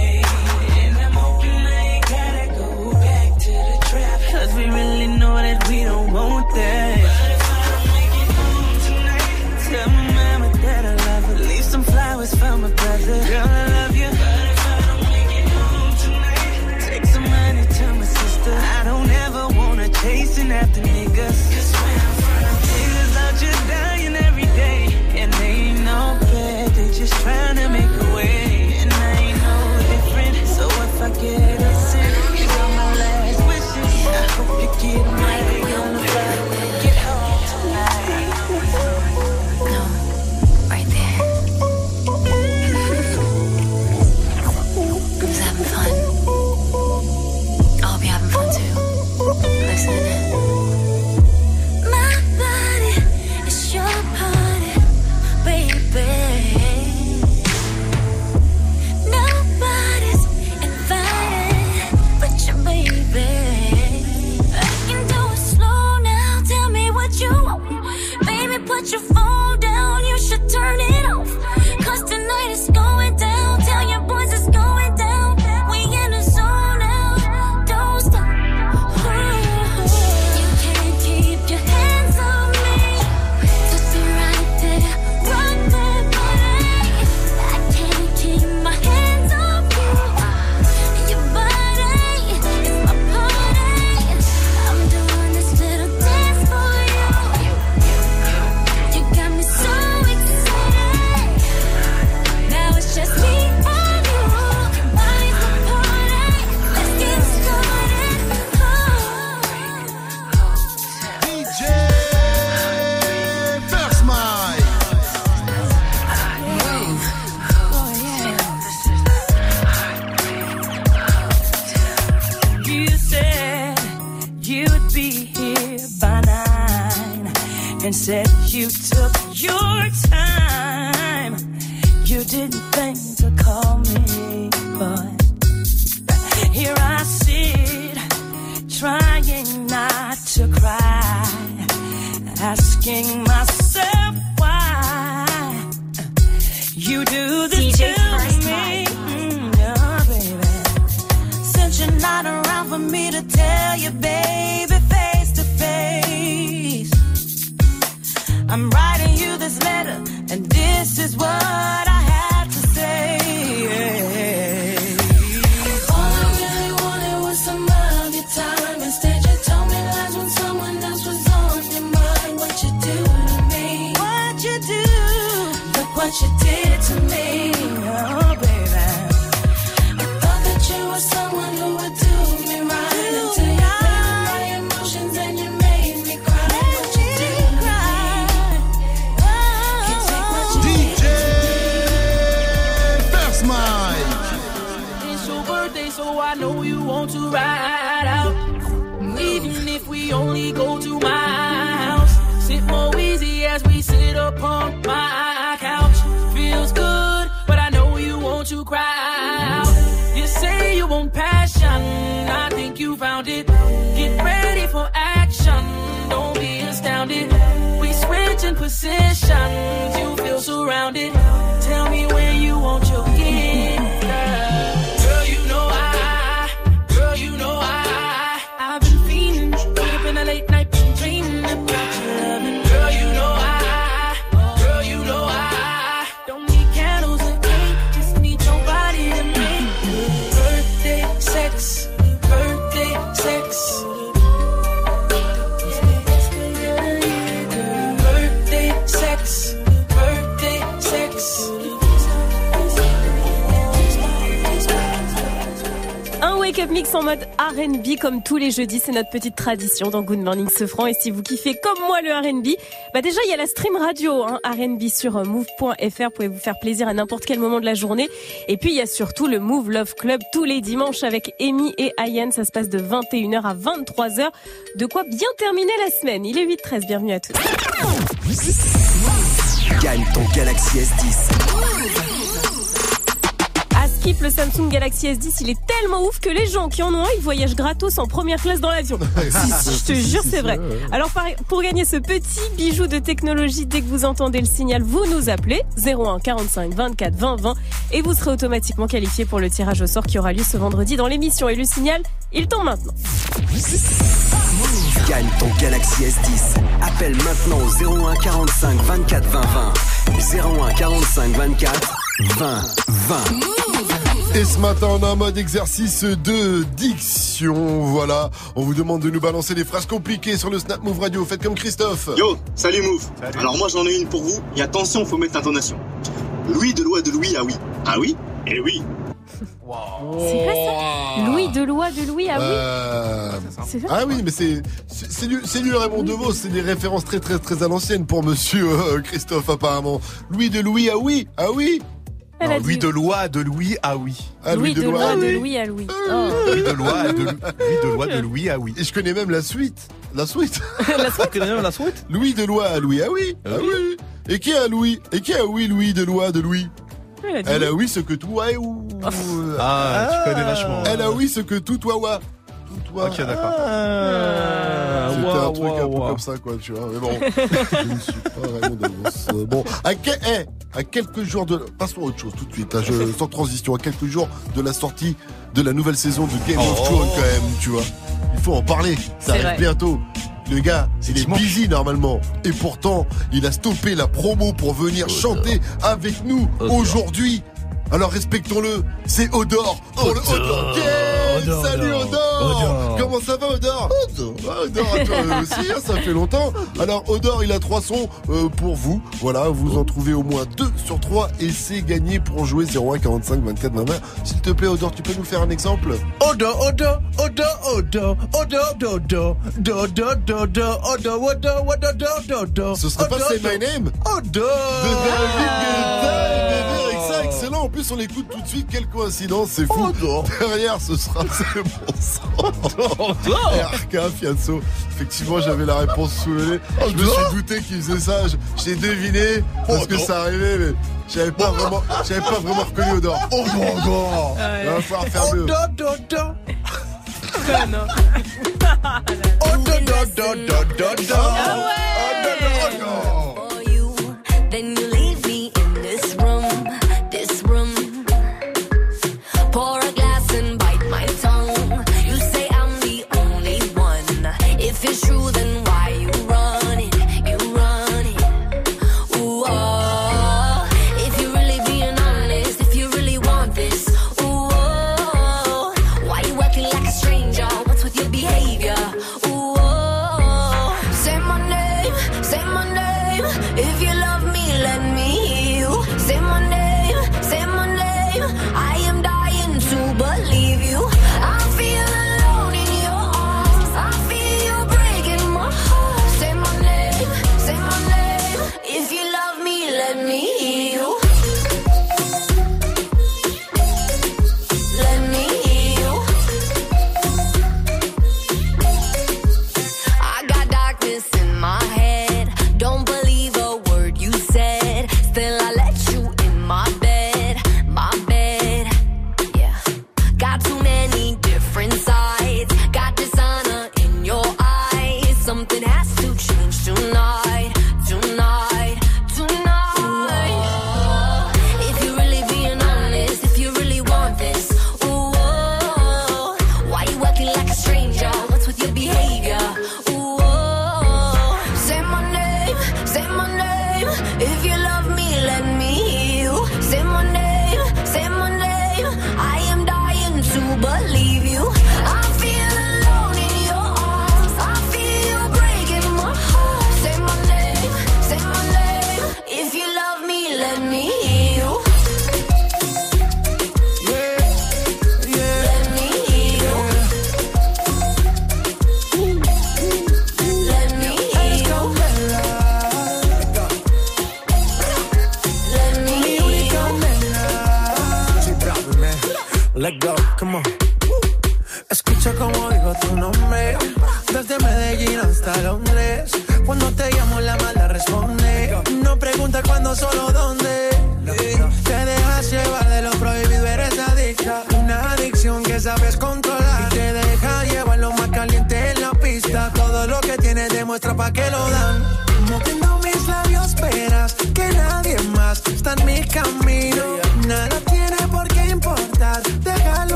Comme tous les jeudis, c'est notre petite tradition dans Good Morning Sofran. Et si vous kiffez comme moi le R&B, bah déjà il y a la stream radio hein, R&B sur euh, move.fr. Vous pouvez vous faire plaisir à n'importe quel moment de la journée. Et puis il y a surtout le Move Love Club tous les dimanches avec Amy et Ayen. Ça se passe de 21h à 23h. De quoi bien terminer la semaine. Il est 8-13, bienvenue à tous. Gagne ton Galaxy S10. À Skip, le Samsung Galaxy S10, il est tellement ouf que les gens qui en ont un, ils voyagent gratos en première classe dans l'avion. *laughs* si, si, je te jure, c'est vrai. Alors, pour gagner ce petit bijou de technologie, dès que vous entendez le signal, vous nous appelez 01 45 24 20 20 et vous serez automatiquement qualifié pour le tirage au sort qui aura lieu ce vendredi dans l'émission. Et le signal, il tombe maintenant. Gagne ton Galaxy S10. Appelle maintenant au 01 45 24 20 20. 01 45 24 20 20. Et ce matin, on a un mode exercice de diction. Voilà. On vous demande de nous balancer des phrases compliquées sur le Snap Move Radio. Faites comme Christophe. Yo, salut Move. Alors moi j'en ai une pour vous. Et attention, faut mettre l'intonation. Louis de loi de Louis, ah oui. Ah oui Eh oui. C'est vrai ça Louis de loi de Louis, ah oui Euh, Ah oui, mais c'est c'est c'est du, c'est du Raymond DeVos, c'est des références très très très à l'ancienne pour Monsieur euh, Christophe apparemment. Louis de Louis, ah oui, ah oui. Elle a Louis dit- de loi de Louis, ah oui. Ah, Louis de loi ah de oui. Louis à Louis. Oh. Louis de loi *laughs* de, Louis de loi de Louis, ah oui. Et je connais même la suite. La suite. *laughs* la suite *laughs* la suite? Louis de loi à Louis, ah oui, ah oui. Et qui a Louis? Et qui a oui Louis de loi de Louis? Elle a dit Elle oui. a oui ce que tout a ou. Ah, tu connais vachement. Elle a oui ce que tout toi wa. Toi. Ok, d'accord. C'était un truc un peu comme ça, quoi, tu vois. Mais bon, je ne suis pas. Euh, Bon, à, que- eh, à quelques jours de. Passons à autre chose tout de suite, hein, je- *laughs* sans transition. À quelques jours de la sortie de la nouvelle saison de Game of Oh. Thrones, quand même, tu vois. Il faut en parler. Ça arrive vrai. bientôt. Le gars, il est busy normalement. Et pourtant, il a stoppé la promo pour venir chanter avec nous aujourd'hui. Alors respectons-le, c'est Odor. Oh, le Odor. Salut Odor. Comment ça va Odor Odor, Odor toi aussi, hein, ça fait longtemps. Alors Odor, il a trois sons pour vous. Voilà, vous en trouvez au moins deux sur trois et c'est gagné pour jouer 01 24 S'il te plaît Odor, tu peux nous faire un exemple Odor, Odor, Odor, Odor, Odor, Odor, Odor, Odor, Odor, Odor, Odor, Dodo. Ce serait pas C'est My Name Odor. De David Guetta, excellent on l'écoute tout de suite. Quelle coïncidence, c'est fou. Derrière, ce sera *laughs* c'est bon sang. RK Effectivement, j'avais la réponse sous le nez. Je me suis douté qu'il faisait ça. J'ai deviné parce que ça arrivait, mais j'avais pas vraiment, j'avais pas vraiment reconnu Odor. Oh mon. Il va falloir faire mieux.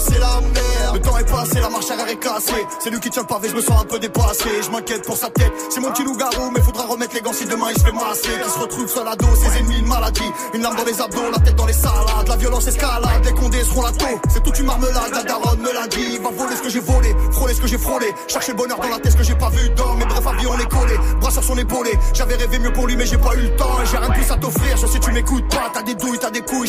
c'est la merde. Le temps est passé, la marche arrière est cassée. C'est lui qui tient le pavé, je me sens un peu dépassé. Je m'inquiète pour sa tête, c'est mon petit loup-garou Mais faudra remettre les gants si demain il se fait masser. Qui se retrouve seul à dos, ses ennemis, une maladie. Une lame dans les abdos, la tête dans les salades. La violence escalade, les condés seront la taux C'est toute une marmelade, la daronne me l'a dit. Va voler ce que j'ai volé, frôler ce que j'ai frôlé. Chercher le bonheur dans la tête, ce que j'ai pas vu dans Mes brefs avis on est collés, bras sur son épaulé. J'avais rêvé mieux pour lui mais j'ai pas eu le temps. J'ai rien plus à t'offrir, sauf si tu m'écoutes pas T'as des douilles, t'as des couilles,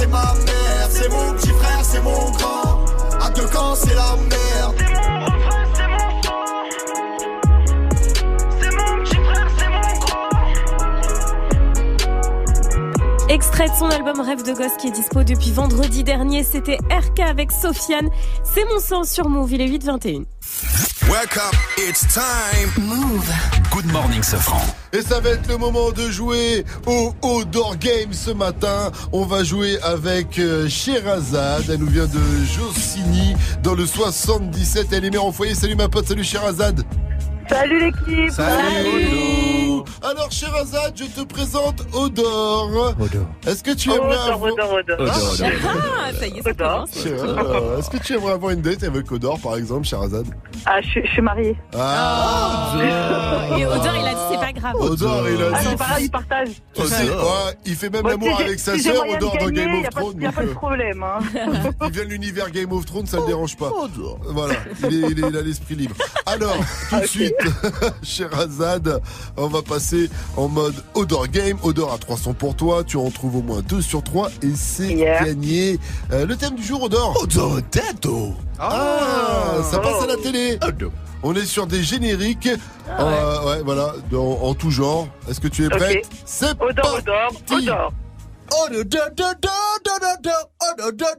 c'est ma mère. C'est mon petit frère, c'est mon grand. À deux camps, c'est la merde. C'est mon refrain, c'est mon sang. C'est mon petit frère, c'est mon grand. Extrait de son album Rêve de gosse qui est dispo depuis vendredi dernier. C'était RK avec Sofiane. C'est mon sang sur Move. Il est 8h21. Wake up, it's time. Move. Good morning, Safran. Et ça va être le moment de jouer au Outdoor Game ce matin. On va jouer avec euh, Sherazade. Elle nous vient de Jossigny dans le 77. Elle est mère en foyer. Salut ma pote, salut Sherazade. Salut l'équipe Salut. Alors Sherazade, je te présente Odor. Est-ce que tu aimerais Odor, avoir... Odor, Odor. Ah, ça y est, ça commence. Euh, Est-ce que tu aimerais avoir une date avec Odor par exemple, Sherazade Ah, je, suis- je suis mariée. Ah, Et Odor, il a dit c'est pas grave. Odor, il a Ah, dit. c'est pareil, il partage. Tu sais, ouais, il fait même l'amour avec sa sœur Odor dans Game of Thrones. Y a pas de problème. Hein. *laughs* il vient de l'univers Game of Thrones, ça ne dérange pas. Voilà, il, il est- il a l'esprit libre. Alors, tout de *laughs* suite, *laughs* Sherazade, on va passer en mode Odor Game. Odor à 300 pour toi, tu en trouves au moins 2 sur 3 et c'est Yeah. gagné. Euh, le thème du jour, Odor Odor Tato Ah, ça passe à la télé on est sur des génériques, euh, ouais, voilà, dans- en tout genre. Est-ce que tu es Ok. prête C'est Odor, Odor, parti. Odor. Odor, da, da, da, da, da, da, odor,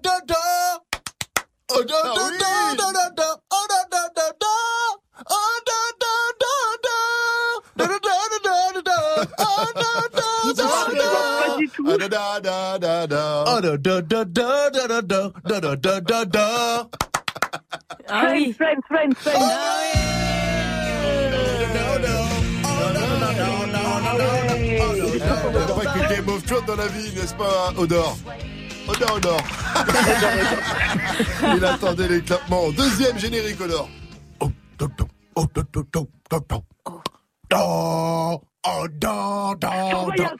ah oui. Friends, friends, friends. Ah oui. On va écouter Mauve Chaude dans la vie, n'est-ce pas, Odor Odor, Odor. Il attendait les clapements. Deuxième générique, Odor. Oh, oh. Surveillance, surveillance.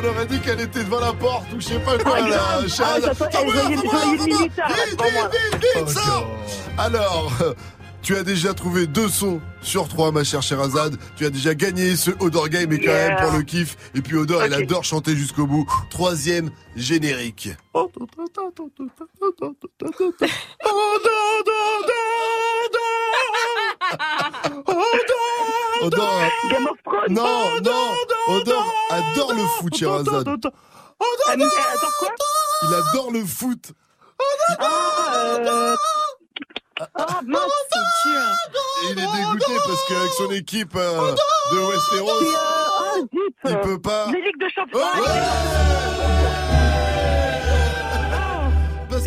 On aurait dit qu'elle était devant la porte ou je sais pas quoi Ah. Ah, sors. Alors, euh, tu as déjà trouvé deux sons sur trois, ma chère Sherazade. Tu as déjà gagné ce Odor Game et quand Yeah. même pour le kiff. Et puis Odor, il Ok. adore chanter jusqu'au bout. Troisième générique. Odor, Game of Thrones. non, non, Odor adore le foot, Sherazade. Mais, Attends, quoi Il adore le foot. Ah, euh... Ah, mince. C'est dur. Et il est dégoûté parce qu'avec son équipe euh, de Westeros, Ah, zut. il peut pas. Les Ligues de Champions. Parce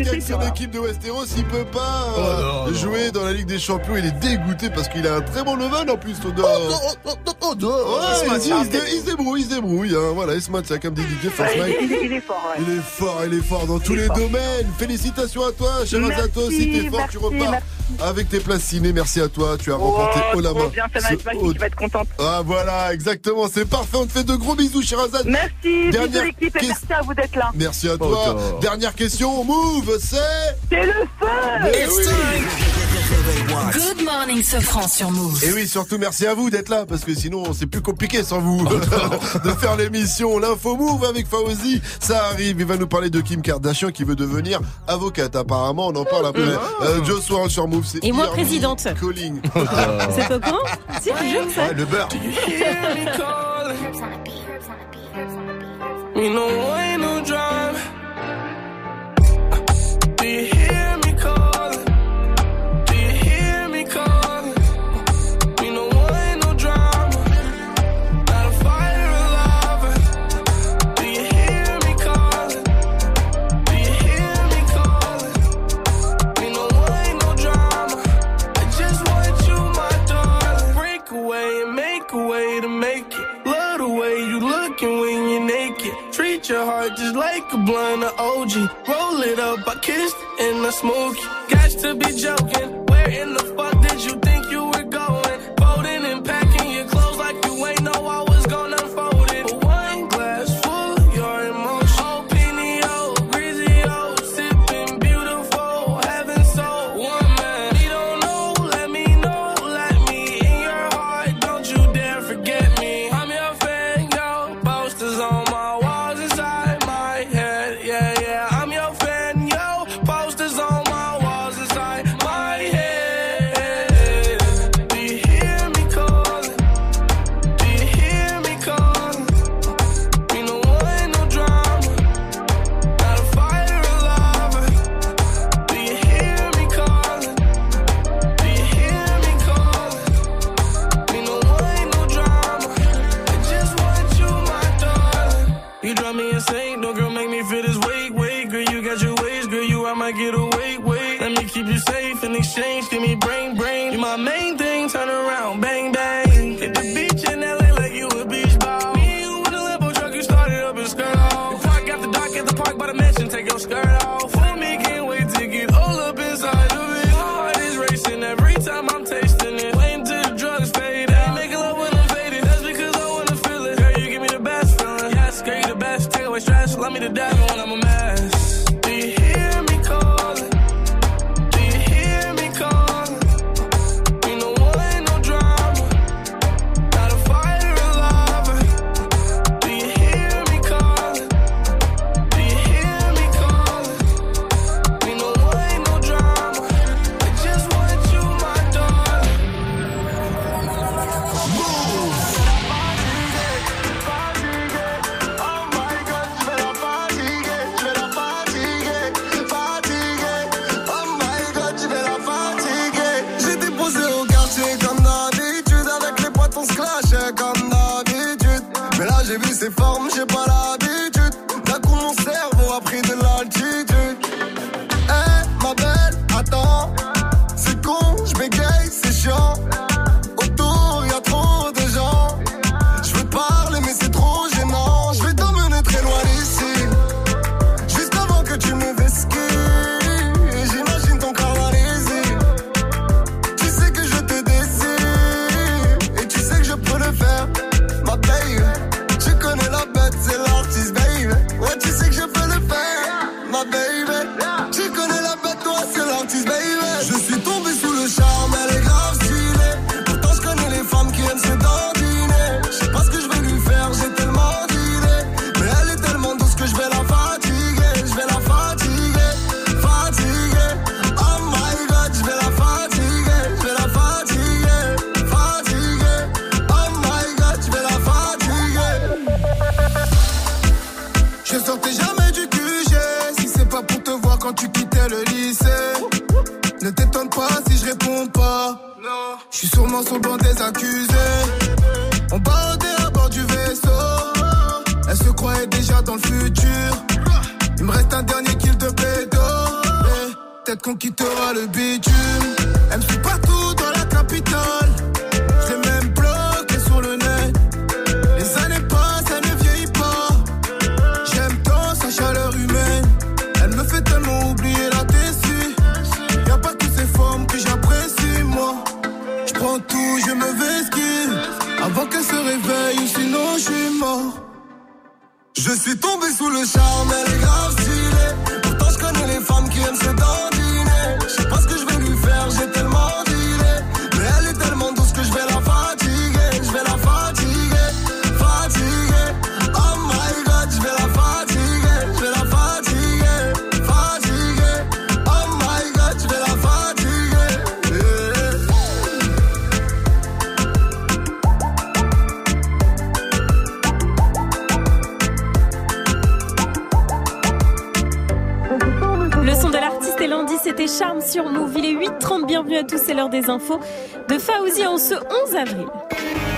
qu'avec son équipe de Westeros, il peut pas euh, jouer dans la Ligue des Champions? Il est dégoûté parce qu'il a un très bon level en plus, Odor. Ouais, il, se- il dé- il se débrouille, il se débrouille. hein. Voilà, il se maintient comme dit DJ First Ouais, Mike. il, est- il est fort, ouais. Il est fort, il est fort dans tous les domaines. Félicitations à toi, cher Azato. Si t'es fort, tu repars merci avec tes places ciné. Merci à toi. Tu as remporté oh, Olama. Bien, ce... qui va être contente. Ah voilà, exactement. C'est parfait. On te fait de gros bisous, Shirazade. Merci. Dernière l'équipe que... merci à vous d'être là. Merci à toi. Dernière question. Move, c'est. C'est le feu. Et eh oui. Good morning, ce sur Move. Et oui, surtout merci à vous d'être là parce que sinon c'est plus compliqué sans vous *laughs* de faire l'émission. L'info Move avec Fauzi, ça arrive. Il va nous parler de Kim Kardashian qui veut devenir avocate. Apparemment, on en parle après. Mm. Euh, sur et moi, présidente. Calling. *laughs* Oh, c'est pas con Si, je jure ça. Le beurre. when you're naked. Treat your heart just like a blunt of OG. Roll it up, I kissed and I smoke. Got to be joking. Where in the fuck did you amém. Des infos de Faouzi en ce 11 avril.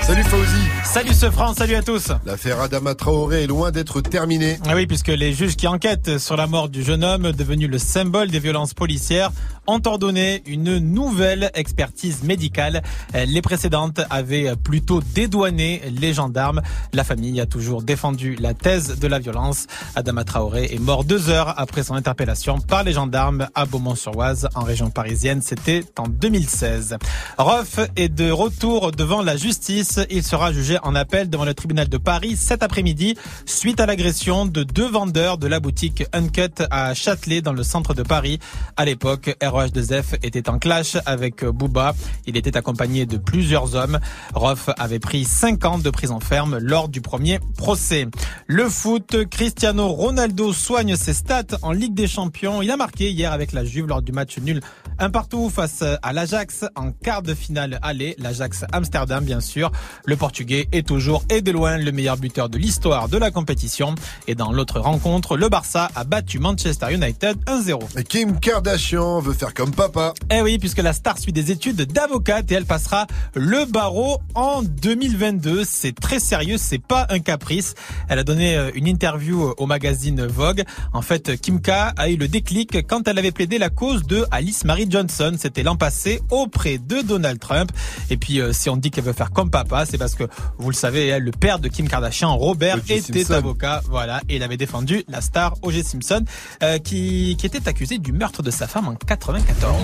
Salut Fauzi. Salut ce France, salut à tous. L'affaire Adama Traoré est loin d'être terminée. Ah oui, puisque les juges qui enquêtent sur la mort du jeune homme, devenu le symbole des violences policières, ont ordonné une nouvelle expertise médicale. Les précédentes avaient plutôt dédouané les gendarmes. La famille a toujours défendu la thèse de la violence. Adama Traoré est mort deux heures après son interpellation par les gendarmes à Beaumont-sur-Oise, en région parisienne. C'était en 2016. Roff est de retour devant la justice. Il sera jugé en appel devant le tribunal de Paris cet après-midi suite à l'agression de deux vendeurs de la boutique Uncut à Châtelet dans le centre de Paris. À l'époque, ROH2F était en clash avec Booba. Il était accompagné de plusieurs hommes. Roff avait pris cinq ans de prison ferme lors du premier procès. Le foot, Cristiano Ronaldo soigne ses stats en Ligue des Champions. Il a marqué hier avec la Juve lors du match nul un partout face à l'Ajax en quart de finale aller. L'Ajax Amsterdam, bien sûr. Le Portugais est toujours et de loin le meilleur buteur de l'histoire de la compétition. Et dans l'autre rencontre, le Barça a battu Manchester United 1-0. Et Kim Kardashian veut faire comme papa. Eh oui, puisque la star suit des études d'avocate et elle passera le barreau en 2022. C'est très sérieux, c'est pas un caprice. Elle a donné euh, une interview au magazine Vogue. En fait, Kim K a eu le déclic quand elle avait plaidé la cause de Alice Marie Johnson. C'était l'an passé auprès de Donald Trump. Et puis, euh, si on dit qu'elle veut faire comme papa, c'est parce que, vous le savez, le père de Kim Kardashian, Robert, était Simpson. avocat. Voilà. Et il avait défendu la star O.J. Simpson, euh, qui, qui était accusé du meurtre de sa femme en 94.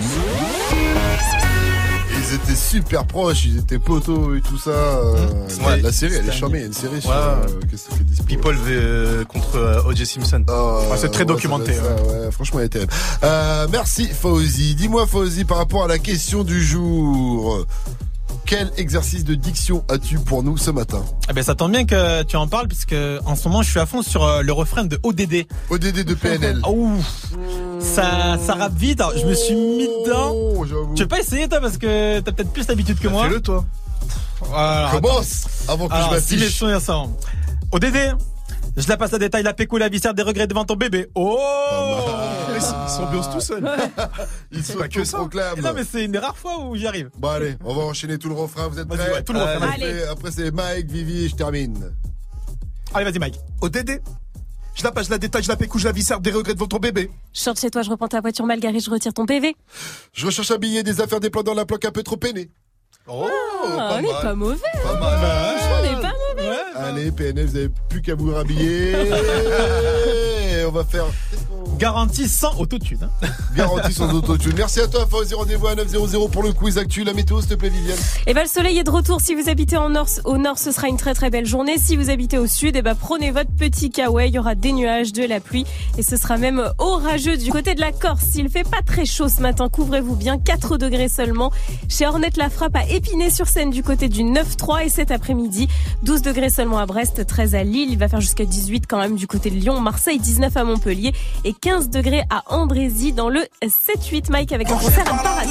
Ils étaient super proches, ils étaient potos et tout ça. euh, Ouais. la série, elle est charmée. Il y a une série sur. Ouais. euh, Qu'est-ce dispo People euh, contre euh, O.J. Simpson. Ouais, c'est très ouais, documenté. ça franchement, elle est terrible. Euh, merci Fauzi. Dis-moi Fauzi, par rapport à la question du jour, quel exercice de diction as-tu pour nous ce matin Eh ben, ça tombe bien que tu en parles puisque en ce moment je suis à fond sur euh, le refrain de ODD. ODD de PNL. Ouh, ça, ça rappe vite. Alors, je me suis mis dedans. Tu veux pas essayer toi parce que t'as peut-être plus l'habitude que moi. Fais-le toi. Voilà, Commence avant que Alors, je si mes souvenirs sont. ODD, je la passe à détail, la pécou, la viscère des regrets devant ton bébé. Oh Ils s'ambiancent tout seuls. *laughs* Ils sont pas que ça. Non mais c'est une des rares fois où j'y arrive. Bon allez, on va enchaîner tout le refrain. Vous êtes prêts ouais, tout le refrain. Après, Allez. Après c'est Mike, Vivi je termine. Allez vas-y Mike. Au Dédé. Je la page, je la détaille, je la pécouche, je la viscère des regrets de votre bébé. Je sors de chez toi, je reprends ta voiture mal garée, je retire ton PV. Je recherche un billet, des affaires, des plans dans la plaque un peu trop peiné. Oh, Ah, on est pas mauvais. Pas mal. On est pas mauvais. Allez, PNL, vous avez plus qu'à vous rhabiller. *laughs* On va faire Garantie sans autotune. hein. *laughs* garantie sans autotune. Merci à toi, Fauzi. Rendez-vous à 900 pour le quiz actu. La météo, s'il te plaît, Viviane. Et ben le soleil est de retour. Si vous habitez en nord, au nord, ce sera une très très belle journée. Si vous habitez au sud, et ben prenez votre petit kawaii. Il y aura des nuages, de la pluie, et ce sera même orageux du côté de la Corse. Il fait pas très chaud ce matin. Couvrez-vous bien, 4 degrés seulement. Chez Ornette la frappe à Épinay-sur-Seine du côté du 9-3 et cet après-midi, 12 degrés seulement à Brest, 13 à Lille. Il va faire jusqu'à 18 quand même du côté de Lyon, Marseille 19 à Montpellier et 15 degrés à Andrézy dans le 7-8. Mike avec un concert à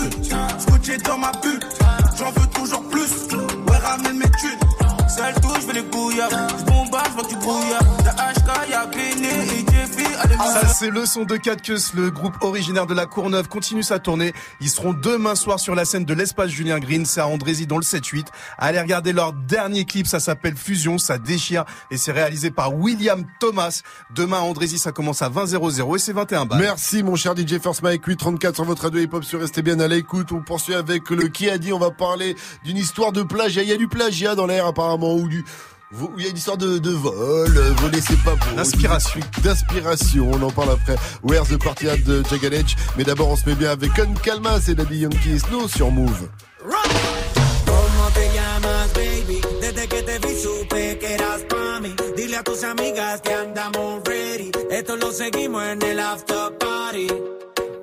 C'est le son de 4 queues, le groupe originaire de la Courneuve continue sa tournée. Ils seront demain soir sur la scène de l'espace Julien Green, c'est à Andrézy dans le 7-8. Allez regarder leur dernier clip, ça s'appelle Fusion, ça déchire et c'est réalisé par William Thomas. Demain à Andrézy ça commence à 20 00 et c'est 21 balles. Merci, mon cher DJ First Mike. 834 sur votre radio hip-hop sur Restez bien à l'écoute. On poursuit avec le qui a dit. On va parler d'une histoire de plagiat. Il y a du plagiat dans l'air, apparemment, ou du, où il y a une histoire de, de vol, euh, voler c'est pas beau. D'inspiration. D'inspiration, on en parle après. Where's the party at de Jagged Edge? Mais d'abord, on se met bien avec Con Calma, c'est Daddy Yankee et Snow sur Move. ¿Cómo te llamas, baby? Desde que te vi supe que eras pa' mí. Dile a tus amigas que andamos ready. Esto lo seguimos en el after party.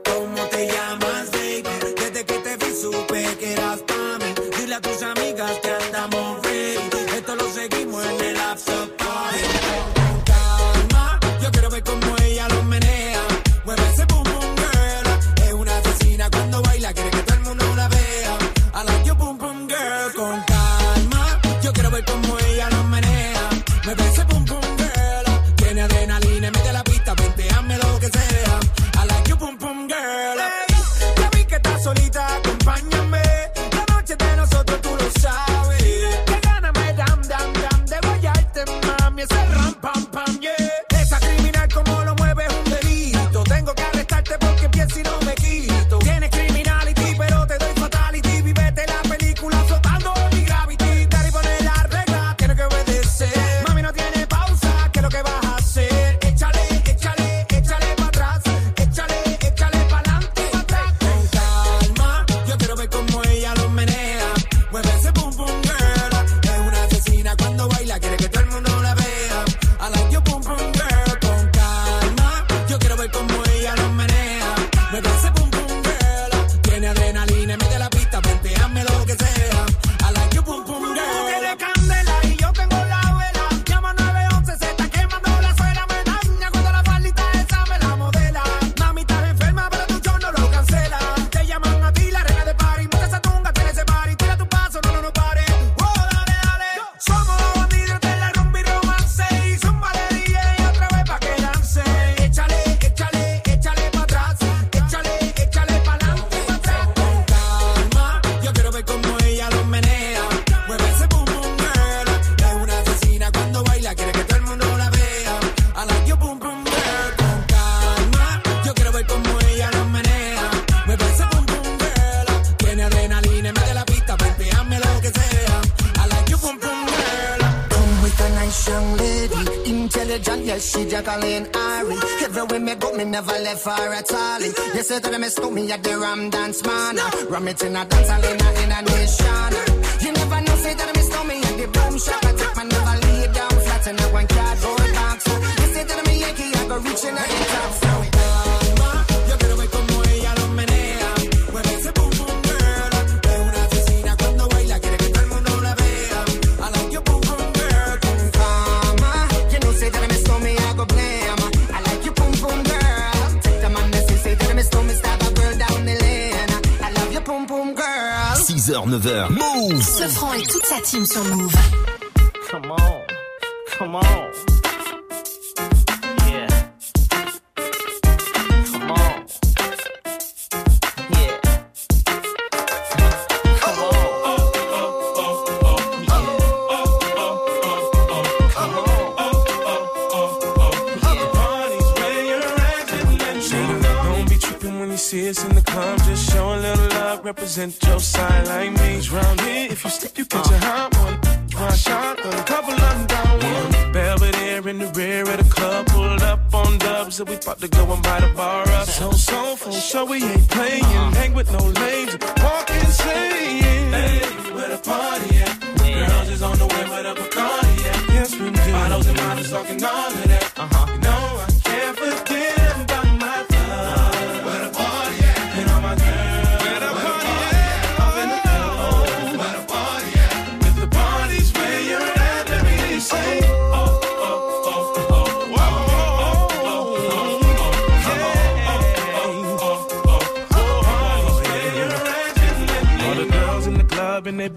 ¿Cómo te llamas, baby? Desde que te vi supe que say that me stole me at the Ram Dance Man. Ram it in a dance hall in a, in a nation. You never know, say that me stole me at the boom shop. I take my never lay down flat in a one cardboard box. You say that me Yankee, I go reaching out the top. 6h, 9h. Move Ce franc et toute sa team sur Move. In the rear of the club, pulled up on dubs, and we about to go and buy the bar up. So soulful, so we ain't playing. Hang with no lames, walk insane. Hey, where the party at? Girls is on the way with a Bacardi at. Yes, we do. Bottles and models talking all of that. Uh-huh. You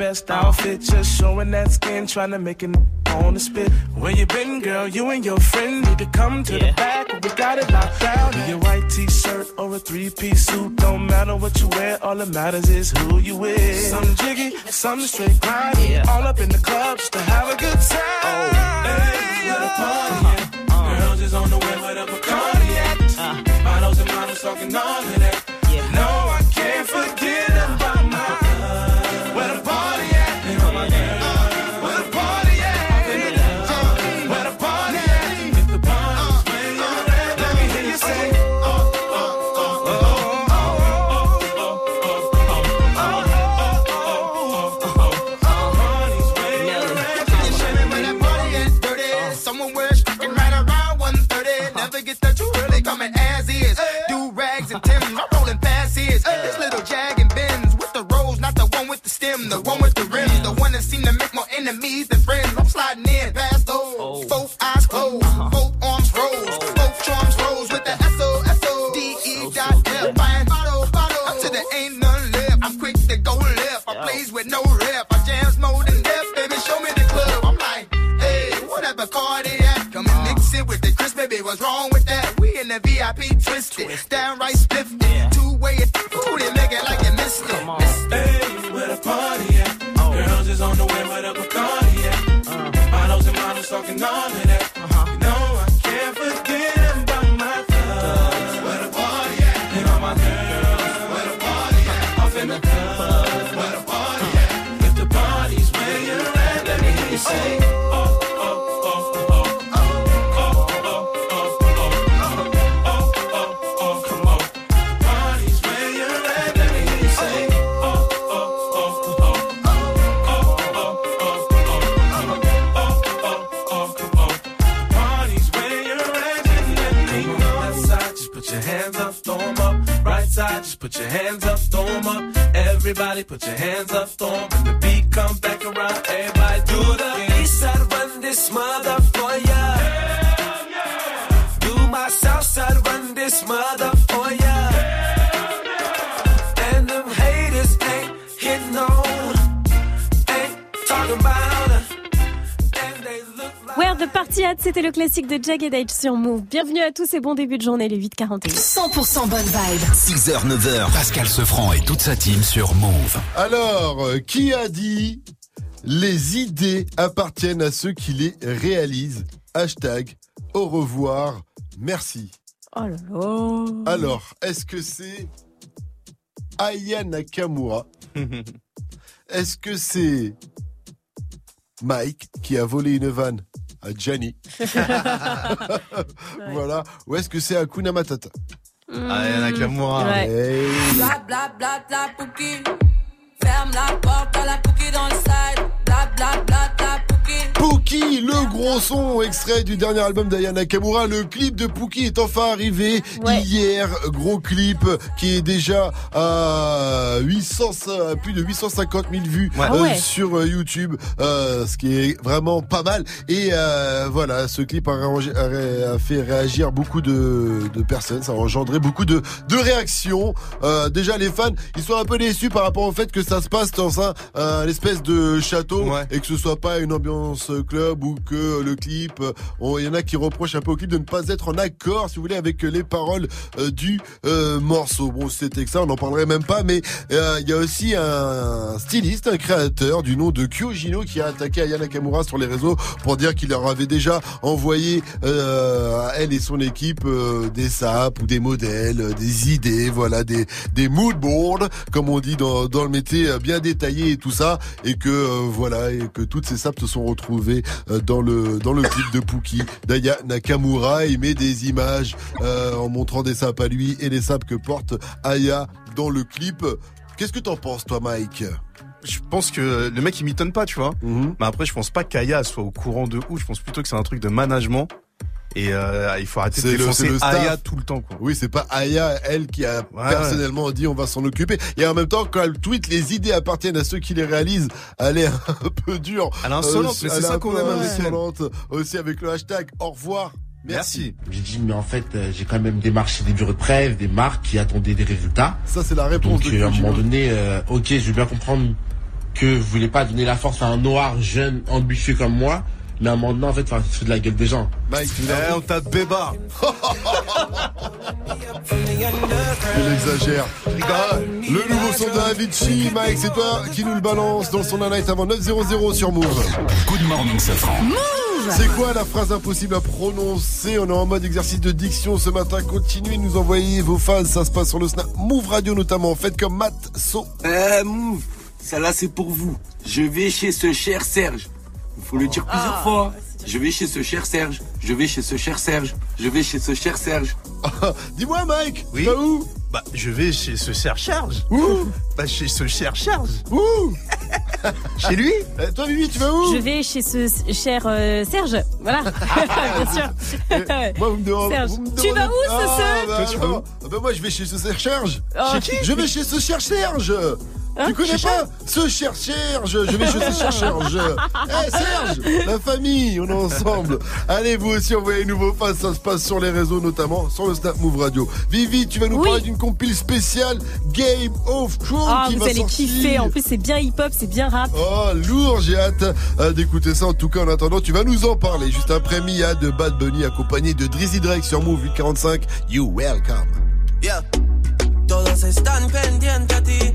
best outfit, just showing that skin, trying to make it on the spit. Where you been, girl? You and your friend need to come to the back. We got it locked down. Your white t-shirt or a three-piece suit, don't matter what you wear. All that matters is who you with. Some jiggy, some straight grimy. All up in the club just to have a good time. Oh. Hey, where the party at? Girls is on the way with a Bacardi. Uh. Models and models talking all of that. Jagged Edge sur Move. Bienvenue à tous et bon début de journée, les 8h41. 100% bonne vibe. 6h, 9h. Pascal Sefranc et toute sa team sur Move. Alors, euh, qui a dit les idées appartiennent à ceux qui les réalisent? Hashtag au revoir, merci. Oh là là. Alors, est-ce que c'est Aya Nakamura? *laughs* Est-ce que c'est Mike qui a volé une vanne? À Gianni. *laughs* *laughs* voilà. Ou est-ce que c'est Hakuna Matata Ah, il y en a Kamura. Ouais. Hey. Bla bla bla bla Pouki. Ferme la porte à la Pouki dans le side. Bla bla bla bla Pouki. Pookie, le gros son, extrait du dernier album d'Aya Nakamura. Le clip de Pookie est enfin arrivé Ouais. hier. Gros clip qui est déjà à 800, à plus de 850 000 vues Ouais. euh, Ah ouais. sur euh, YouTube, euh, ce qui est vraiment pas mal. Et euh, voilà, ce clip a, rangé- a ré- a fait réagir beaucoup de, de personnes. Ça a engendré beaucoup de, de réactions. Déjà, les fans, ils sont un peu déçus par rapport au fait que ça se passe dans un, espèce de château et que ce soit pas une ambiance club ou que le clip, euh, il y en a qui reprochent un peu au clip de ne pas être en accord, si vous voulez, avec les paroles euh, du euh, morceau. Bon, c'était que ça, on n'en parlerait même pas, mais euh, il y a aussi un styliste, un créateur du nom de Kyojino qui a attaqué Aya Nakamura sur les réseaux pour dire qu'il leur avait déjà envoyé euh, à elle et son équipe euh, des sapes ou des modèles, euh, des idées, voilà, des, des mood boards, comme on dit dans, dans le métier, euh, bien détaillés et tout ça, et que euh, voilà, et que toutes ces sapes se sont retrouvées euh, dans le dans le clip de Pookie d'Aya Nakamura. Il met des images euh, en montrant des sapes à lui et les sapes que porte Aya dans le clip. Qu'est-ce que t'en penses, toi, Mike? Je pense que le mec il m'étonne pas, tu vois. Mhm. Mais après, je pense pas qu'Aya soit au courant de ouf. Je pense plutôt que c'est un truc de management. Et euh, il faut arrêter de C'est le- défoncer c'est le. Aya tout le temps, quoi. Oui, c'est pas Aya, elle, qui a Ouais, personnellement dit on va s'en occuper. Et en même temps, quand elle tweet, les idées appartiennent à ceux qui les réalisent. Elle est un *laughs* peu dure. Elle est insolente, Euh, mais c'est ça qu'on aime avec elle. insolente. Aussi avec le hashtag au revoir. Merci. J'ai dit, mais en fait, euh, j'ai quand même démarché des bureaux de presse, des marques qui attendaient des résultats. Ça, c'est la réponse Donc, de euh, à un moment donné, euh, ok, je veux bien comprendre que vous voulez pas donner la force à un noir jeune, ambitieux comme moi, mais à un moment donné, en fait, enfin, se de la gueule des gens. Mike, tu Eh, on tape Béba. *laughs* Il exagère. Ah, le nouveau son de Avicii, Mike, c'est toi qui nous le balance dans son night avant 900 sur Move. Good morning, Safran. C'est quoi la phrase impossible à prononcer? On est en mode exercice de diction ce matin. Continuez de nous envoyer vos phases. Ça se passe sur le Snap Move Radio notamment. Faites comme Matt So. Eh, Move, celle-là c'est pour vous. Je vais chez ce cher Serge. Il faut le dire plusieurs Ah, fois. Je vais chez ce cher Serge. Je vais chez ce cher Serge. Je vais chez ce cher Serge. *laughs* Dis-moi, Mike. Oui. Tu vas où? Bah, je vais chez ce cher Charge. Où? *laughs* Bah, chez ce cher Charge. Où? *laughs* Chez lui? Eh, Toi, Vivi, tu vas où? Je vais chez ce cher euh, Serge. Voilà, bien sûr. Moi, vous me demandez. Serge. vous me Tu vas où, ce Ah, Serge? bah, Toi, tu vas non. Ah, bah, Moi, je vais chez ce cher Serge. Oh. Chez qui? Je vais chez ce cher Serge. Hein, tu connais pas ce cher Serge Je vais chez ce cher Serge. *laughs* Eh Serge, la famille, on est ensemble. Allez, vous aussi, envoyez nouveaux fans. Ça se passe sur les réseaux, notamment sur le Snap Move Radio. Vivi, tu vas nous Oui. parler d'une compile spéciale Game of Thrones Ah, qui vous va allez sortir. kiffer. En plus, c'est bien hip-hop, c'est bien rap. Oh, lourd, j'ai hâte euh, d'écouter ça. En tout cas, en attendant, tu vas nous en parler. Juste après Mia de Bad Bunny accompagné de Drizzy Drake sur Move 845. You welcome. Yeah. Todos están pendientes a ti,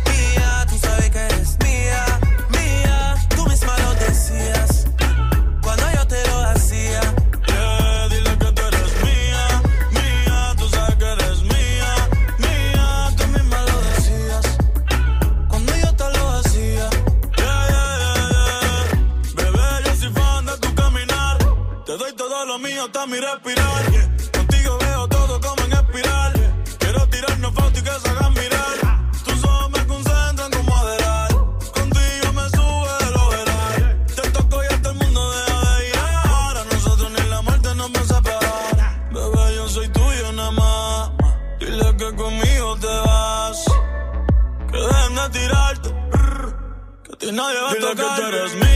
mío mi respirar. Contigo veo todo como en espiral. Quiero tirarnos fotos y que se hagan mirar. Tus ojos me concentran como adelar. Contigo me sube el overall. Te toco y hasta el mundo deja de ir. Ahora nosotros ni la muerte nos va a separar. Bebé, yo soy tuyo nada más. Dile que conmigo te vas. Que dejen de tirarte. Que a ti nadie va a tocar. Dile que tú eres mía,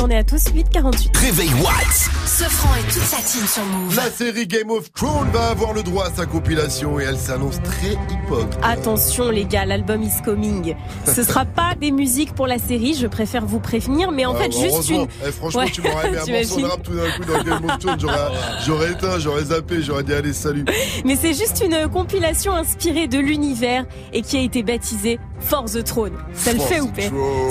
journée à tous, 8h48. Réveil Watts. Ce franc et toute sa team sur Move. La série Game of Thrones va avoir le droit à sa compilation et elle s'annonce très hip-hop. Attention les gars, l'album is coming. Ce sera *laughs* pas des musiques pour la série, je préfère vous prévenir, mais en Ah, fait juste heureusement. une. Eh, franchement, Ouais, tu m'aurais mis *laughs* un morceau de rap tout d'un coup dans Game of Thrones. J'aurais, *laughs* j'aurais éteint, j'aurais zappé, j'aurais dit allez, salut. Mais c'est juste une compilation inspirée de l'univers et qui a été baptisée For the Throne. Ça le For fait ou pas.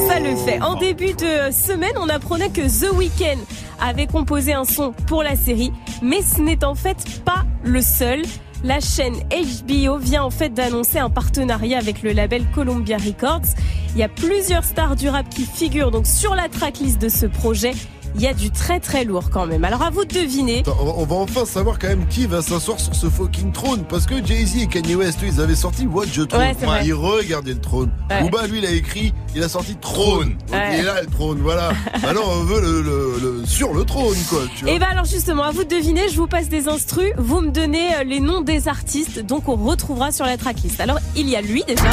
Ça le fait. En début de semaine, on apprenait que The Weeknd avait composé un son pour la série, mais ce n'est en fait pas le seul. La chaîne HBO vient en fait d'annoncer un partenariat avec le label Columbia Records. Il y a plusieurs stars du rap qui figurent donc sur la tracklist de ce projet. Il y a du très très lourd quand même. Alors à vous de deviner. Attends, on va- enfin savoir quand même qui va s'asseoir sur ce fucking trône. Parce que Jay-Z et Kanye West, ils avaient sorti What the Throne. Ouais, vrai. Ils regardaient le trône. Ouais. Booba, lui, il a écrit, il a sorti Trône. Donc, Ouais. Il est là, le trône, voilà. *laughs* Maintenant, on veut le, le- le- sur le trône, quoi. Tu vois. Et ben alors justement, à vous de deviner, je vous passe des instrus, vous me donnez euh, les noms des artistes, donc on retrouvera sur la tracklist. Alors il y a lui déjà.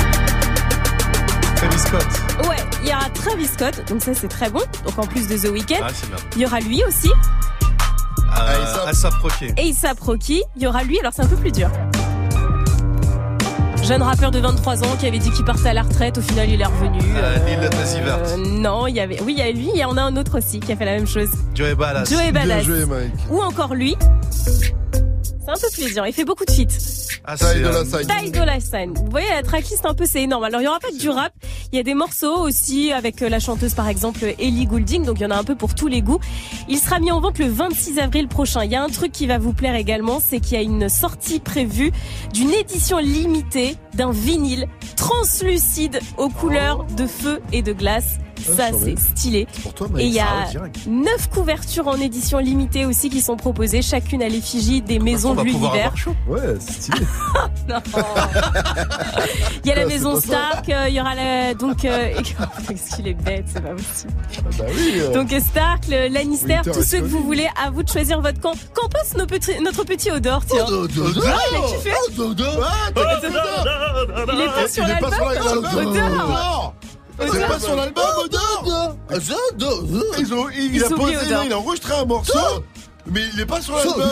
Travis Scott. Ouais, il y aura Travis Scott, donc ça c'est très bon. Donc en plus de The Weeknd, Ah, il y aura lui aussi. Euh, ASAP Rocky. Et A$AP Rocky, il y aura lui, alors c'est un peu plus dur. Jeune rappeur de 23 ans qui avait dit qu'il partait à la retraite, au final il est revenu. Euh, Lil Nas Vert. Euh, non, il y avait, oui, il y a lui, il y en a un autre aussi qui a fait la même chose. Joey Ballas. Joey joué, Mike. Ou encore lui. C'est un peu dur, il fait beaucoup de feats. Ah, Ty Dolla Sign. Ty Dolla Sign. Vous voyez la tracklist un peu c'est énorme. Alors il y aura pas que du rap, il y a des morceaux aussi avec euh, la chanteuse par exemple Ellie Goulding, donc il y en a un peu pour tous les goûts. Il sera mis en vente le 26 avril prochain. Il y a un truc qui va vous plaire également, c'est qu'il y a une sortie prévue d'une édition limitée d'un vinyle translucide aux couleurs de feu et de glace. Ah, Ça c'est stylé. Pour toi, Et il y a neuf couvertures en édition limitée aussi qui sont proposées, chacune à l'effigie des maisons on va de l'univers. Ouais, c'est stylé. *laughs* Non. Il y a la Ah, maison. Stark, euh, il y aura la, donc, euh, *laughs* qu'est-ce qu'il est bête, c'est pas possible. Ah bah oui. euh. Donc Stark, le Lannister, Winter tous ceux que vous voulez, à vous de choisir votre camp. Qu'en pense nos petits- notre petit Odor, tiens Oh, Dodo. Ah, il a kiffé Oh, Dodo. Ah, Dodo. Il est pas sur Il est pas sur l'album l'album. Odor C'est Odor. pas sur l'album, Odor. Ils ont, il, il a posé, il a enregistré un morceau. Mais il est pas sur l'album.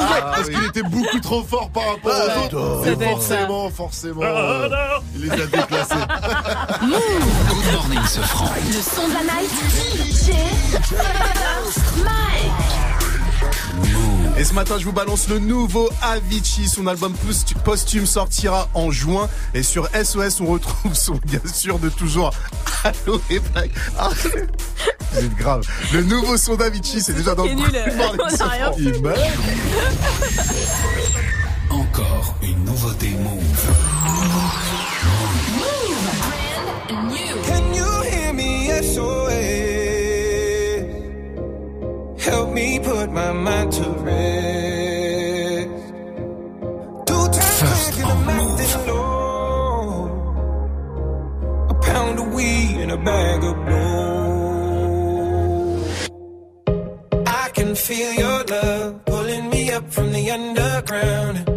Ah, Parce oui. qu'il était beaucoup trop fort par rapport aux autres. Être ça. forcément, forcément, euh, il les a déclassés. *laughs* Good morning, ce franc. Le son de la night. DJ Mike. Et ce matin, je vous balance le nouveau Avicii. Son album post- posthume sortira en juin. Et sur SOS, on retrouve son *laughs* bien sûr de toujours. Allo et Black. Ah, *laughs* C'est grave. Le nouveau son d'Avicii, c'est déjà dans le nul, *laughs* on. Encore une nouveauté Move. Can you hear me? SOS. Help me put my mind to rest. Two times First quick and on Move. low. A pound of weed and a bag of blow. I can feel your love pulling me up from the underground.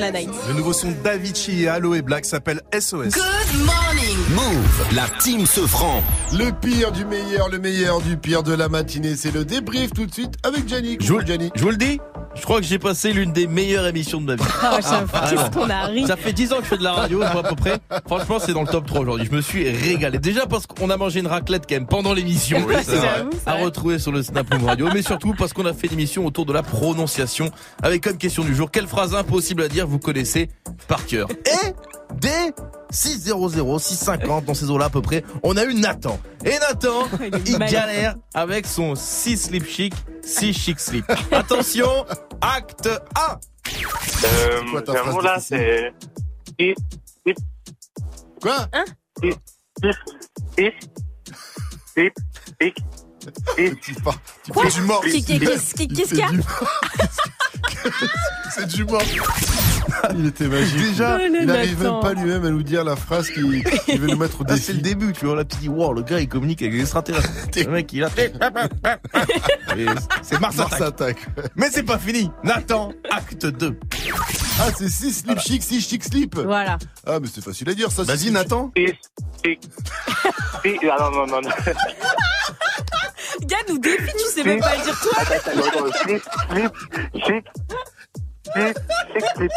De la night. Le nouveau son d'Avicii et Aloe Black s'appelle SOS. Good morning. Move. La team se franc. Le pire du meilleur, le meilleur du pire de la matinée, c'est le débrief tout de suite avec Gianni. je vous le dis, je crois que j'ai passé l'une des meilleures émissions de ma vie. Ah, Ah, qu'est-ce qu'on. Ça fait 10 ans que je fais de la radio, à peu près. Franchement, c'est dans le top 3 aujourd'hui. Je me suis régalé. Déjà parce qu'on a mangé une raclette quand même pendant l'émission. Oui, à retrouver sur le Snap Radio. Mais surtout parce qu'on a fait une émission autour de la prononciation. Avec comme question du jour, quelle phrase impossible à dire vous connaissez par cœur? Et dès 600, 650 dans ces eaux-là à peu près, on a eu Nathan. Et Nathan, Il galère avec son 6 slip chic, 6 chic slip. Attention, acte 1 C'est quoi ta Euh, phrase là, c'est. Quoi hip. Tu fais du mort. Qu'est- qu'est- Qu'est-ce qu'il y a. *laughs* C'est du mort. Il était magique. Déjà, Oh, il n'arrive même pas lui-même à nous dire la phrase qui, qui veut nous mettre au Là, c'est le défi. début, tu vois. Là, tu dis, wow, le gars, il communique avec les extraterrestres. *laughs* le mec, il a. Et *laughs* C'est Mars attaque. Mais c'est pas fini. Nathan, acte 2. Ah, c'est 6 slip chic, 6 chic slip. Voilà. Ah, mais c'est facile à dire ça. Vas-y Nathan. Hip, hip. Ah non, non, non, non. Gars, nous défie, tu sais même pas le dire toi. Slip, slip. Slip, slip.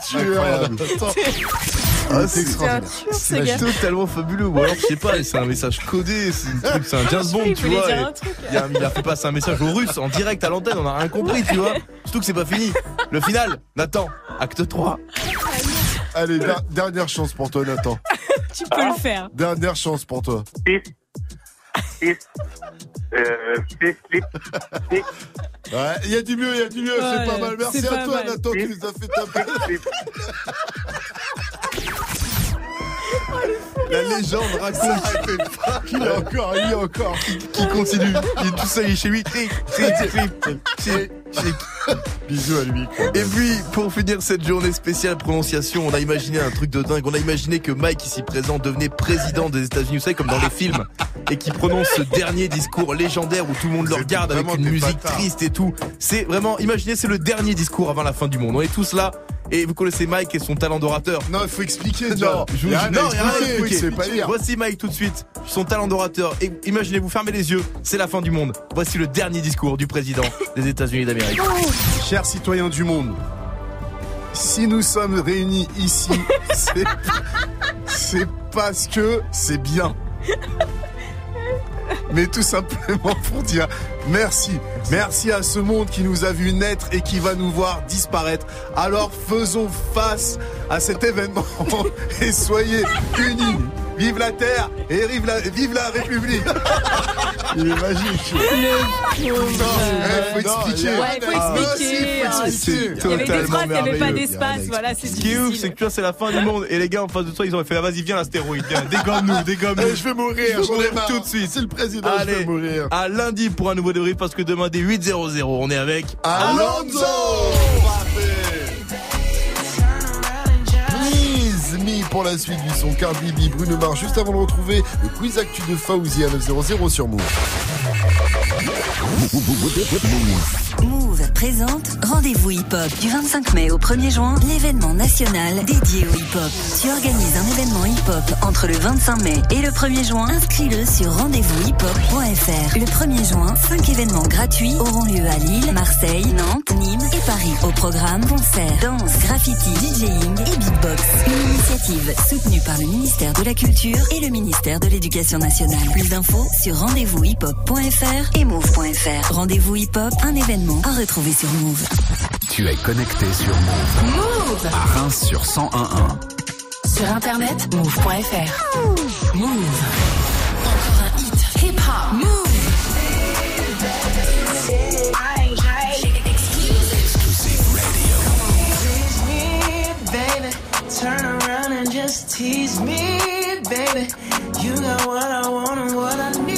C'est. Ah, c'est extraordinaire. C'est totalement fabuleux. Ou alors, je sais pas, c'est un message codé, c'est un truc, c'est un James Bond, Il tu vois. Il a, il a fait passer un message aux Russes en direct à l'antenne, on a rien compris, tu vois. Surtout que c'est pas fini. Le final, Nathan, acte 3. Allez, der- dernière chance pour toi, Nathan. *laughs* Tu peux le faire. Dernière chance pour toi. Euh, slip, Ouais, il y a du mieux, il y a du mieux, c'est pas mal. Merci à toi, mal. Nathan, qui nous a fait taper. La légende raconte Il est encore, il est encore. Qui continue. Il est tout seul, il est chez lui. Bisous à lui. Et puis, pour finir cette journée spéciale prononciation, on a imaginé un truc de dingue. On a imaginé que Mike, ici présent, devenait président des États-Unis, vous savez, comme dans les films, et qui prononce ce dernier discours légendaire où tout le monde le regarde avec une musique triste et tout. C'est vraiment, imaginez, c'est le dernier discours avant la fin du monde. On est tous là, et vous connaissez Mike et son talent d'orateur. Non, il faut expliquer *laughs* Non, je vous rien non, c'est pas lire. Voici Mike tout de suite, son talent d'orateur. Et imaginez, vous fermez les yeux, c'est la fin du monde. Voici le dernier discours du président des États-Unis d'Amérique. Chers citoyens du monde, si nous sommes réunis ici, *laughs* c'est parce que c'est bien. Mais tout simplement pour dire merci. Merci à ce monde qui nous a vu naître et qui va nous voir disparaître. Alors faisons face à cet événement *laughs* et soyez unis, vive la terre et vive la, vive la République. Il est magique. Le Non, eh, faut expliquer. Ouais, faut Ah, expliquer. Ah, expliquer. Il y avait des Totalement phrases, il n'y avait pas d'espace. Voilà, c'est Ce qui est ouf, c'est que tu vois, c'est la fin du monde. Et les gars en face de toi, ils ont fait, ah, vas-y, viens l'astéroïde, dégomme-nous, dégomme-nous. Eh, je vais mourir, Je j'en ai m'enlève marre. tout de suite. C'est le président, je Allez, vais mourir. à lundi pour un nouveau parce que demain dès 8.00, on est avec Alonso Please Me pour la suite du son Cardi B, Bruno Mars, juste avant de retrouver le quiz actu de Fauzi à 900 sur Move. Move présente Rendez-vous Hip Hop du 25 mai au 1er juin, l'événement national dédié au hip hop. Tu organises un événement hip hop entre le 25 mai et le 1er juin. Inscris-le sur rendez-vous-hip-hop.fr. Le 1er juin, 5 événements gratuits auront lieu à Lille, Marseille, Nantes, Nîmes et Paris. Au programme concerts, danse, graffiti, DJing et beatbox. Une initiative soutenue par le ministère de la Culture et le ministère de l'Éducation nationale. Plus d'infos sur rendez-vous-hip-hop.fr et move.fr. Rendez-vous hip hop, un événement à retrouver sur Move. Tu es connecté sur Move. Move À Reims sur 1011. Sur internet, move.fr. Move. Encore un hit. Hip hop. Move. Tease me, baby. Turn around and just tease me, baby. You got what I want and what I need,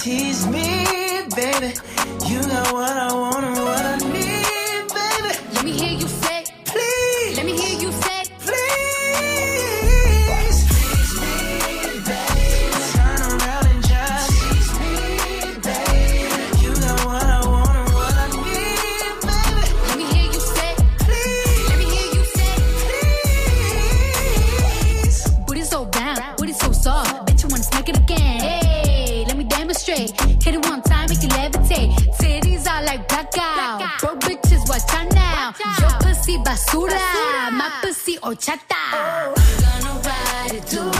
tease me, baby. You got what I want pussy basura, my pussy horchata. I'm gonna ride it, do